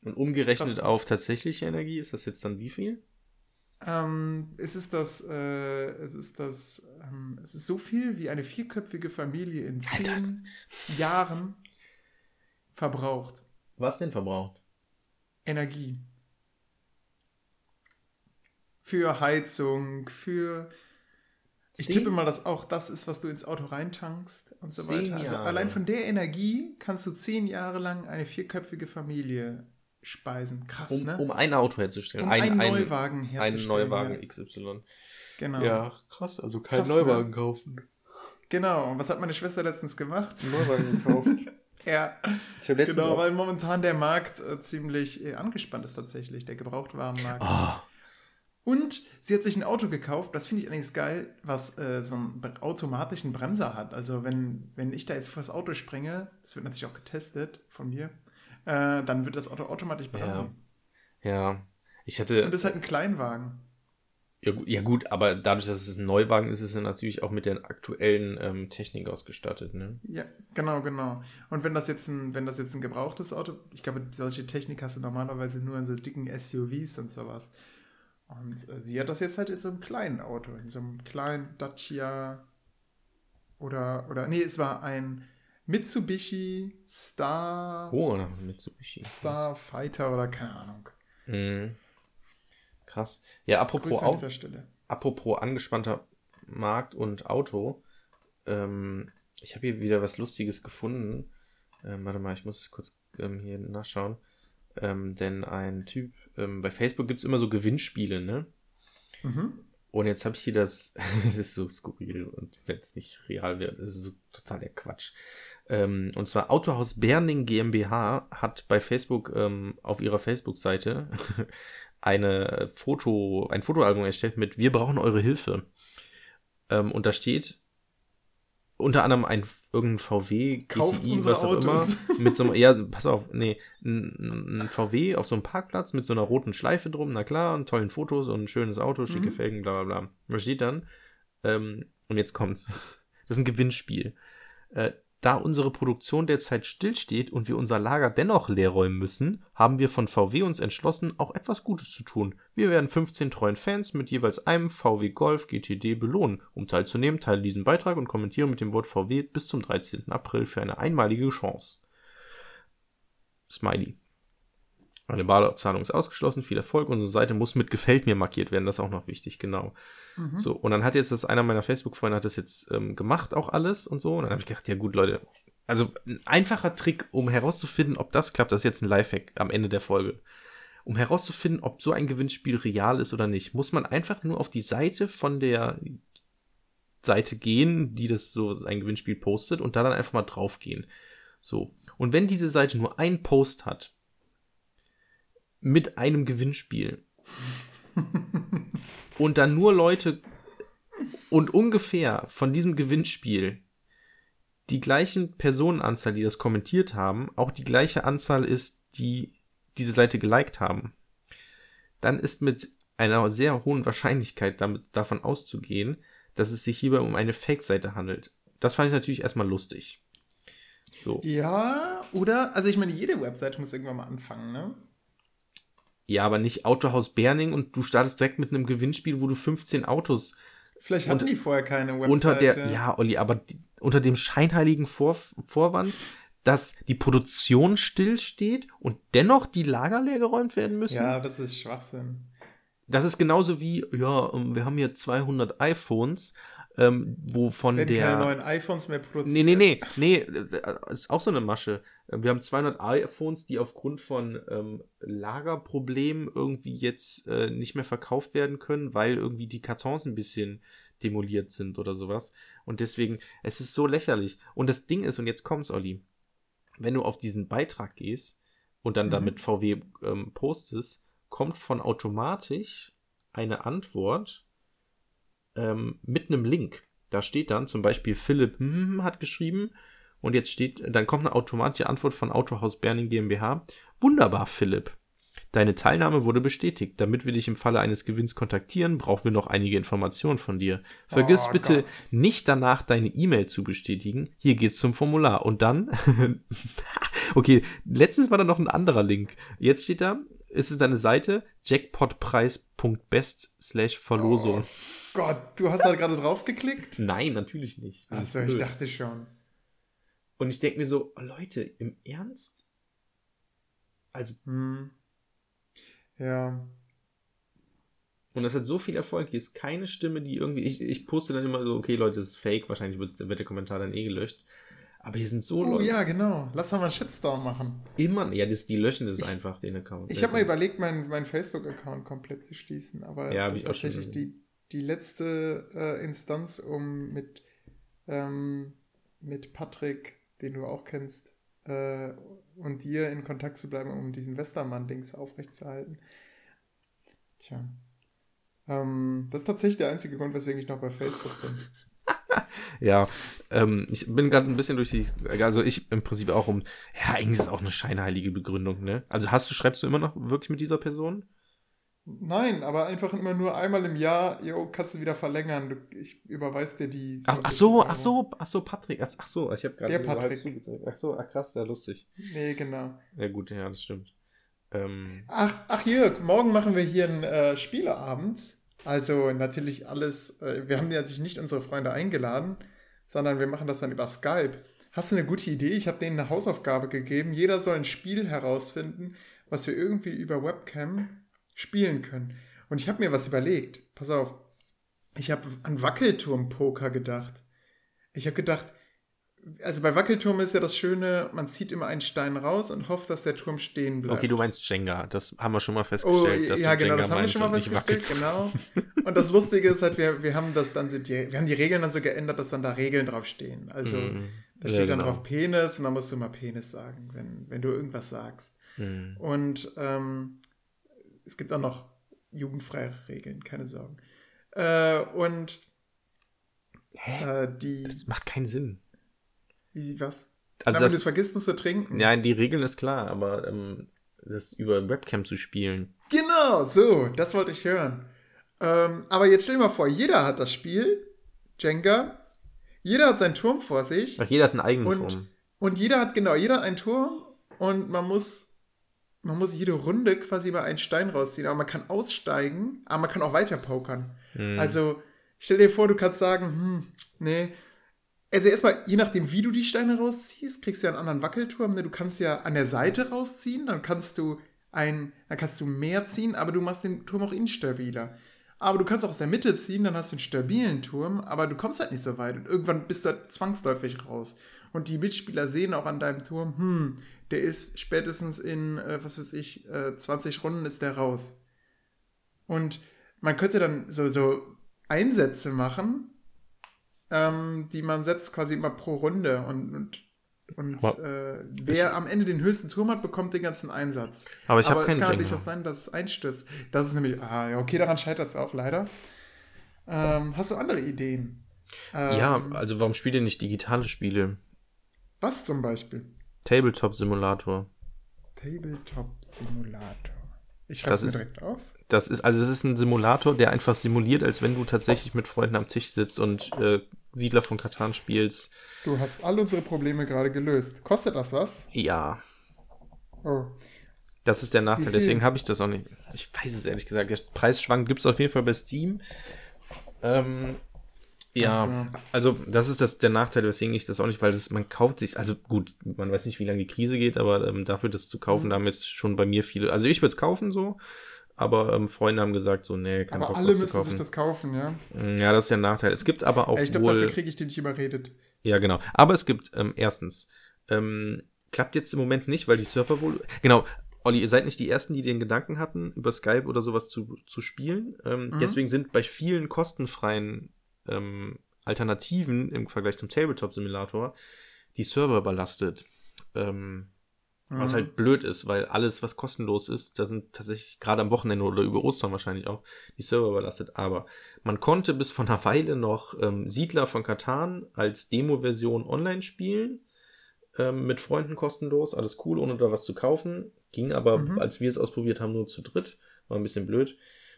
Und umgerechnet
Krass.
auf tatsächliche Energie ist das jetzt dann wie viel?
Ähm, es ist das, äh, es ist das, ähm, es ist so viel wie eine vierköpfige Familie in zehn Jahren verbraucht.
Was denn verbraucht?
Energie. Für Heizung, für. Ich
Zehn-
tippe mal, dass auch das ist, was du ins Auto reintankst und so
Zehn
weiter. Also
Jahre.
allein von der Energie kannst du zehn Jahre lang eine vierköpfige Familie speisen. Krass,
Um,
ne?
um ein Auto herzustellen.
Um
ein,
einen
ein,
Neuwagen
Ein
herzustellen.
Neuwagen
ja.
XY.
Genau.
Ja, krass, also kein
Krass,
Neuwagen
ne?
kaufen.
Genau. Und was hat meine Schwester letztens gemacht?
Einen Neuwagen gekauft. *laughs*
Ja. Genau, weil momentan der Markt äh, ziemlich äh, angespannt ist tatsächlich, der Gebrauchtwarenmarkt.
Ah,
Und sie hat sich ein Auto gekauft, das finde ich eigentlich geil, was äh, so einen automatischen Bremser hat. Also wenn, wenn ich da jetzt vor das Auto springe, das wird natürlich auch getestet von mir, äh, dann wird das Auto automatisch bremsen.
ja. Ich
Und
hatte,
das ist halt ein Kleinwagen.
ja gut, ja gut, aber dadurch, dass es ein Neuwagen ist, ist er natürlich auch mit der aktuellen ähm, Technik ausgestattet, ne?
Ja, genau, genau. Und wenn das jetzt ein, wenn das jetzt ein gebrauchtes Auto, ich glaube, solche Technik hast du normalerweise nur in so dicken SUVs und sowas. Und äh, sie hat das jetzt halt in so einem kleinen Auto, in so einem kleinen Dacia oder, oder, nee, es war ein Mitsubishi Star,
Oh, Mitsubishi.
Starfighter oder keine Ahnung.
Mhm. Krass. Ja, apropos,
an dieser Stelle.
apropos angespannter Markt und Auto. Ähm, ich habe hier wieder was Lustiges gefunden. Ähm, warte mal, ich muss es kurz ähm, hier nachschauen. Ähm, denn ein Typ, ähm, bei Facebook gibt's immer so Gewinnspiele, ne?
Mhm.
Und jetzt habe ich hier das, *laughs* es ist so skurril und wenn es nicht real wird, das ist so total der Quatsch. Ähm, und zwar Autohaus Berning GmbH hat bei Facebook ähm, auf ihrer Facebook-Seite *laughs* eine Foto, ein Fotoalbum erstellt mit Wir brauchen eure Hilfe. Ähm, und da steht unter anderem ein irgendein VW
Kauft
GTI, was auch
Autos.
immer, mit so einem, ja, pass auf, nee, ein, ein VW auf so einem Parkplatz mit so einer roten Schleife drum, na klar, und tollen Fotos und ein schönes Auto, schicke
Mhm.
Felgen, bla bla bla. Da steht dann, ähm, und jetzt kommt, *laughs* das ist ein Gewinnspiel. Äh, da unsere Produktion derzeit stillsteht und wir unser Lager dennoch leer räumen müssen, haben wir von VW uns entschlossen, auch etwas Gutes zu tun. Wir werden 15 treuen Fans mit jeweils einem VW Golf GTD belohnen. Um teilzunehmen, teile diesen Beitrag und kommentiere mit dem Wort VW bis zum 13. April für eine einmalige Chance. Smiley. Eine Barzahlung ist ausgeschlossen, viel Erfolg. Unsere Seite muss mit Gefällt mir markiert werden, das ist auch noch wichtig, genau.
Mhm.
So, und dann hat jetzt das, einer meiner Facebook-Freunde hat das jetzt ähm, gemacht, auch alles und so. Und dann habe ich gedacht, ja gut, Leute, also ein einfacher Trick, um herauszufinden, ob das klappt, das ist jetzt ein Lifehack am Ende der Folge. Um herauszufinden, ob so ein Gewinnspiel real ist oder nicht, muss man einfach nur auf die Seite von der Seite gehen, die das so ein Gewinnspiel postet und da dann einfach mal draufgehen. So. Und wenn diese Seite nur einen Post hat, mit einem Gewinnspiel, und dann nur Leute und ungefähr von diesem Gewinnspiel die gleichen Personenanzahl, die das kommentiert haben, auch die gleiche Anzahl ist, die diese Seite geliked haben, dann ist mit einer sehr hohen Wahrscheinlichkeit damit davon auszugehen, dass es sich hierbei um eine Fake-Seite handelt. Das fand ich natürlich erstmal lustig. So.
Ja, oder? Also ich meine, jede Webseite muss irgendwann mal anfangen, ne?
Ja, aber nicht Autohaus Berning und du startest direkt mit einem Gewinnspiel, wo du 15 Autos
Vielleicht hatten
Und-
die vorher keine Webseite.
unter der, ja, Olli, aber die, unter dem scheinheiligen Vor Vorwand, dass die Produktion stillsteht und dennoch die Lager leer geräumt werden müssen.
Ja, das ist Schwachsinn.
Das ist genauso wie, ja, ähm, wir haben hier 200 iPhones, ähm, wo von der.
keine neuen iPhones mehr produziert.
Nee, nee, nee, nee, äh, ist auch so eine Masche. Äh, Wir haben 200 iPhones, die aufgrund von ähm, Lagerproblemen irgendwie jetzt äh, nicht mehr verkauft werden können, weil irgendwie die Kartons ein bisschen demoliert sind oder sowas. Und deswegen, es ist so lächerlich. Und das Ding ist, und jetzt kommt's, Olli, wenn du auf diesen Beitrag gehst und dann
Mhm.
damit VW ähm, postest, kommt von automatisch eine Antwort ähm, mit einem Link. Da steht dann zum Beispiel Philipp hm, hat geschrieben und jetzt steht, dann kommt eine automatische Antwort von Autohaus Berning GmbH. Wunderbar, Philipp. Deine Teilnahme wurde bestätigt. Damit wir dich im Falle eines Gewinns kontaktieren, brauchen wir noch einige Informationen von dir. Vergiss
Oh
bitte
Gott.
nicht danach deine E-Mail zu bestätigen. Hier geht's zum Formular. Und dann, *laughs* okay, letztens war da noch ein anderer Link. Jetzt steht da, ist es deine Seite, jackpotpreis.best slash Verlosung.
Gott, du hast da gerade drauf geklickt?
Nein, natürlich nicht.
Achso, ich dachte schon.
Und ich denke mir so, oh, Leute, im Ernst? Also,
Hm. Ja.
und das hat so viel Erfolg. Hier ist keine Stimme, die irgendwie. Ich, ich poste dann immer so, okay, Leute, das ist fake. Wahrscheinlich wird der Kommentar dann eh gelöscht. Aber hier sind so
Oh
Leute.
ja, genau. Lass doch mal einen Shitstorm machen.
Immer. Ja, das, die löschen das einfach, den Account.
Ich habe mal überlegt, meinen meinen Facebook-Account komplett zu schließen, aber
Ja,
das
ich
ist tatsächlich die die letzte äh, Instanz, um mit, ähm, mit Patrick, den du auch kennst, äh, und dir in Kontakt zu bleiben, um diesen Westermann-Dings aufrechtzuerhalten. Tja. Ähm, das ist tatsächlich der einzige Grund, weswegen ich noch bei Facebook bin. *laughs*
Ja, ähm, ich bin gerade ein bisschen durch die, also ich im Prinzip auch um, ja, eigentlich ist es auch eine scheinheilige Begründung, ne? Also hast du, schreibst du immer noch wirklich mit dieser Person?
Nein, aber einfach immer nur einmal im Jahr, jo, kannst du wieder verlängern. Du, ich überweis dir die.
Ach, ach so, ach so, ach so, Patrick, ach, ach so, ich habe gerade
Der Patrick.
zugezeigt. Ach so, ach krass, ja, lustig.
Nee, genau.
Ja gut, ja, das stimmt. Ähm,
Ach, ach Jörg, morgen machen wir hier einen äh, Spieleabend. Also natürlich alles, äh, wir haben ja natürlich nicht unsere Freunde eingeladen, sondern wir machen das dann über Skype. Hast du eine gute Idee? Ich habe denen eine Hausaufgabe gegeben. Jeder soll ein Spiel herausfinden, was wir irgendwie über Webcam spielen können. Und ich habe mir was überlegt. Pass auf. Ich habe an Wackelturm-Poker gedacht. Ich habe gedacht, also bei Wackelturm ist ja das Schöne, man zieht immer einen Stein raus und hofft, dass der Turm stehen bleibt.
okay, du meinst Jenga, das haben wir schon mal
Oh,
festgestellt. dass
ja, genau,
Jenga
das haben wir schon mal festgestellt, genau. *laughs* Und das Lustige ist halt, wir, wir haben das dann, wir haben die Regeln dann so geändert, dass dann da Regeln draufstehen. Also,
Mhm.
da
Ja,
steht dann
genau.
drauf Penis und dann musst du mal Penis sagen, wenn, wenn du irgendwas sagst.
Mhm.
Und ähm, es gibt auch noch jugendfreie Regeln, keine Sorgen. Äh, und
Hä?
äh, die,
Das macht keinen Sinn.
wie sie was?
Also
Na, wenn du es
das,
vergisst, musst du trinken.
ja, die Regeln ist klar, aber ähm, das über Webcam zu spielen.
Genau, so, das wollte ich hören. Ähm, aber jetzt stell dir mal vor, jeder hat das Spiel, Jenga, jeder hat seinen Turm vor sich
Ach, jeder hat einen eigenen
und,
Turm.
und jeder hat, genau, jeder hat einen Turm und man muss, man muss jede Runde quasi mal einen Stein rausziehen, aber man kann aussteigen, aber man kann auch weiter pokern.
Mhm.
Also, stell dir vor, du kannst sagen, hm, nee. Also erstmal, je nachdem, wie du die Steine rausziehst, kriegst du ja einen anderen Wackelturm. Ne? Du kannst ja an der Seite rausziehen, dann kannst du ein, dann kannst du mehr ziehen, aber du machst den Turm auch instabiler. Aber du kannst auch aus der Mitte ziehen, dann hast du einen stabilen Turm, aber du kommst halt nicht so weit und irgendwann bist du halt zwangsläufig raus. Und die Mitspieler sehen auch an deinem Turm, hm, der ist spätestens in, äh, was weiß ich, äh, 20 Runden ist der raus. Und man könnte dann so, so Einsätze machen, ähm, die man setzt quasi immer pro Runde und, und, und
Aber
äh, wer am Ende den höchsten Turm hat, bekommt den ganzen Einsatz.
Aber ich habe
es kann natürlich
Jenga.
auch sein, dass es einstürzt. Das ist nämlich, ah ja, okay, daran scheitert es auch leider. Ähm, hast du andere Ideen? Ähm,
Ja, also warum spielt ihr nicht digitale Spiele?
Was zum Beispiel?
Tabletop Simulator.
Tabletop Simulator. Ich schreibe es mir direkt auf.
Das ist, also es ist ein Simulator, der einfach simuliert, als wenn du tatsächlich mit Freunden am Tisch sitzt und äh, Siedler von Katan spielst.
Du hast all unsere Probleme gerade gelöst. Kostet das was?
Ja,
Oh.
das ist der Nachteil. Deswegen habe ich das auch nicht. Ich weiß es ehrlich gesagt. Der Preis schwankt, gibt es auf jeden Fall bei Steam. Ähm, ja,
Ach so.
also das ist das, der Nachteil, weswegen ich das auch nicht, weil das, man kauft sich, also gut, man weiß nicht, wie lange die Krise geht, aber ähm, dafür das zu kaufen,
Mhm.
da haben jetzt schon bei mir viele, also ich würde es kaufen so, aber ähm, Freunde haben gesagt so, nee, kein
Aber
Bock,
alle
das zu
müssen
kaufen.
sich das kaufen, ja?
Ja, das ist der Nachteil. Es gibt aber auch
Ey, ich glaube, dafür kriege ich die nicht überredet.
ja genau, aber es gibt ähm, erstens, ähm, klappt jetzt im Moment nicht, weil die Server wohl, genau, Olli, ihr seid nicht die Ersten, die den Gedanken hatten, über Skype oder sowas zu, zu spielen. Ähm,
Mhm.
Deswegen sind bei vielen kostenfreien ähm, Alternativen im Vergleich zum Tabletop-Simulator die Server überlastet. Ähm, Was
Mhm.
halt blöd ist, weil alles, was kostenlos ist, da sind tatsächlich gerade am Wochenende oder über Ostern wahrscheinlich auch die Server überlastet. Aber man konnte bis vor einer Weile noch ähm, Siedler von Katan als Demo-Version online spielen. Ähm, mit Freunden kostenlos, alles cool, ohne da was zu kaufen. Ging aber,
Mhm.
als wir es ausprobiert haben, nur zu dritt. War ein bisschen blöd.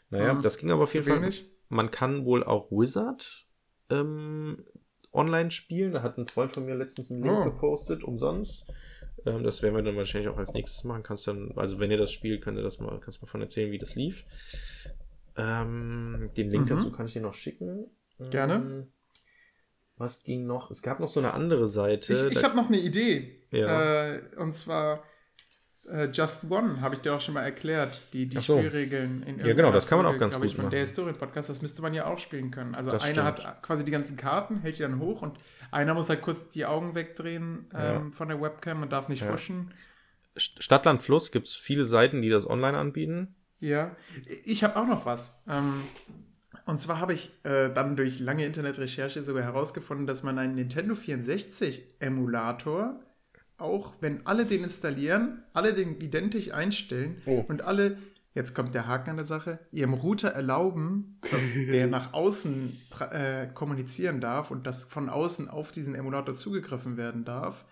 Naja,
Mhm.
das ging aber auf jeden Fall.
wenig?
Man kann wohl auch Wizard ähm, online spielen. Da hat ein Freund von mir letztens einen Link
Oh.
gepostet, umsonst. Ähm, das werden wir dann wahrscheinlich auch als nächstes machen. Kannst dann, also wenn ihr das spielt, könnt ihr das mal, kannst mal von erzählen, wie das lief. Ähm, den Link
Mhm.
dazu kann ich dir noch schicken.
Gerne.
Ähm, was ging noch? Es gab noch so eine andere Seite.
Ich, ich habe noch eine Idee.
Ja.
Äh, und zwar äh, Just One, habe ich dir auch schon mal erklärt. Die, die
so.
Spielregeln in
Ja, genau, das kann man auch ganz
ich,
gut
von
machen.
der Historien-Podcast, das müsste man ja auch spielen können. Also
Das
einer
stimmt.
hat quasi die ganzen Karten, hält die dann hoch und einer muss halt kurz die Augen wegdrehen ähm, von der Webcam und darf nicht
Ja.
fuschen.
Stadtland Fluss gibt es viele Seiten, die das online anbieten.
Ja, ich habe auch noch was. Ähm, Und zwar habe ich äh, dann durch lange Internetrecherche sogar herausgefunden, dass man einen Nintendo 64 Emulator, auch wenn alle den installieren, alle den identisch einstellen
Oh.
und alle, jetzt kommt der Haken an der Sache, ihrem Router erlauben, dass *laughs* der nach außen äh, kommunizieren darf und dass von außen auf diesen Emulator zugegriffen werden darf,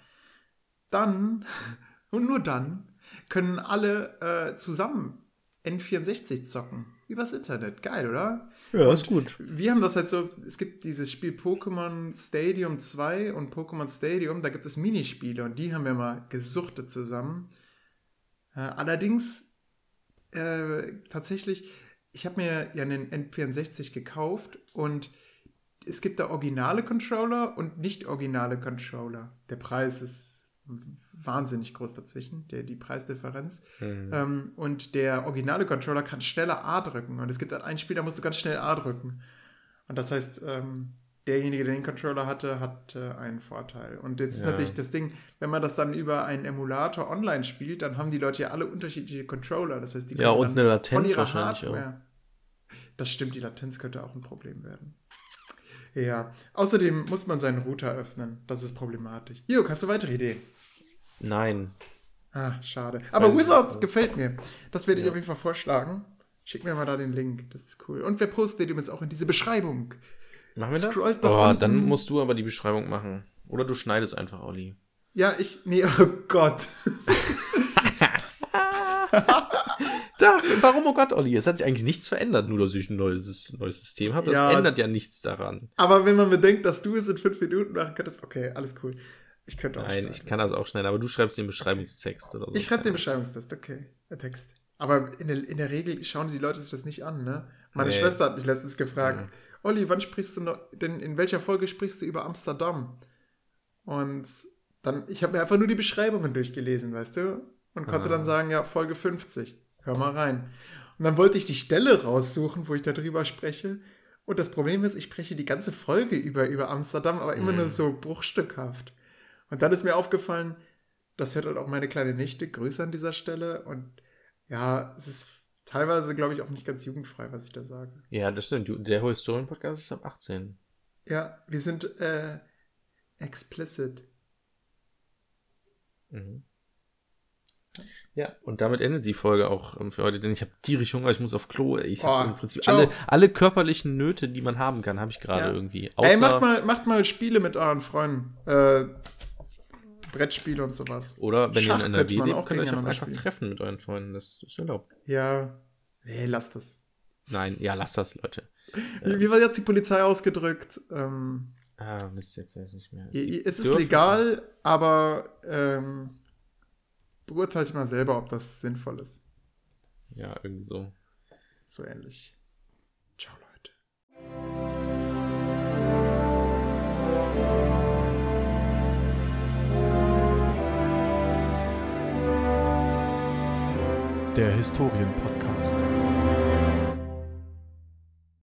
dann *laughs* und nur dann können alle äh, zusammen N64 zocken. Übers Internet. Geil, oder?
Ja, ist gut.
Wir haben das halt so, es gibt dieses Spiel Pokémon Stadium 2 und Pokémon Stadium, da gibt es Minispiele und die haben wir mal gesuchtet zusammen. Äh, allerdings, äh, tatsächlich, ich habe mir ja einen N64 gekauft und es gibt da originale Controller und nicht originale Controller. Der Preis ist wahnsinnig groß dazwischen, der, die Preisdifferenz.
Hm.
Ähm, und der originale Controller kann schneller A drücken. Und es gibt dann ein Spiel, da musst du ganz schnell A drücken. Und das heißt, ähm, derjenige, der den Controller hatte, hat äh, einen Vorteil. Und jetzt ist
Ja.
natürlich das Ding, wenn man das dann über einen Emulator online spielt, dann haben die Leute ja alle unterschiedliche Controller. Das heißt, die
Ja, und eine Latenz
von ihrer
wahrscheinlich
Hardware. Das stimmt, die Latenz könnte auch ein Problem werden. Ja, außerdem muss man seinen Router öffnen. Das ist problematisch. Jörg, hast du weitere Ideen?
Nein.
Ah, schade. Aber
Weiß ich
Wizards
nicht.
gefällt mir. Das werde ich
Ja.
auf jeden Fall vorschlagen. Schick mir mal da den Link. Das ist cool. Und wir posten den übrigens auch in diese Beschreibung.
Machen wir das?
Scrollt nach
Oh,
unten.
dann musst du aber die Beschreibung machen. Oder du schneidest einfach, Olli.
Ja, ich. Nee, oh Gott. *laughs*
Da, warum, oh Gott, Olli? Es hat sich eigentlich nichts verändert, nur dass ich ein neues, neues System habe. Das
Ja.
ändert ja nichts daran.
Aber wenn man bedenkt, dass du es in fünf Minuten machen könntest, okay, alles cool. Ich könnte auch
Nein,
schneiden.
ich kann das auch schnell, aber du schreibst den Beschreibungstext oder so.
Ich schreibe den Beschreibungstest, okay. Der Text. Aber in der, in der Regel schauen die Leute sich das nicht an, ne? Meine
Nee.
Schwester hat mich letztens gefragt,
Ja.
Olli, wann sprichst du noch, denn in welcher Folge sprichst du über Amsterdam? Und dann, ich habe mir einfach nur die Beschreibungen durchgelesen, weißt du? Und konnte
Ah.
dann sagen, ja, Folge 50. Hör mal rein. Und dann wollte ich die Stelle raussuchen, wo ich darüber spreche. Und das Problem ist, ich spreche die ganze Folge über, über Amsterdam, aber immer
Mhm.
nur so bruchstückhaft. Und dann ist mir aufgefallen, das hört halt auch meine kleine Nichte. Grüße an dieser Stelle. Und ja, es ist teilweise, glaube ich, auch nicht ganz jugendfrei, was ich da sage.
Ja, das stimmt. Der Historien-Podcast ist ab 18.
Ja, wir sind äh, explicit.
Mhm. Ja, und damit endet die Folge auch ähm, für heute, denn ich habe tierisch Hunger, ich muss auf Klo. Ich
Oh,
habe im Prinzip
ciao.
alle, alle körperlichen Nöte, die man haben kann, habe ich gerade
Ja.
irgendwie. Außer,
Ey, macht mal, macht mal Spiele mit euren Freunden. Äh, Brettspiele und sowas.
Oder wenn
Schach
ihr in NRW lebt,
auch
könnt ihr euch einfach
spielen.
treffen mit euren Freunden. Das ist erlaubt.
Ja. Nee, lasst das.
Nein, ja, lasst das, Leute. *laughs*
Wie, wie war jetzt die Polizei ausgedrückt? Ähm,
Ah, Mist, jetzt weiß ich nicht mehr.
ihr- es ist legal, aber ähm, beurteilt mal selber, ob das sinnvoll ist.
Ja, irgendwie so.
So ähnlich. Ciao, Leute.
Der Historienpodcast.